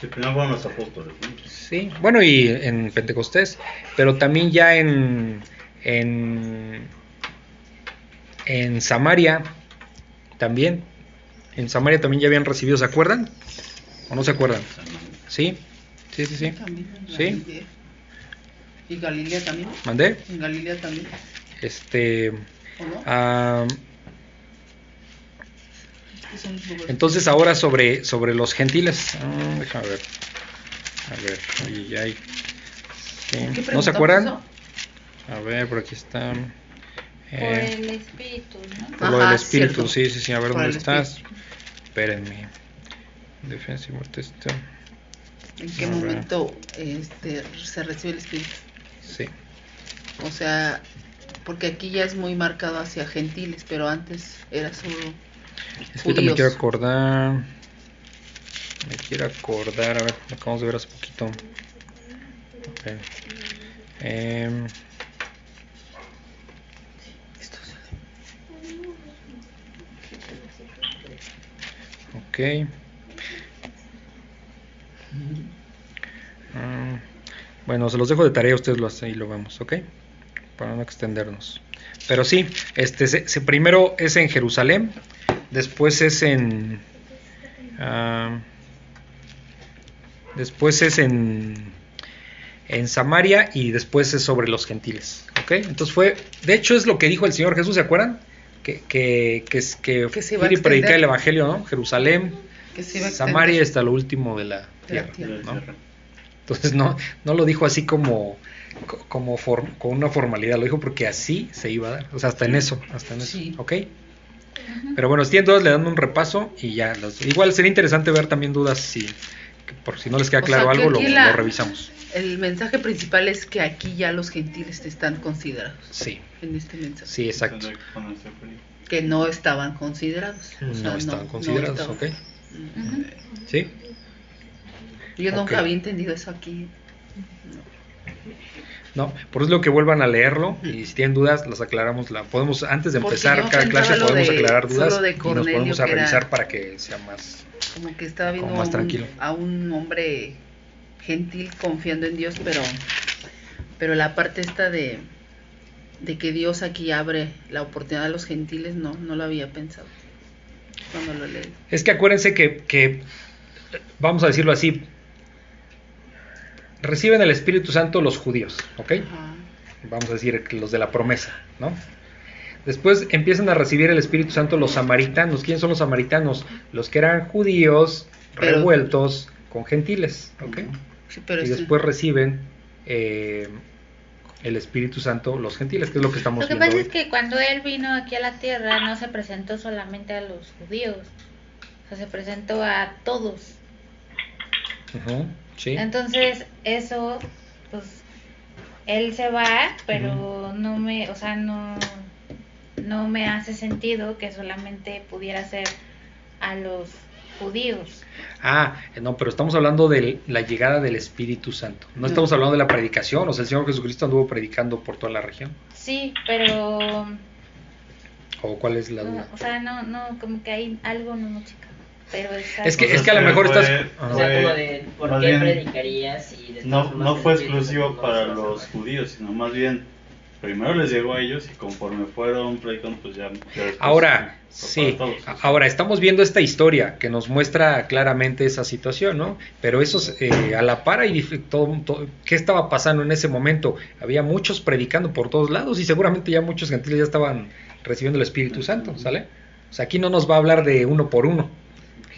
Sí, primero fueron los apóstoles. ¿no? sí, bueno, y en Pentecostés, pero también ya en, en, en Samaria, también. En Samaria también ya habían recibido, ¿se acuerdan? ¿O no se acuerdan? Sí, sí, sí, sí. También Sí. ¿Y Galilea también? ¿Mandé? ¿En Galilea también? Este. ¿O no? lugares- entonces ahora sobre, sobre los gentiles. Ah, déjame ver. A ver, ahí ya hay. sí. ¿Qué ¿No se acuerdan? eso? A ver, por aquí está. Por Eh, el espíritu, ¿no? por lo del Ajá, espíritu, cierto. sí, sí, sí. A ver Por dónde estás. Espérenme. Defensa y muerte está. ¿En qué momento este, se recibe el Espíritu? Sí. O sea, porque aquí ya es muy marcado hacia gentiles, pero antes era solo Es que ahorita me quiero acordar. Me quiero acordar. A ver, lo acabamos de ver hace poquito. Ok. Esto es- Ok. Mm, Bueno, se los dejo de tarea, ustedes lo hacen y lo vemos, ¿ok? Para no extendernos. Pero sí, este, se, se- primero es en Jerusalén, después es en... ah, después es en, en Samaria y después es sobre los gentiles, ¿ok? Entonces fue, de hecho es lo que dijo el Señor Jesús, ¿se acuerdan? Que, que, que, que, Que se iba a ir y predicar el Evangelio, ¿no? Jerusalén, Samaria hasta lo último De la tierra, ¿no? Entonces no, no lo dijo así como, co- como for- con una formalidad, lo dijo porque así se iba a dar. O sea, hasta en eso, hasta en eso. Sí. ¿Ok? Pero bueno, estoy entonces le dando un repaso y ya. los- igual sería interesante ver también dudas si, que por si no les queda O claro sea, algo, lo, la- lo revisamos. el mensaje principal es que aquí ya los gentiles están considerados Sí, en este mensaje. sí, exacto. Que no estaban considerados. o sea, No estaban considerados, estaban. ok. Sí, Yo nunca había entendido eso aquí. no, por eso es lo que vuelvan a leerlo y si tienen dudas las aclaramos, la podemos antes de empezar cada clase podemos de- aclarar dudas y nos podemos a era- revisar para que sea más Como que estaba viendo más a un- tranquilo. a un hombre gentil confiando en Dios, pero pero la parte esta de de que Dios aquí abre la oportunidad a los gentiles, no, no lo había pensado cuando lo leí. Es que acuérdense que, que, vamos a decirlo así, reciben el Espíritu Santo los judíos, ¿ok? Vamos a decir que los de la promesa, ¿no? Después empiezan a recibir el Espíritu Santo los samaritanos. ¿Quiénes son los samaritanos? Los que eran judíos Pero- revueltos con gentiles, ¿ok? Sí, pero y después reciben eh, el Espíritu Santo los gentiles, que es lo que estamos Lo que viendo pasa hoy. es que cuando él vino aquí a la tierra no se presentó solamente a los judíos, o sea, se presentó a todos. Sí. Entonces, eso, pues, él se va, pero no me, o sea, no, no me hace sentido que solamente pudiera ser a los judíos. Ah, no, pero estamos hablando de la llegada del Espíritu Santo. No, No. estamos hablando de la predicación. O sea, el Señor Jesucristo anduvo predicando por toda la región. Sí, pero, ¿O cuál es la no, duda? o sea, no, no, como que hay algo no me checa. Pero es, Es que, algo- es que a lo mejor fue- estás... O sea, como de, ¿por más qué bien, predicarías? Y de No, no fue exclusivo para los judíos, sino más bien primero les llegó a ellos y conforme fueron predicando, pues ya. Ahora, sí, ahora estamos viendo esta historia que nos muestra claramente esa situación, ¿no? Pero eso es, eh, a la par y todo, todo- ¿qué estaba pasando en ese momento? Había muchos predicando por todos lados y seguramente ya muchos gentiles ya estaban recibiendo el Espíritu Santo, ¿sale? O sea, aquí no nos va a hablar de uno por uno.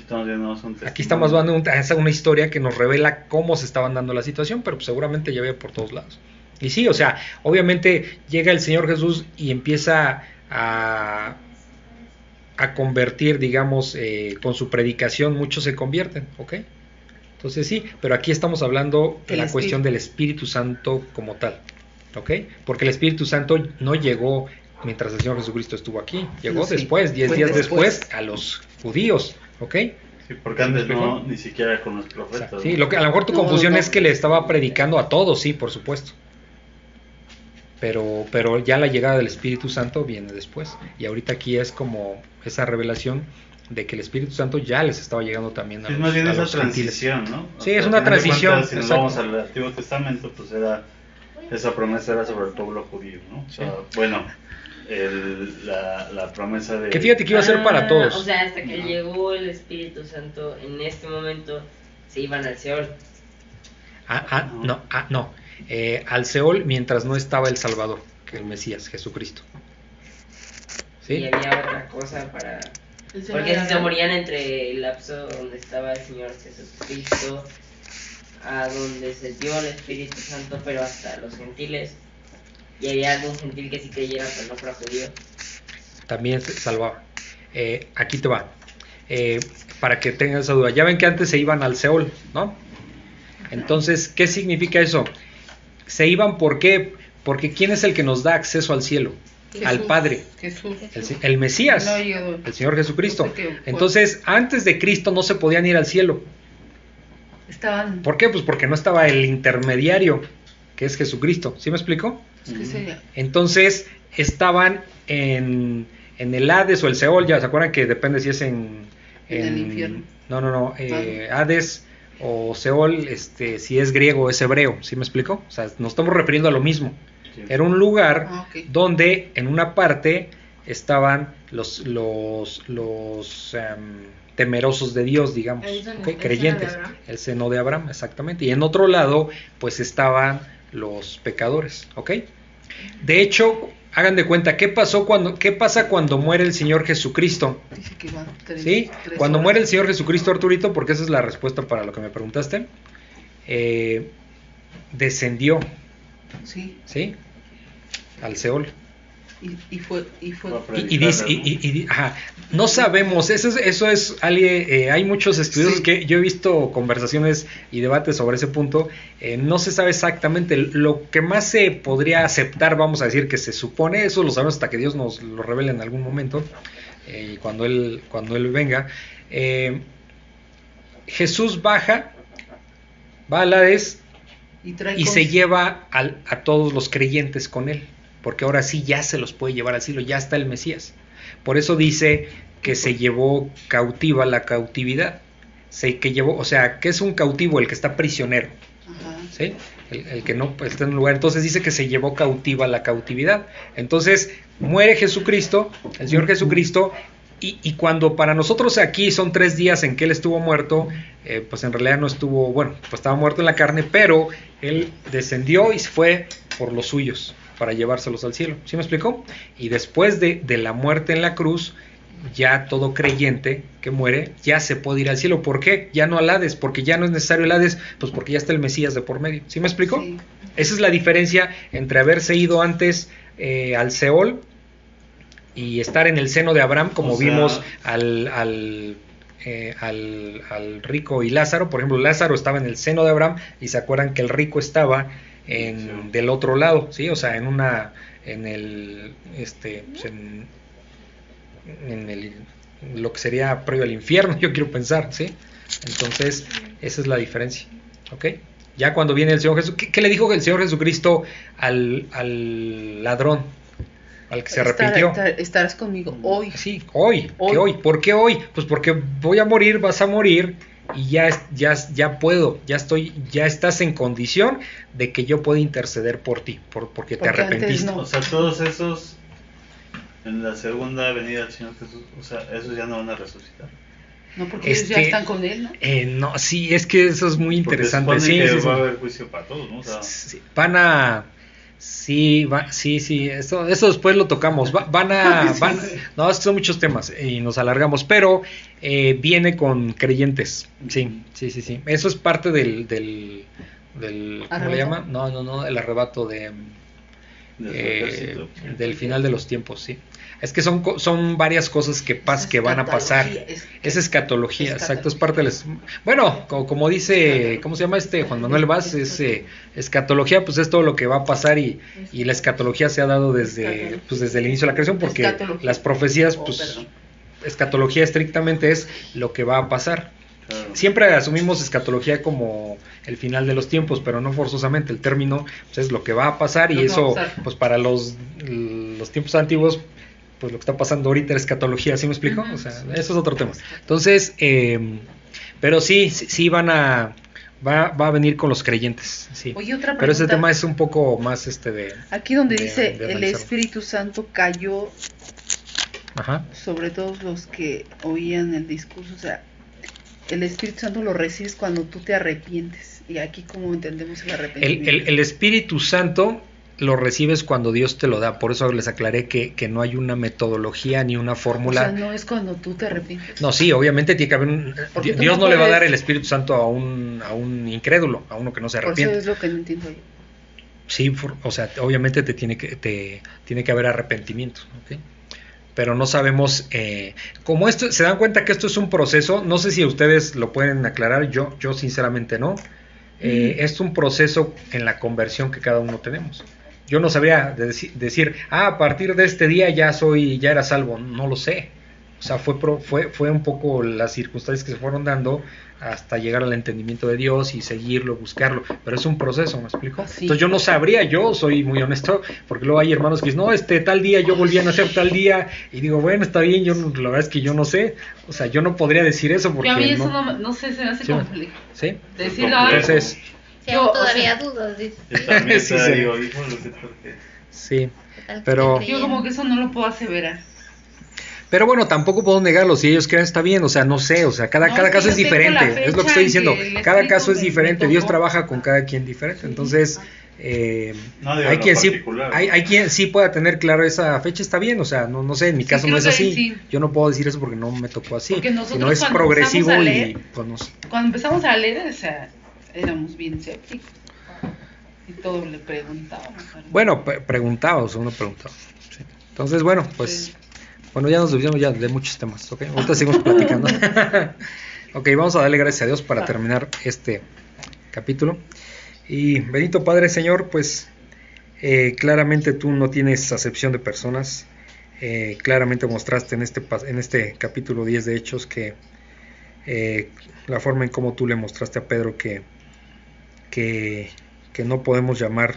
Aquí estamos viendo más un Aquí estamos dando un- una historia que nos revela cómo se estaban dando la situación, pero pues seguramente ya había por todos lados. Y sí, o sea, obviamente llega el Señor Jesús y empieza a, a convertir, digamos, eh, con su predicación, muchos se convierten, ¿ok? Entonces sí, pero aquí estamos hablando de la cuestión del Espíritu Santo como tal, ¿ok? Porque el Espíritu Santo no llegó mientras el Señor Jesucristo estuvo aquí, llegó sí, después, diez días después. después, a los judíos, ¿ok? Sí, porque antes ¿Me no, ni siquiera con los O sea, profetas. sí, ¿no? lo que, a lo mejor tu No, confusión no. es que le estaba predicando a todos, sí, por supuesto. Pero, pero ya la llegada del Espíritu Santo viene después. Y ahorita aquí es como esa revelación de que el Espíritu Santo ya les estaba llegando también a Sí, los, más bien a esa los gentiles. transición, ¿no? Sí, es una transición, cuentas, Si nos vamos al Antiguo Testamento, pues era. Esa promesa era sobre el pueblo judío, ¿no? O sea, Sí. bueno, el- la, la promesa de. Que fíjate que iba a ser para Ah, todos. O sea, hasta que llegó el Espíritu Santo, en este momento se iban al Seol. Ah, ah, no, ah, no. Eh, al Seol mientras no estaba el Salvador, que el Mesías, Jesucristo. Y ¿Sí? había otra cosa para. Porque si se morían entre el lapso donde estaba el Señor Jesucristo, a donde se dio el Espíritu Santo, pero hasta los gentiles. Y había algún gentil que sí creyera, pero no fuera judío. también se salvaba. Eh, aquí te va. Eh, para que tengan esa duda. Ya ven que antes se iban al Seol, ¿no? Entonces, ¿qué significa eso? Se iban ¿por qué? Porque ¿quién es el que nos da acceso al cielo? Al Padre. Jesús. El, el Mesías, No el Señor Jesucristo. No sé qué fue. Entonces, antes de Cristo no se podían ir al cielo. Estaban. ¿Por qué? Pues porque no estaba el intermediario, que es Jesucristo. ¿Sí me explico? Es que sería- Entonces estaban en, en el Hades o el Seol, ya se acuerdan que depende si es en... En el infierno. No, no, no, eh, Hades o Seol, este, si es griego o es hebreo, ¿sí me explico? O sea, nos estamos refiriendo a lo mismo. Sí. Era un lugar Ah, donde en una parte estaban los, los, los em, temerosos de Dios, digamos, El seno- ¿ok? el seno de creyentes, el seno de Abraham, exactamente. Y en otro lado, pues estaban los pecadores, ¿ok? De hecho, hagan de cuenta, ¿qué pasó cuando, qué pasa cuando muere el Señor Jesucristo? Dice que van tres- ¿Sí? tres Cuando horas. muere el Señor Jesucristo, Arturito, porque esa es la respuesta para lo que me preguntaste, eh, descendió, Sí. ¿sí? Al Seol. Y, y fue, y fue. A dice, ajá, no sabemos, eso es, eso es alguien, eh, hay muchos estudios Sí. que yo he visto conversaciones y debates sobre ese punto, eh, no se sabe exactamente, lo que más se podría aceptar, vamos a decir que se supone, eso lo sabemos hasta que Dios nos lo revele en algún momento, eh, y cuando él, cuando él venga, eh, Jesús baja, va al Hades y, y se lleva al- a todos los creyentes con él, porque ahora sí ya se los puede llevar al cielo, ya está el Mesías. Por eso dice que se llevó cautiva la cautividad. Se, que llevó, o sea, que es un cautivo el que está prisionero, Ajá. ¿sí? El, el que no está en un lugar. Entonces dice que se llevó cautiva la cautividad. Entonces muere Jesucristo, el Señor Jesucristo, y, y cuando para nosotros aquí son tres días en que Él estuvo muerto, eh, pues en realidad no estuvo, bueno, pues estaba muerto en la carne, pero Él descendió y fue por los suyos para llevárselos al cielo. ¿Sí me explicó? Y después de, de la muerte en la cruz, ya todo creyente que muere ya se puede ir al cielo. ¿Por qué? Ya no al Hades, porque ya no es necesario el Hades, pues porque ya está el Mesías de por medio. ¿Sí me explicó? Sí. Esa es la diferencia entre haberse ido antes eh, al Seol y estar en el seno de Abraham, como O sea- vimos al, al, eh, al- al rico y Lázaro. Por ejemplo, Lázaro estaba en el seno de Abraham y se acuerdan que el rico estaba en, Sí. del otro lado, ¿sí? O sea, en una, en el, este, pues, en, en el, lo que sería previo al infierno, yo quiero pensar, ¿sí? Entonces, esa es la diferencia, ¿ok? Ya cuando viene el Señor Jesús, ¿qué, qué le dijo el Señor Jesucristo al, al ladrón, al que se Estar- arrepintió? estar- estarás conmigo hoy. Sí, hoy, Hoy. ¿qué hoy? ¿Por qué hoy? Pues porque voy a morir, vas a morir y ya, ya, ya puedo, ya estoy, ya estás en condición de que yo pueda interceder por ti, por, porque te Porque arrepentiste. no. O sea, todos esos en la segunda venida del Señor Jesús, o sea, esos ya no van a resucitar. No, porque ellos ya están con él, ¿no? Eh, no, sí, es que eso es muy interesante. Sí, que sí, sí. va a haber juicio para todos, ¿no? O sea, Sí, van a sí va, sí sí eso, eso después lo tocamos. Va- van a van, no es que son muchos temas y nos alargamos pero eh, viene con creyentes sí sí sí sí. Eso es parte del del, del ¿cómo ¿Arrebato? le llama? no no no el arrebato de del eh, del final de los tiempos sí es que son co- son varias cosas que pas que van a pasar Escatología, es- es escatología, exacto, es parte del... Bueno, como, como dice, ¿cómo se llama este? Juan Manuel Vaz, es eh, escatología, pues es todo lo que va a pasar y, y la escatología se ha dado desde, pues desde el inicio de la creación porque Escatología. las profecías, Oh, pues escatología estrictamente es lo que va a pasar. Claro. Siempre asumimos escatología como el final de los tiempos, pero no forzosamente. El término pues, es lo que va a pasar y a eso, pasar. pues para los, los tiempos antiguos, pues lo que está pasando ahorita es escatología, ¿sí me explico? O sea, eso es otro tema. Entonces, eh, pero sí, sí, sí van a, va, va a venir con los creyentes, sí. Oye, otra Pero ese pregunta. tema es un poco más este de, Aquí donde de- dice de el. Espíritu Santo cayó ajá. sobre todos los que oían el discurso, o sea, el Espíritu Santo lo recibes cuando tú te arrepientes. Y aquí como entendemos el El, arrepentimiento. el- el Espíritu Santo lo recibes cuando Dios te lo da. Por eso les aclaré que, que no hay una metodología ni una o fórmula. sea, no es cuando tú te arrepientes. No, sí, obviamente tiene que haber un... Porque Dios no no, le va a dar el Espíritu Santo a un, a un incrédulo, a uno que no se Por eso arrepiente. es lo que no entiendo yo. Sí, o sea, obviamente te tiene que, te, tiene que haber arrepentimiento. Pero no sabemos, eh, como esto, se dan cuenta que esto es un proceso, no sé si ustedes lo pueden aclarar, yo, yo sinceramente no. Eh, Es un proceso en la conversión que cada uno tenemos. Yo no sabría deci- decir, ah, a partir de este día ya soy, ya era salvo, no lo sé. O sea, fue, pro- fue, fue un poco las circunstancias que se fueron dando hasta llegar al entendimiento de Dios y seguirlo, buscarlo. Pero es un proceso, ¿me explico? Sí. Entonces yo no sabría, yo soy muy honesto, porque luego hay hermanos que dicen, no, este tal día yo volví a nacer tal día, y digo, bueno, está bien, yo no- la verdad es que yo no sé, o sea, yo no podría decir eso porque Que a mí no, eso no, no sé, se me hace Sí. ¿sí? Decir, No, ay, Entonces, Yo, aún o todavía sea- dudas, dice. Yo también Sí, sí. digo, híjole, ¿qué tal que- sí. ¿Qué tal que Pero- yo como que eso no lo puedo aseverar. Pero bueno, tampoco puedo negarlo, si ellos creen está bien, o sea, no sé, o sea, cada, No, cada caso es diferente, es lo que estoy en diciendo, que cada caso es diferente, Dios trabaja con cada quien diferente, entonces eh, No, digo, hay quien sí, hay, hay quien sí pueda tener claro esa fecha, está bien, o sea, no, no sé, en mi Sí, caso no es así, sí. yo no puedo decir eso porque no me tocó así, Porque nosotros sino es cuando progresivo empezamos a y leer- pues no sé. Cuando empezamos a leer, o sea, éramos bien escépticos. Y todo le preguntábamos. Bueno, pre- sea, uno preguntaba. sí. Entonces, bueno, pues, bueno, ya nos desviamos ya de muchos temas, ¿ok? Ahorita seguimos platicando. ok, vamos a darle gracias a Dios para terminar este capítulo. Y Benito Padre Señor, pues eh, claramente tú no tienes acepción de personas. Eh, claramente mostraste en este, en este capítulo 10 de Hechos que eh, la forma en cómo tú le mostraste a Pedro que, que, no podemos llamar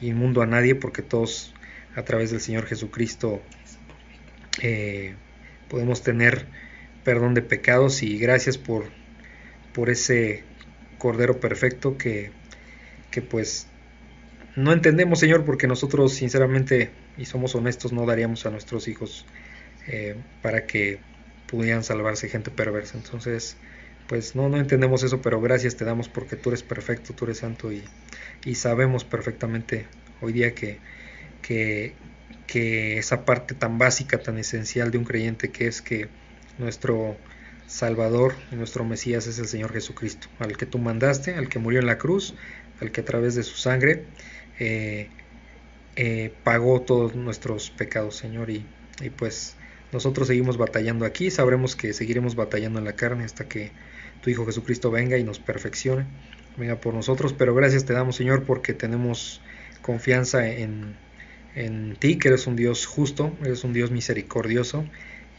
inmundo a nadie porque todos a través del Señor Jesucristo podemos tener perdón de pecados y gracias por, por ese Cordero perfecto que, que pues no entendemos, Señor, porque nosotros sinceramente y somos honestos no daríamos a nuestros hijos eh, para que pudieran salvarse gente perversa. Entonces, pues no, no entendemos eso, pero gracias te damos porque tú eres perfecto, tú eres santo y, y sabemos perfectamente hoy día que, que, que esa parte tan básica, tan esencial de un creyente que es que nuestro Salvador y nuestro Mesías es el Señor Jesucristo, al que tú mandaste, al que murió en la cruz, al que a través de su sangre eh, eh, pagó todos nuestros pecados, Señor. Y, y, pues nosotros seguimos batallando aquí, sabremos que seguiremos batallando en la carne hasta que tu Hijo Jesucristo venga y nos perfeccione, venga por nosotros. Pero gracias te damos, Señor, porque tenemos confianza en, en ti, que eres un Dios justo, eres un Dios misericordioso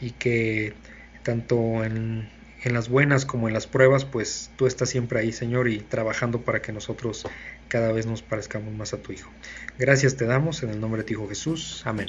y que tanto en, las buenas como en las pruebas, pues tú estás siempre ahí, Señor, y trabajando para que nosotros cada vez nos parezcamos más a tu Hijo. Gracias te damos en el nombre de tu Hijo Jesús. Amén.